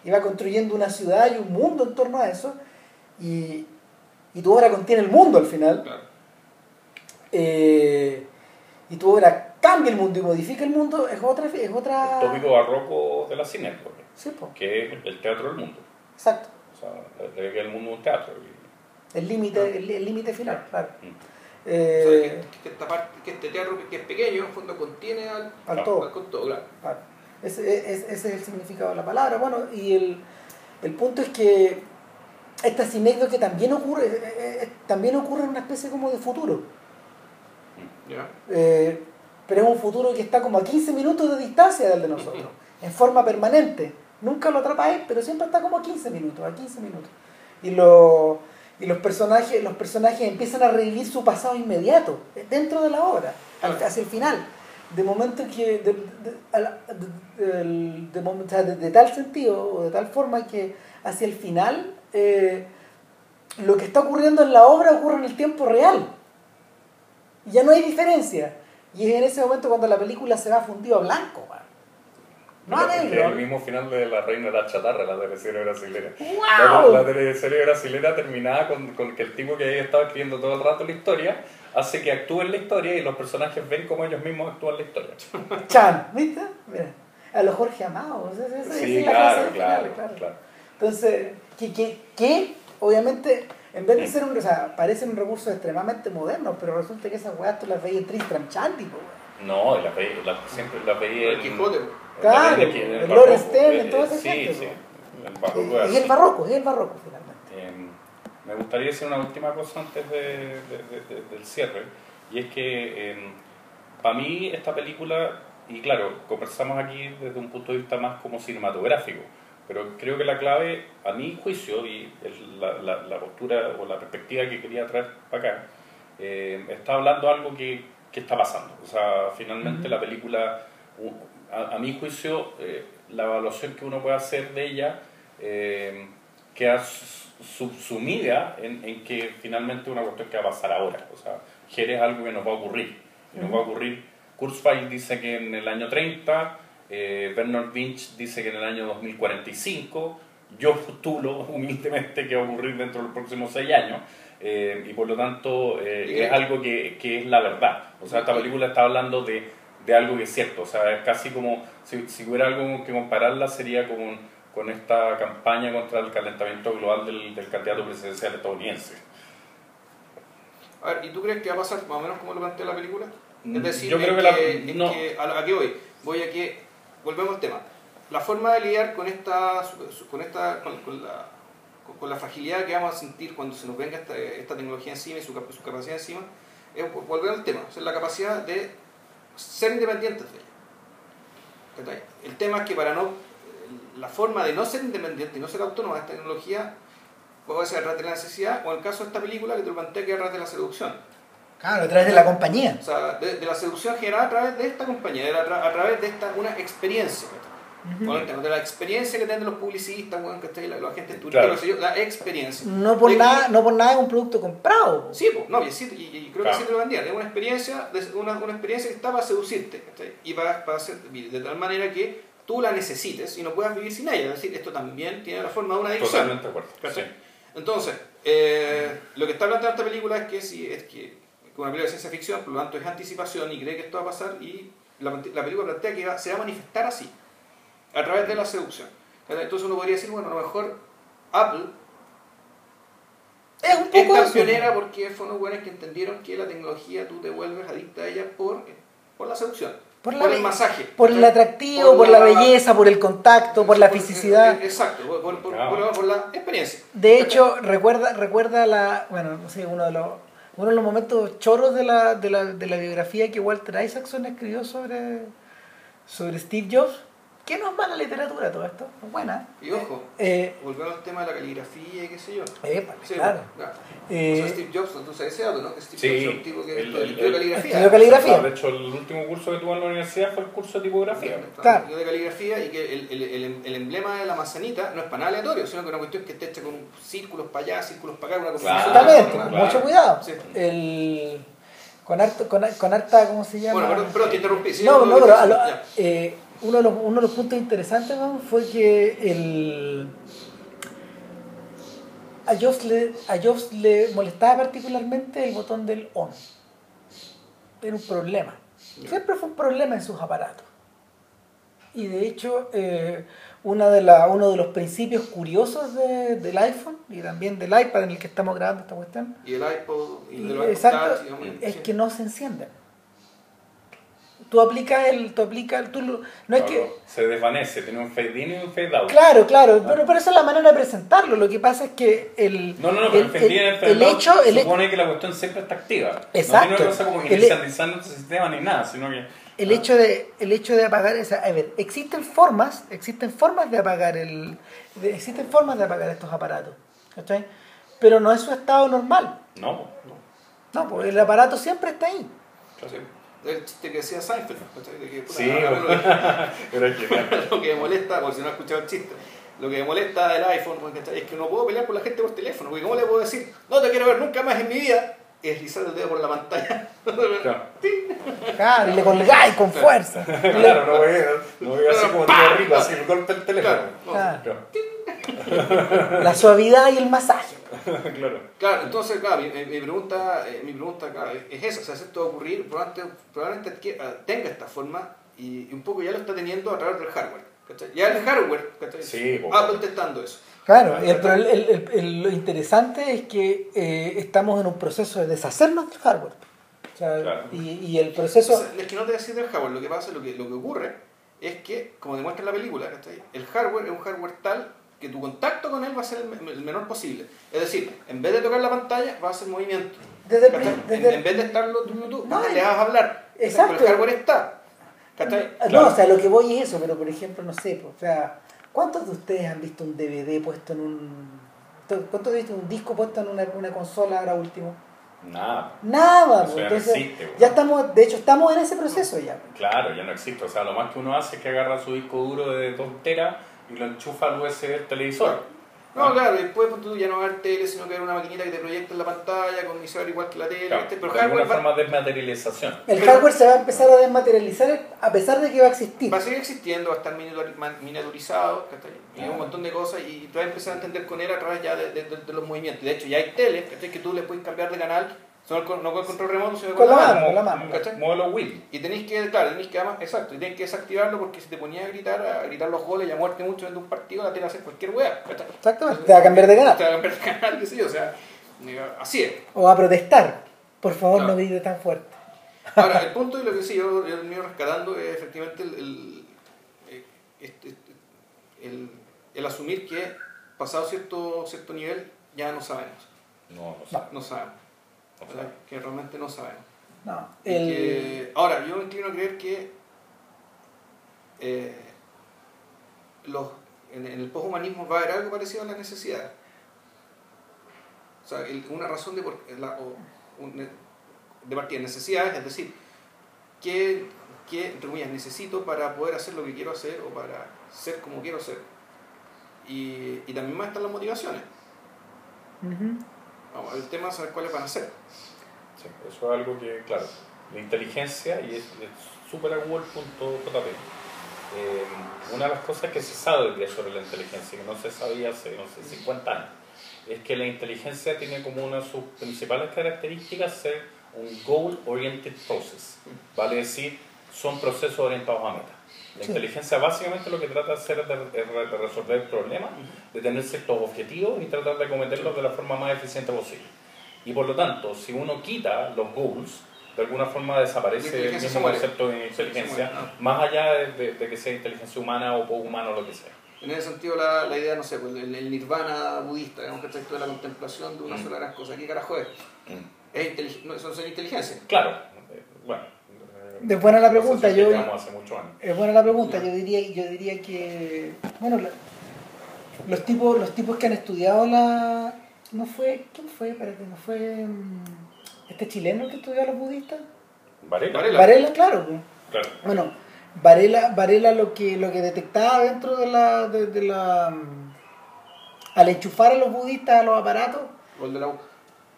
Y va construyendo una ciudad y un mundo en torno a eso. Y, y tu obra contiene el mundo al final. Claro. eh, y tu obra cambia el mundo y modifica el mundo, es otra. Es otra El tópico barroco de la cine, porque- Sí, que es el teatro del mundo. exacto. O sea, el mundo es un teatro. y- El límite el, el límite final, claro. O sea, Eh, que, que esta parte, que este teatro que es pequeño, en fondo contiene al, al todo. al con todo, claro. claro. Ese, es- ese es el significado de la palabra. Bueno, y el, el punto es que esta sinécdota que también ocurre, eh, eh, eh, también ocurre en una especie como de futuro. Ya. Eh, pero es un futuro que está como a 15 minutos de distancia del de nosotros, en forma permanente. Nunca lo atrapáis, pero siempre está como a 15 minutos, a 15 minutos. Y, lo, y los, personajes, los personajes empiezan a revivir su pasado inmediato, dentro de la obra, hacia el final. De momento que, de, de- de- de tal sentido, o de tal forma que hacia el final, eh, lo que está ocurriendo en la obra ocurre en el tiempo real. Y ya no hay diferencia. Y es en ese momento cuando la película se va fundido a blanco, man. No a Es negro. el mismo final de La Reina de la Chatarra, la teleserie brasilera. ¡Wow! La, la teleserie brasilera terminaba con, con que el tipo que ahí estaba escribiendo todo el rato la historia hace que actúen la historia y los personajes ven cómo ellos mismos actúan la historia. Chan, ¿viste? Mira, a los Jorge Amado. esa- esa- esa Sí, es la claro, claro, final, claro. Entonces, que, que, que obviamente, en vez de ser un, o sea, parecen un recurso extremadamente moderno, pero resulta que esas weas tú las veías en Tristram Shandy, po, weón. No, la veía, la- siempre la veía El Quijote, Claro, en el barroco, Lord Stern, eh, toda esa sí, gente, sí. El barroco es el barroco, es el barroco finalmente. Eh, me gustaría decir una última cosa antes de- de- de- de- del cierre, y es que para mí esta película, y claro, conversamos aquí desde un punto de vista más como cinematográfico, pero creo que la clave, a mi juicio, y es la, la- la postura o la perspectiva que quería traer para acá, eh, está hablando algo que, que está pasando. O sea, finalmente Ujú. la película, a, a mi juicio, eh, la evaluación que uno puede hacer de ella eh, queda subsumida en, en que finalmente una cuestión que va a pasar ahora. O sea, Jerez es algo que nos va a ocurrir. Y nos va a ocurrir. Kurzweil dice que en el año 30, eh, Bernard Winch dice que en el año 2045, yo postulo humildemente que va a ocurrir dentro de los próximos seis años. Eh, y por lo tanto eh, es algo que, que es la verdad. O sea, esta película está hablando de, de algo que es cierto. O sea, es casi como, si, si hubiera algo que compararla, sería con, con esta campaña contra el calentamiento global del, del candidato presidencial estadounidense. A ver, ¿y tú crees que va a pasar más o menos como lo plantea la película? Mm, Es decir, yo creo en que la- no. que- a, a qué voy? Voy a que, volvemos al tema. La forma de lidiar con esta, con esta, con, con la, con, con la fragilidad que vamos a sentir cuando se nos venga esta, esta tecnología encima y su, cap- su capacidad encima, es volver al tema, o sea, la capacidad de ser independientes de ella. El tema es que para no, la forma de no ser independiente y no ser autónoma de esta tecnología puede ser a través de la necesidad o en el caso de esta película que te lo plantea que es a través de la seducción. Claro, a través de la compañía. O sea, de, de la seducción generada a través de esta compañía, de la- a través de esta una experiencia. ¿cachai? Con el tema de la experiencia que tienen los publicistas, bueno, ¿cachai? la, la gente Claro. yo, la experiencia. No por que- nada, no por nada es un producto comprado. Sí, pues, no, y, sí, y- y creo Claro. que sí te lo vendían. Es una experiencia, una, una experiencia que está para seducirte. Y para, para hacer, de tal manera que tú la necesites y no puedas vivir sin ella. Es decir, esto también tiene la forma de una adicción. Totalmente de acuerdo. Sí. Entonces, eh, lo que está planteando esta película es que si es que es una película de ciencia ficción, por lo tanto es anticipación y cree que esto va a pasar y la, la película plantea que va- se va a manifestar así, a través de la seducción. Entonces uno podría decir, bueno, a lo mejor Apple Es un es poco tan eso. pionera porque fueron buenos que entendieron que la tecnología tú te vuelves adicta a ella por, por la seducción, Por por, la el masaje. Por el atractivo, por la belleza, por el contacto, por la por- fisicidad. eh, Exacto, por, por- por- Claro. por- por la experiencia. De hecho, recuerda, recuerda la, bueno, no sé, uno de los, uno de los momentos choros de la, de la, de la biografía que Walter Isaacson escribió sobre, sobre Steve Jobs, que no es mala literatura todo esto, es buena. Y ojo, Eh, volvemos al tema de la caligrafía y qué sé yo. epa, Sí, claro. claro. Eh, o sea, Steve Jobs, tú sabes ese dato, ¿no? Steve Sí, Jobs es un tipo que el- estudió el- estudió el- caligrafía. estudió caligrafía. De hecho, el último curso que tuvo en la universidad fue el curso de tipografía. Claro. Estudió de caligrafía y que el, el, el, el emblema de la manzanita no es para nada aleatorio, sino que es una cuestión que está hecha con círculos para allá, círculos para acá, una cosa Claro. Exactamente, claro. mucho cuidado. Sí. El, con, harto, con, con harta, ¿cómo se llama? Bueno, perdón, perdón, te interrumpí. sí, No, no, pero a lo- eh, uno, de los, uno de los puntos interesantes fue que el, a, Jobs le, a Jobs le molestaba particularmente el botón del on. Era un problema. Siempre fue un problema en sus aparatos. Y de hecho, eh, una de la, uno de los principios curiosos de- del iPhone y también del iPad en el que estamos grabando esta cuestión, Y el iPod y exacto, iPod Touch, digamos, es sí. que no se encienden. Tú aplicas el, tú aplicas, tú lo- no es que, Claro, Se desvanece, tiene un fade in y un fade out. claro, claro, pero, pero esa es la manera de presentarlo. Lo que pasa es que el, No, no, no, pero el, el fade in el el- fade el out hecho, el, supone que la cuestión siempre está activa. Exacto. No tiene una cosa como El- inicializando el sistema ni nada, sino que... el hecho de, el hecho de apagar, esa, a ver, existen formas, existen formas de apagar el, de- existen formas de apagar estos aparatos, ¿cachai? Pero no es su estado normal. No, no. No, porque el aparato siempre está ahí. Sí. El chiste que decía Seinfeld. De que, puta, Sí, ahora lo, genial. lo que me molesta, por si no has escuchado el chiste, lo que me molesta del iPhone es que no puedo pelear por la gente por teléfono, porque ¿cómo le puedo decir, no te quiero ver nunca más en mi vida? Y deslizar el dedo por la pantalla. Claro. Claro, y le colgáis con fuerza. Claro, no voy a, no voy a así como tío rico, así me golpea el teléfono. La suavidad y el masaje. claro. Claro, entonces, claro, mi, mi pregunta, eh, mi pregunta claro, es esa, o sea, si esto va a ocurrir, probablemente, probablemente adquiera- ah, tenga esta forma y, y un poco ya lo está teniendo a través del hardware. ¿cachai? Ya el hardware, ¿cachai? Sí. Apple te está dando eso. Claro, y el, pro- el- el- el- lo interesante es que eh, estamos en un proceso de deshacernos del hardware. O sea, Claro. y, y el proceso... O sea, es que no te decir del hardware, lo que pasa, lo que, lo que ocurre es que, como demuestra en la película, el hardware es un hardware tal que tu contacto con él va a ser el, menor posible. Es decir, en vez de tocar la pantalla, va a hacer movimiento. Desde el En, desde el- en vez de estarlo tú, tú, No, le vas a hablar. Exacto. Pero el hardware está. No, Claro. o sea, lo que voy es eso, pero por ejemplo, no sé, pues, o sea, ¿cuántos de ustedes han visto un DVD puesto en un... ¿Cuántos han visto un disco puesto en una, una consola ahora último? Nada. Nada, Eso pues, ya no existe, pues. ya estamos, de hecho estamos en ese proceso ya. Claro, ya no existe. O sea, lo más que uno hace es que agarra su disco duro de 2 teras y lo enchufa al USB del televisor. No, Ah. claro, después pues, tú ya no va a haber tele, sino que va a haber una maquinita que te proyecta en la pantalla con emisor igual que la tele. Claro, ¿viste? Pero de alguna hardware va, forma de desmaterialización. El Pero- hardware se va a empezar a desmaterializar a pesar de que va a existir. va a seguir existiendo, va a estar miniaturizado, ¿cachai? y un montón de cosas, y tú vas a empezar a entender con él a través ya de, de- de- de los movimientos. De hecho, ya hay teles ¿cachai? que tú le puedes cambiar de canal, con- no con el control remoto, sino Con la mano. Con la mano. ¿cachai? Modelo Wii. Y tenéis que, claro, tenéis que además, exacto, y tenéis que desactivarlo porque si te ponías a gritar, a gritar los goles y a muerte mucho en un partido, la tele hacer cualquier wea, ¿cachai? Exactamente. Te va a cambiar de canal. Te va a cambiar de canal, qué sé yo, o sea, así es. O a protestar. Por favor, Claro. no grite tan fuerte. Ahora, el punto de lo que sí, yo, yo vengo rescatando es efectivamente el, el, eh, el- el asumir que pasado cierto, cierto nivel ya no sabemos. No, no sé. No sabemos. Que realmente no sabemos. No. Y El... que- ahora, yo me inclino a creer que eh, los, en, en el poshumanismo va a haber algo parecido a la necesidad. O sea, el- una razón de, por, la, o un- de partida, necesidades, es decir, ¿qué, qué, entre comillas, necesito para poder hacer lo que quiero hacer o para ser como quiero ser? Y, y también van a estar las motivaciones. Ujú. Vamos, el tema es saber cuáles van a ser. Sí, eso es algo que, claro, la inteligencia, y es súper agudo el punto JP. Eh, una de las cosas que se sabe hoy día sobre la inteligencia, que no se sabía hace, no sé, 50 años, es que la inteligencia tiene como una de sus principales características ser un goal-oriented process, vale decir, son procesos orientados a meta. La Sí. inteligencia básicamente lo que trata de hacer es de, de- resolver el problema, de tener ciertos objetivos y tratar de cometerlos de la forma más eficiente posible. Y por lo tanto, si uno quita los goals, de alguna forma desaparece el mismo concepto de inteligencia, muere, más allá de, de- de que sea inteligencia humana o poco humana o lo que sea. En ese sentido, la, la idea, no sé, pues, el, el nirvana budista, digamos que esto de la contemplación de una Mm. sola gran cosa. ¿Qué carajo es? Es intelig- no, eso no es inteligencia. Claro, eh, bueno. Es buena la pregunta, yo- explicamos hace muchos años. Es buena la pregunta. Yo diría, yo diría que. Bueno, la- los, tipos, los tipos que han estudiado la. ¿No fue? ¿Quién fue? Espérate, ¿no fue. mm, Este chileno que estudió a los budistas? Varela. Varela. Varela, claro. pues. Claro. Bueno, Varela, Varela lo que lo que detectaba dentro de la, de, de la mm, al enchufar a los budistas a los aparatos, Gol de la U.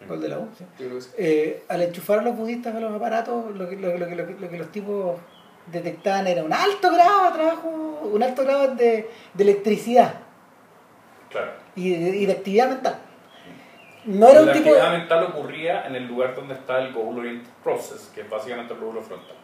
gol de la U, sí. Yo creo que sí. Eh, al enchufar a los budistas a los aparatos, lo que, lo, lo que- lo que- lo que los tipos detectaban era un alto grado de trabajo, un alto grado de, de electricidad claro. y de, y de actividad mental. No era un la tipo de... actividad mental ocurría en el lugar donde está el goal oriented process, que es básicamente el lóbulo frontal.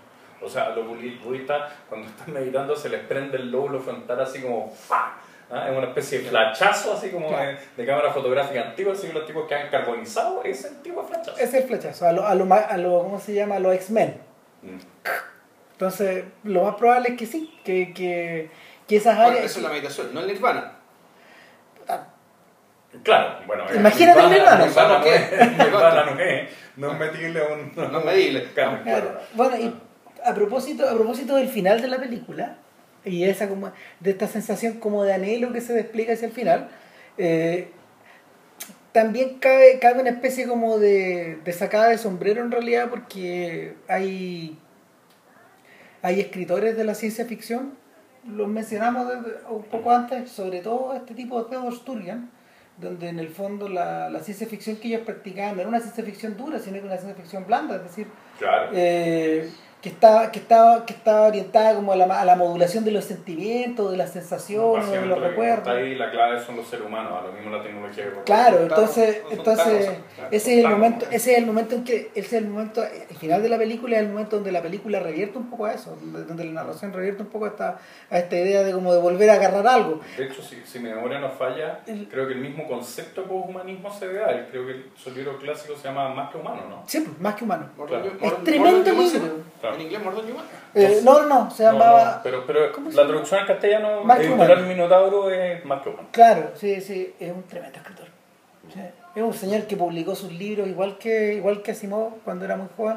O sea, a los budi- budistas, cuando están meditando, se les prende el lóbulo frontal así como ¡fa! ¿Ah? Es una especie de flachazo, así como Claro. de, de cámara fotográfica antigua, así que los tipos que han carbonizado, ese es el tipo de flachazo. Es el flechazo, a lo, a lo, a lo- ¿cómo se llama? A los X-Men. Mm. Entonces, lo más probable es que sí, que, que, que esas áreas... eso es la meditación, no el nirvana. Claro, bueno. Imagínate el nirvana. Nirvana no ¿Qué? es, nirvana no es, no es un... No es medible. Claro, Claro. Bueno, y a propósito, a propósito del final de la película, y esa como, de esta sensación como de anhelo que se despliega hacia el final, eh, también cabe, cabe una especie como de, de sacada de sombrero en realidad, porque hay, hay escritores de la ciencia ficción, los mencionamos desde- un poco antes, sobre todo este tipo de Theodor Sturgeon, donde en el fondo la, la ciencia ficción que ellos practicaban no era una ciencia ficción dura, sino que una ciencia ficción blanda, es decir, Claro. eh, que estaba que estaba que estaba orientada como a la, a la modulación de los sentimientos de las sensaciones de Básicamente los recuerdos está ahí, la clave son los seres humanos, a lo mismo la tecnología que claro entonces entonces ese es el momento ese es el momento en que ese es el momento el final de la película es el momento donde la película revierte un poco a eso donde, la narración revierte un poco a esta a esta idea de como de volver a agarrar algo De hecho, si, si mi memoria no falla, El- creo que el mismo concepto de poshumanismo se ve ahí. Creo que su libro clásico se llama Más que humano, ¿no? sí pues, más que humano Claro. Es tremendo libro Claro. En inglés, Mordor Human. Eh, no, no, no, se llamaba... no, pero pero ¿Cómo se la traducción al castellano, el Minotauro es Mark Cuban. Claro, sí, sí, es un tremendo escritor. Sí. Es un señor que publicó sus libros igual que igual que Asimov cuando era muy joven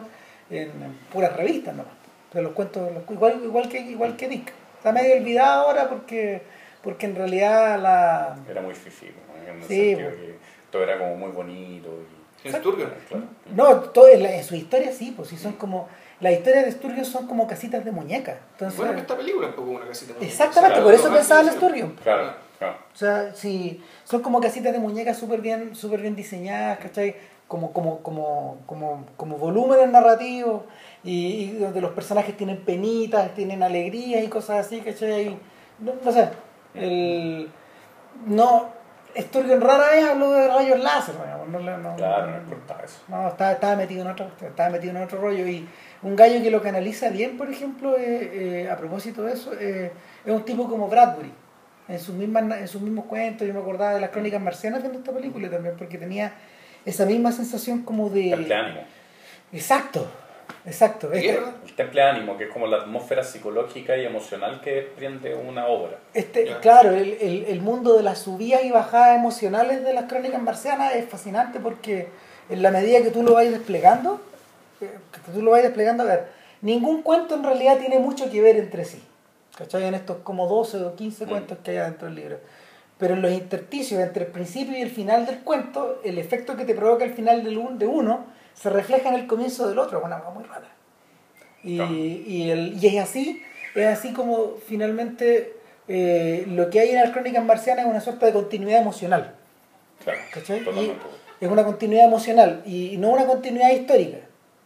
en, en puras revistas nomás. Pero los cuentos, los- igual, igual que igual que Dick. Está medio olvidado ahora porque porque en realidad la Era muy fifi, ¿no? en el Sí, sentido bueno. que todo era como muy bonito. Y, En Sturgeon. claro. no, todo en, la- en su historia sí, pues sí son como las historias de Sturgeon son como casitas de muñeca. Entonces, Bueno, que esta película es un poco una casita. de exactamente, Claro, por eso no, pensaba en. Sturgeon. Claro, claro. O sea, sí, son como casitas de muñecas súper bien, súper bien diseñadas, ¿cachai? Como, como, como, como, como volúmenes narrativos y, y donde los personajes tienen penitas, tienen alegrías y cosas así, ¿cachai? No, no sé, el, no, Sturgeon rara vez habló de rayos láser, digamos, no, le- no, Claro, no- no importa eso. no, estaba, estaba metido en otro, estaba metido en otro rollo y un gallo que lo canaliza bien, por ejemplo, eh, eh, a propósito de eso, eh, es un tipo como Bradbury. En sus, mismas, en sus mismos cuentos, yo me acordaba de las crónicas marcianas viendo esta película también, porque tenía esa misma sensación como Temple de de... ánimo. Exacto, exacto. ¿De Este? El temple ánimo, que es como la atmósfera psicológica y emocional que desprende una obra. este, claro, el, el, el mundo de las subidas y bajadas emocionales de las crónicas marcianas es fascinante porque en la medida que tú lo vayas desplegando, que tú lo vayas desplegando, a ver, ningún cuento en realidad tiene mucho que ver entre sí. ¿Cachai? En estos como 12 o 15 Mm. cuentos que hay dentro del libro. Pero en los intersticios entre el principio y el final del cuento, el efecto que te provoca el final del un- de uno se refleja en el comienzo del otro, una cosa muy rara. Y, y, el, y es así, es así como finalmente eh, lo que hay en las crónicas marcianas es una suerte de continuidad emocional. Claro, ¿Cachai? Y es una continuidad emocional y no una continuidad histórica.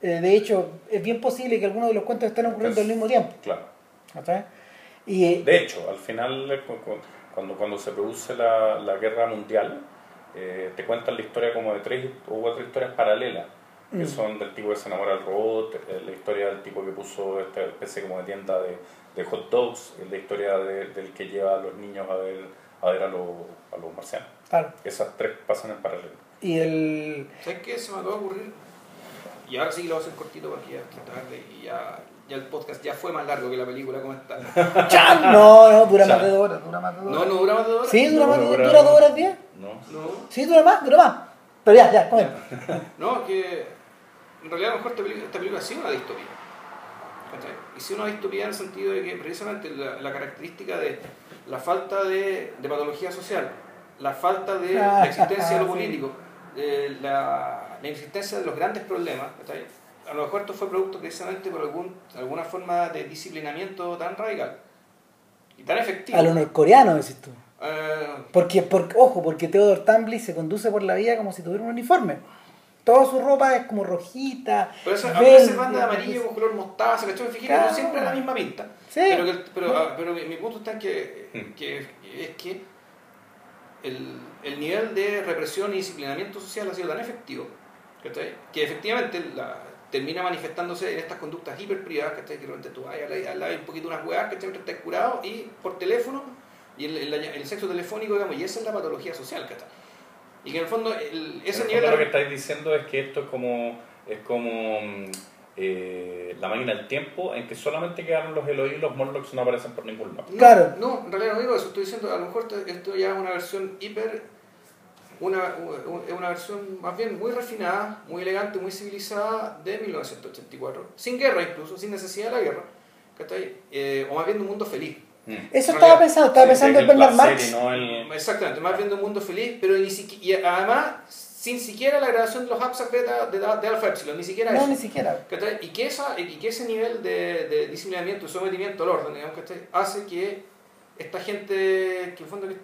Eh, de hecho, es bien posible que algunos de los cuentos estén ocurriendo al mismo tiempo. Claro. ¿cachai? Y, eh, De hecho, al final, eh, cu- cu- cuando, cuando se produce la, la guerra mundial, eh, te cuentan la historia como de tres o cuatro historias paralelas, que Mm. son del tipo que se enamora del robot, eh, la historia del tipo que puso esta especie como de tienda de, de hot dogs, eh, la historia de- del que lleva a los niños a ver a, ver a, los, a los marcianos. claro, Esas tres pasan en paralelo. y el... ¿Sabes qué? Se me acaba de ocurrir. Y ahora sí lo voy a hacer cortito porque ya está tarde y ya, ya el podcast ya fue más largo que la película como está. ¡Chan! No, no, dura más de dos horas, dura más de dos No, horas. no dura más de dos horas. Sí, dura No, más de dura- dura dos horas diez. ¿no? No, Sí, dura más, dura más. Pero ya, ya, comenta. no, que en realidad a lo mejor esta película, esta película sí es una distopía. Y sí una distopía en el sentido de que precisamente la, la característica de la falta de, de patología social, la falta de la existencia de lo político, de la, la inexistencia de los grandes problemas, a lo mejor esto fue producto precisamente por algún, alguna forma de disciplinamiento tan radical y tan efectivo. A lo norcoreano, decís tú. Eh, Porque, porque, ojo, porque Theodore Tambly se conduce por la vida como si tuviera un uniforme. Toda su ropa es como rojita. Pero eso, a verde, veces van de amarillo con color mostaza, ¿cachai? Fíjate, Claro. no siempre es la misma pinta. Sí. Pero, que- pero, ah, pero mi, mi punto está en que, que es que el, el nivel de represión y disciplinamiento social ha sido tan efectivo. Que efectivamente la, termina manifestándose en estas conductas hiper privadas, ¿cachai? que de repente tú vas al lado un poquito unas hueás, que siempre estás curado y por teléfono y el, el, el sexo telefónico, digamos, y esa es la patología social, ¿cachai? Y que en el fondo el, ese En el nivel fondo de lo que estáis diciendo es que esto es como, es como mm, eh, la máquina del tiempo en que solamente quedaron los Eloy y los Morlocks no aparecen por ningún lado. No, Claro. No, en realidad no digo eso, estoy diciendo, a lo mejor esto ya es una versión hiper, una, una versión más bien muy refinada, muy elegante, muy civilizada de 1984, sin guerra incluso, sin necesidad de la guerra, ¿cachai? Eh, o más bien de un mundo feliz. Mm. Eso estaba realidad, pensando, estaba sí, pensando en Bernard Marx. no el- Exactamente, más bien de un mundo feliz, pero ni siquiera, y además sin siquiera la grabación de los APSAC beta de, de Alpha Epsilon, ni siquiera No, eso. ni siquiera. ¿Cachai? Y que, esa, y que ese nivel de, de disciplinamiento y sometimiento al orden digamos, ¿cachai? hace que esta gente, que en el fondo que,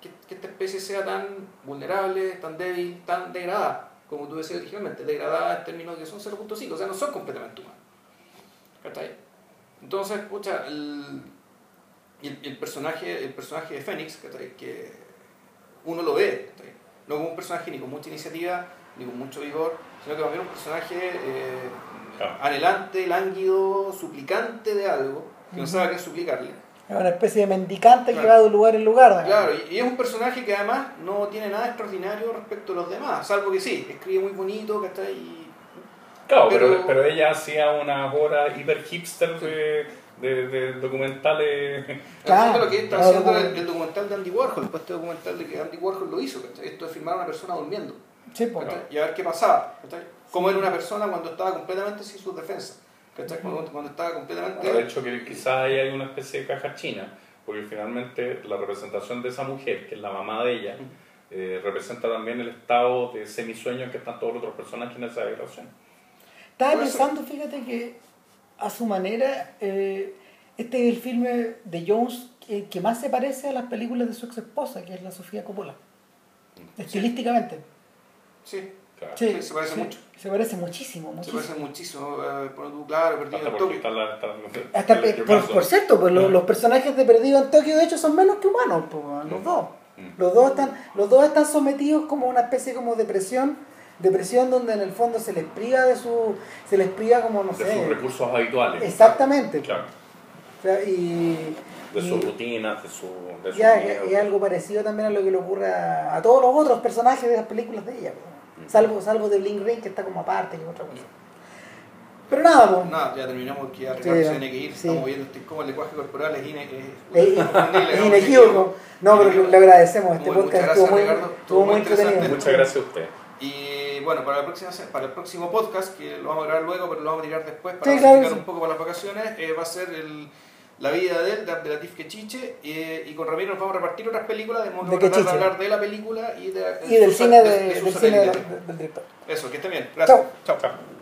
que- que esta especie sea tan vulnerable, tan débil, tan degradada, como tú decías originalmente, degradada en términos de que son 0.5, o sea, no son completamente humanos. ¿Cachai? Entonces, escucha, el, y el, el personaje, el personaje de Fénix, ¿cachai? que uno lo ve, ¿cachai? no como un personaje ni con mucha iniciativa, ni con mucho vigor, sino que más bien un personaje eh, Claro. anhelante, lánguido, suplicante de algo, que no sabe a quién suplicarle. Es una especie de mendicante que Claro. va de un lugar en lugar. digamos. Claro, y, es un personaje que además no tiene nada extraordinario respecto a los demás, salvo que sí, escribe muy bonito, ¿cachai? Y- Claro, pero, pero- pero ella hacía una hora hiper hipster de, de, de documentales. Claro, Claro, lo que está claro, haciendo como- el, el documental de Andy Warhol, después este documental de que Andy Warhol lo hizo, ¿cachai? esto de filmar a una persona durmiendo, Sí, pues. y a ver qué pasaba, ¿cachai? cómo era una persona cuando estaba completamente sin sus defensas, ¿cachai? cuando, cuando estaba completamente... De hecho, que quizás ahí hay una especie de caja china, porque finalmente la representación de esa mujer, que es la mamá de ella, eh, representa también el estado de semisueño en que están todos los otros personajes en esa relación. Estaba pensando, fíjate que a su manera, eh, este es el filme de Jones que, que más se parece a las películas de su ex esposa, que es la Sofía Coppola. Estilísticamente. Sí, Claro. Sí, Sí, se parece mucho. Se parece muchísimo, se muchísimo. parece muchísimo, eh, por tu- claro, perdido en porque Tokio. está la, está- Hasta, el por, por cierto, pues los, Mm. los personajes de Perdido en Tokio de hecho son menos que humanos, pues, los Mm. dos. Mm. Los dos están, los dos están sometidos como a una especie como de depresión, depresión donde en el fondo se les priva de su, se les priva como no de sé, sus recursos habituales. exactamente. Claro. O sea, y, De y- sus rutinas, de su. De su Ya, miedo. es algo parecido también a lo que le ocurre a, a todos los otros personajes de las películas de ella, pues. Salvo, salvo de Bling Ring que está como aparte que es otra cosa. Pero nada, pues. Nada, ya terminamos que ya Sí, Ricardo se ya. tiene que ir, Sí. estamos viendo este, cómo el lenguaje corporal es, ine, es, Es, es es inequívoco. No, pero le agradecemos. Este Muy- podcast muchas estuvo muy, gracias, Ricardo. estuvo muy entretenido. interesante. Muchas gracias a usted. Y bueno, para, la próxima, para el próximo podcast, que lo vamos a grabar luego, pero lo vamos a tirar después para Sí, claro, explicar sí. un poco para las vacaciones, eh, va a ser el, la vida de él, de Abdelatif Quechiche, eh, y con Ramiro nos vamos a repartir otras películas, de modo que De vamos a hablar de la película y, de, Y del cine, de- del, cine del director. Eso, que esté bien. Gracias. Chao. Chao.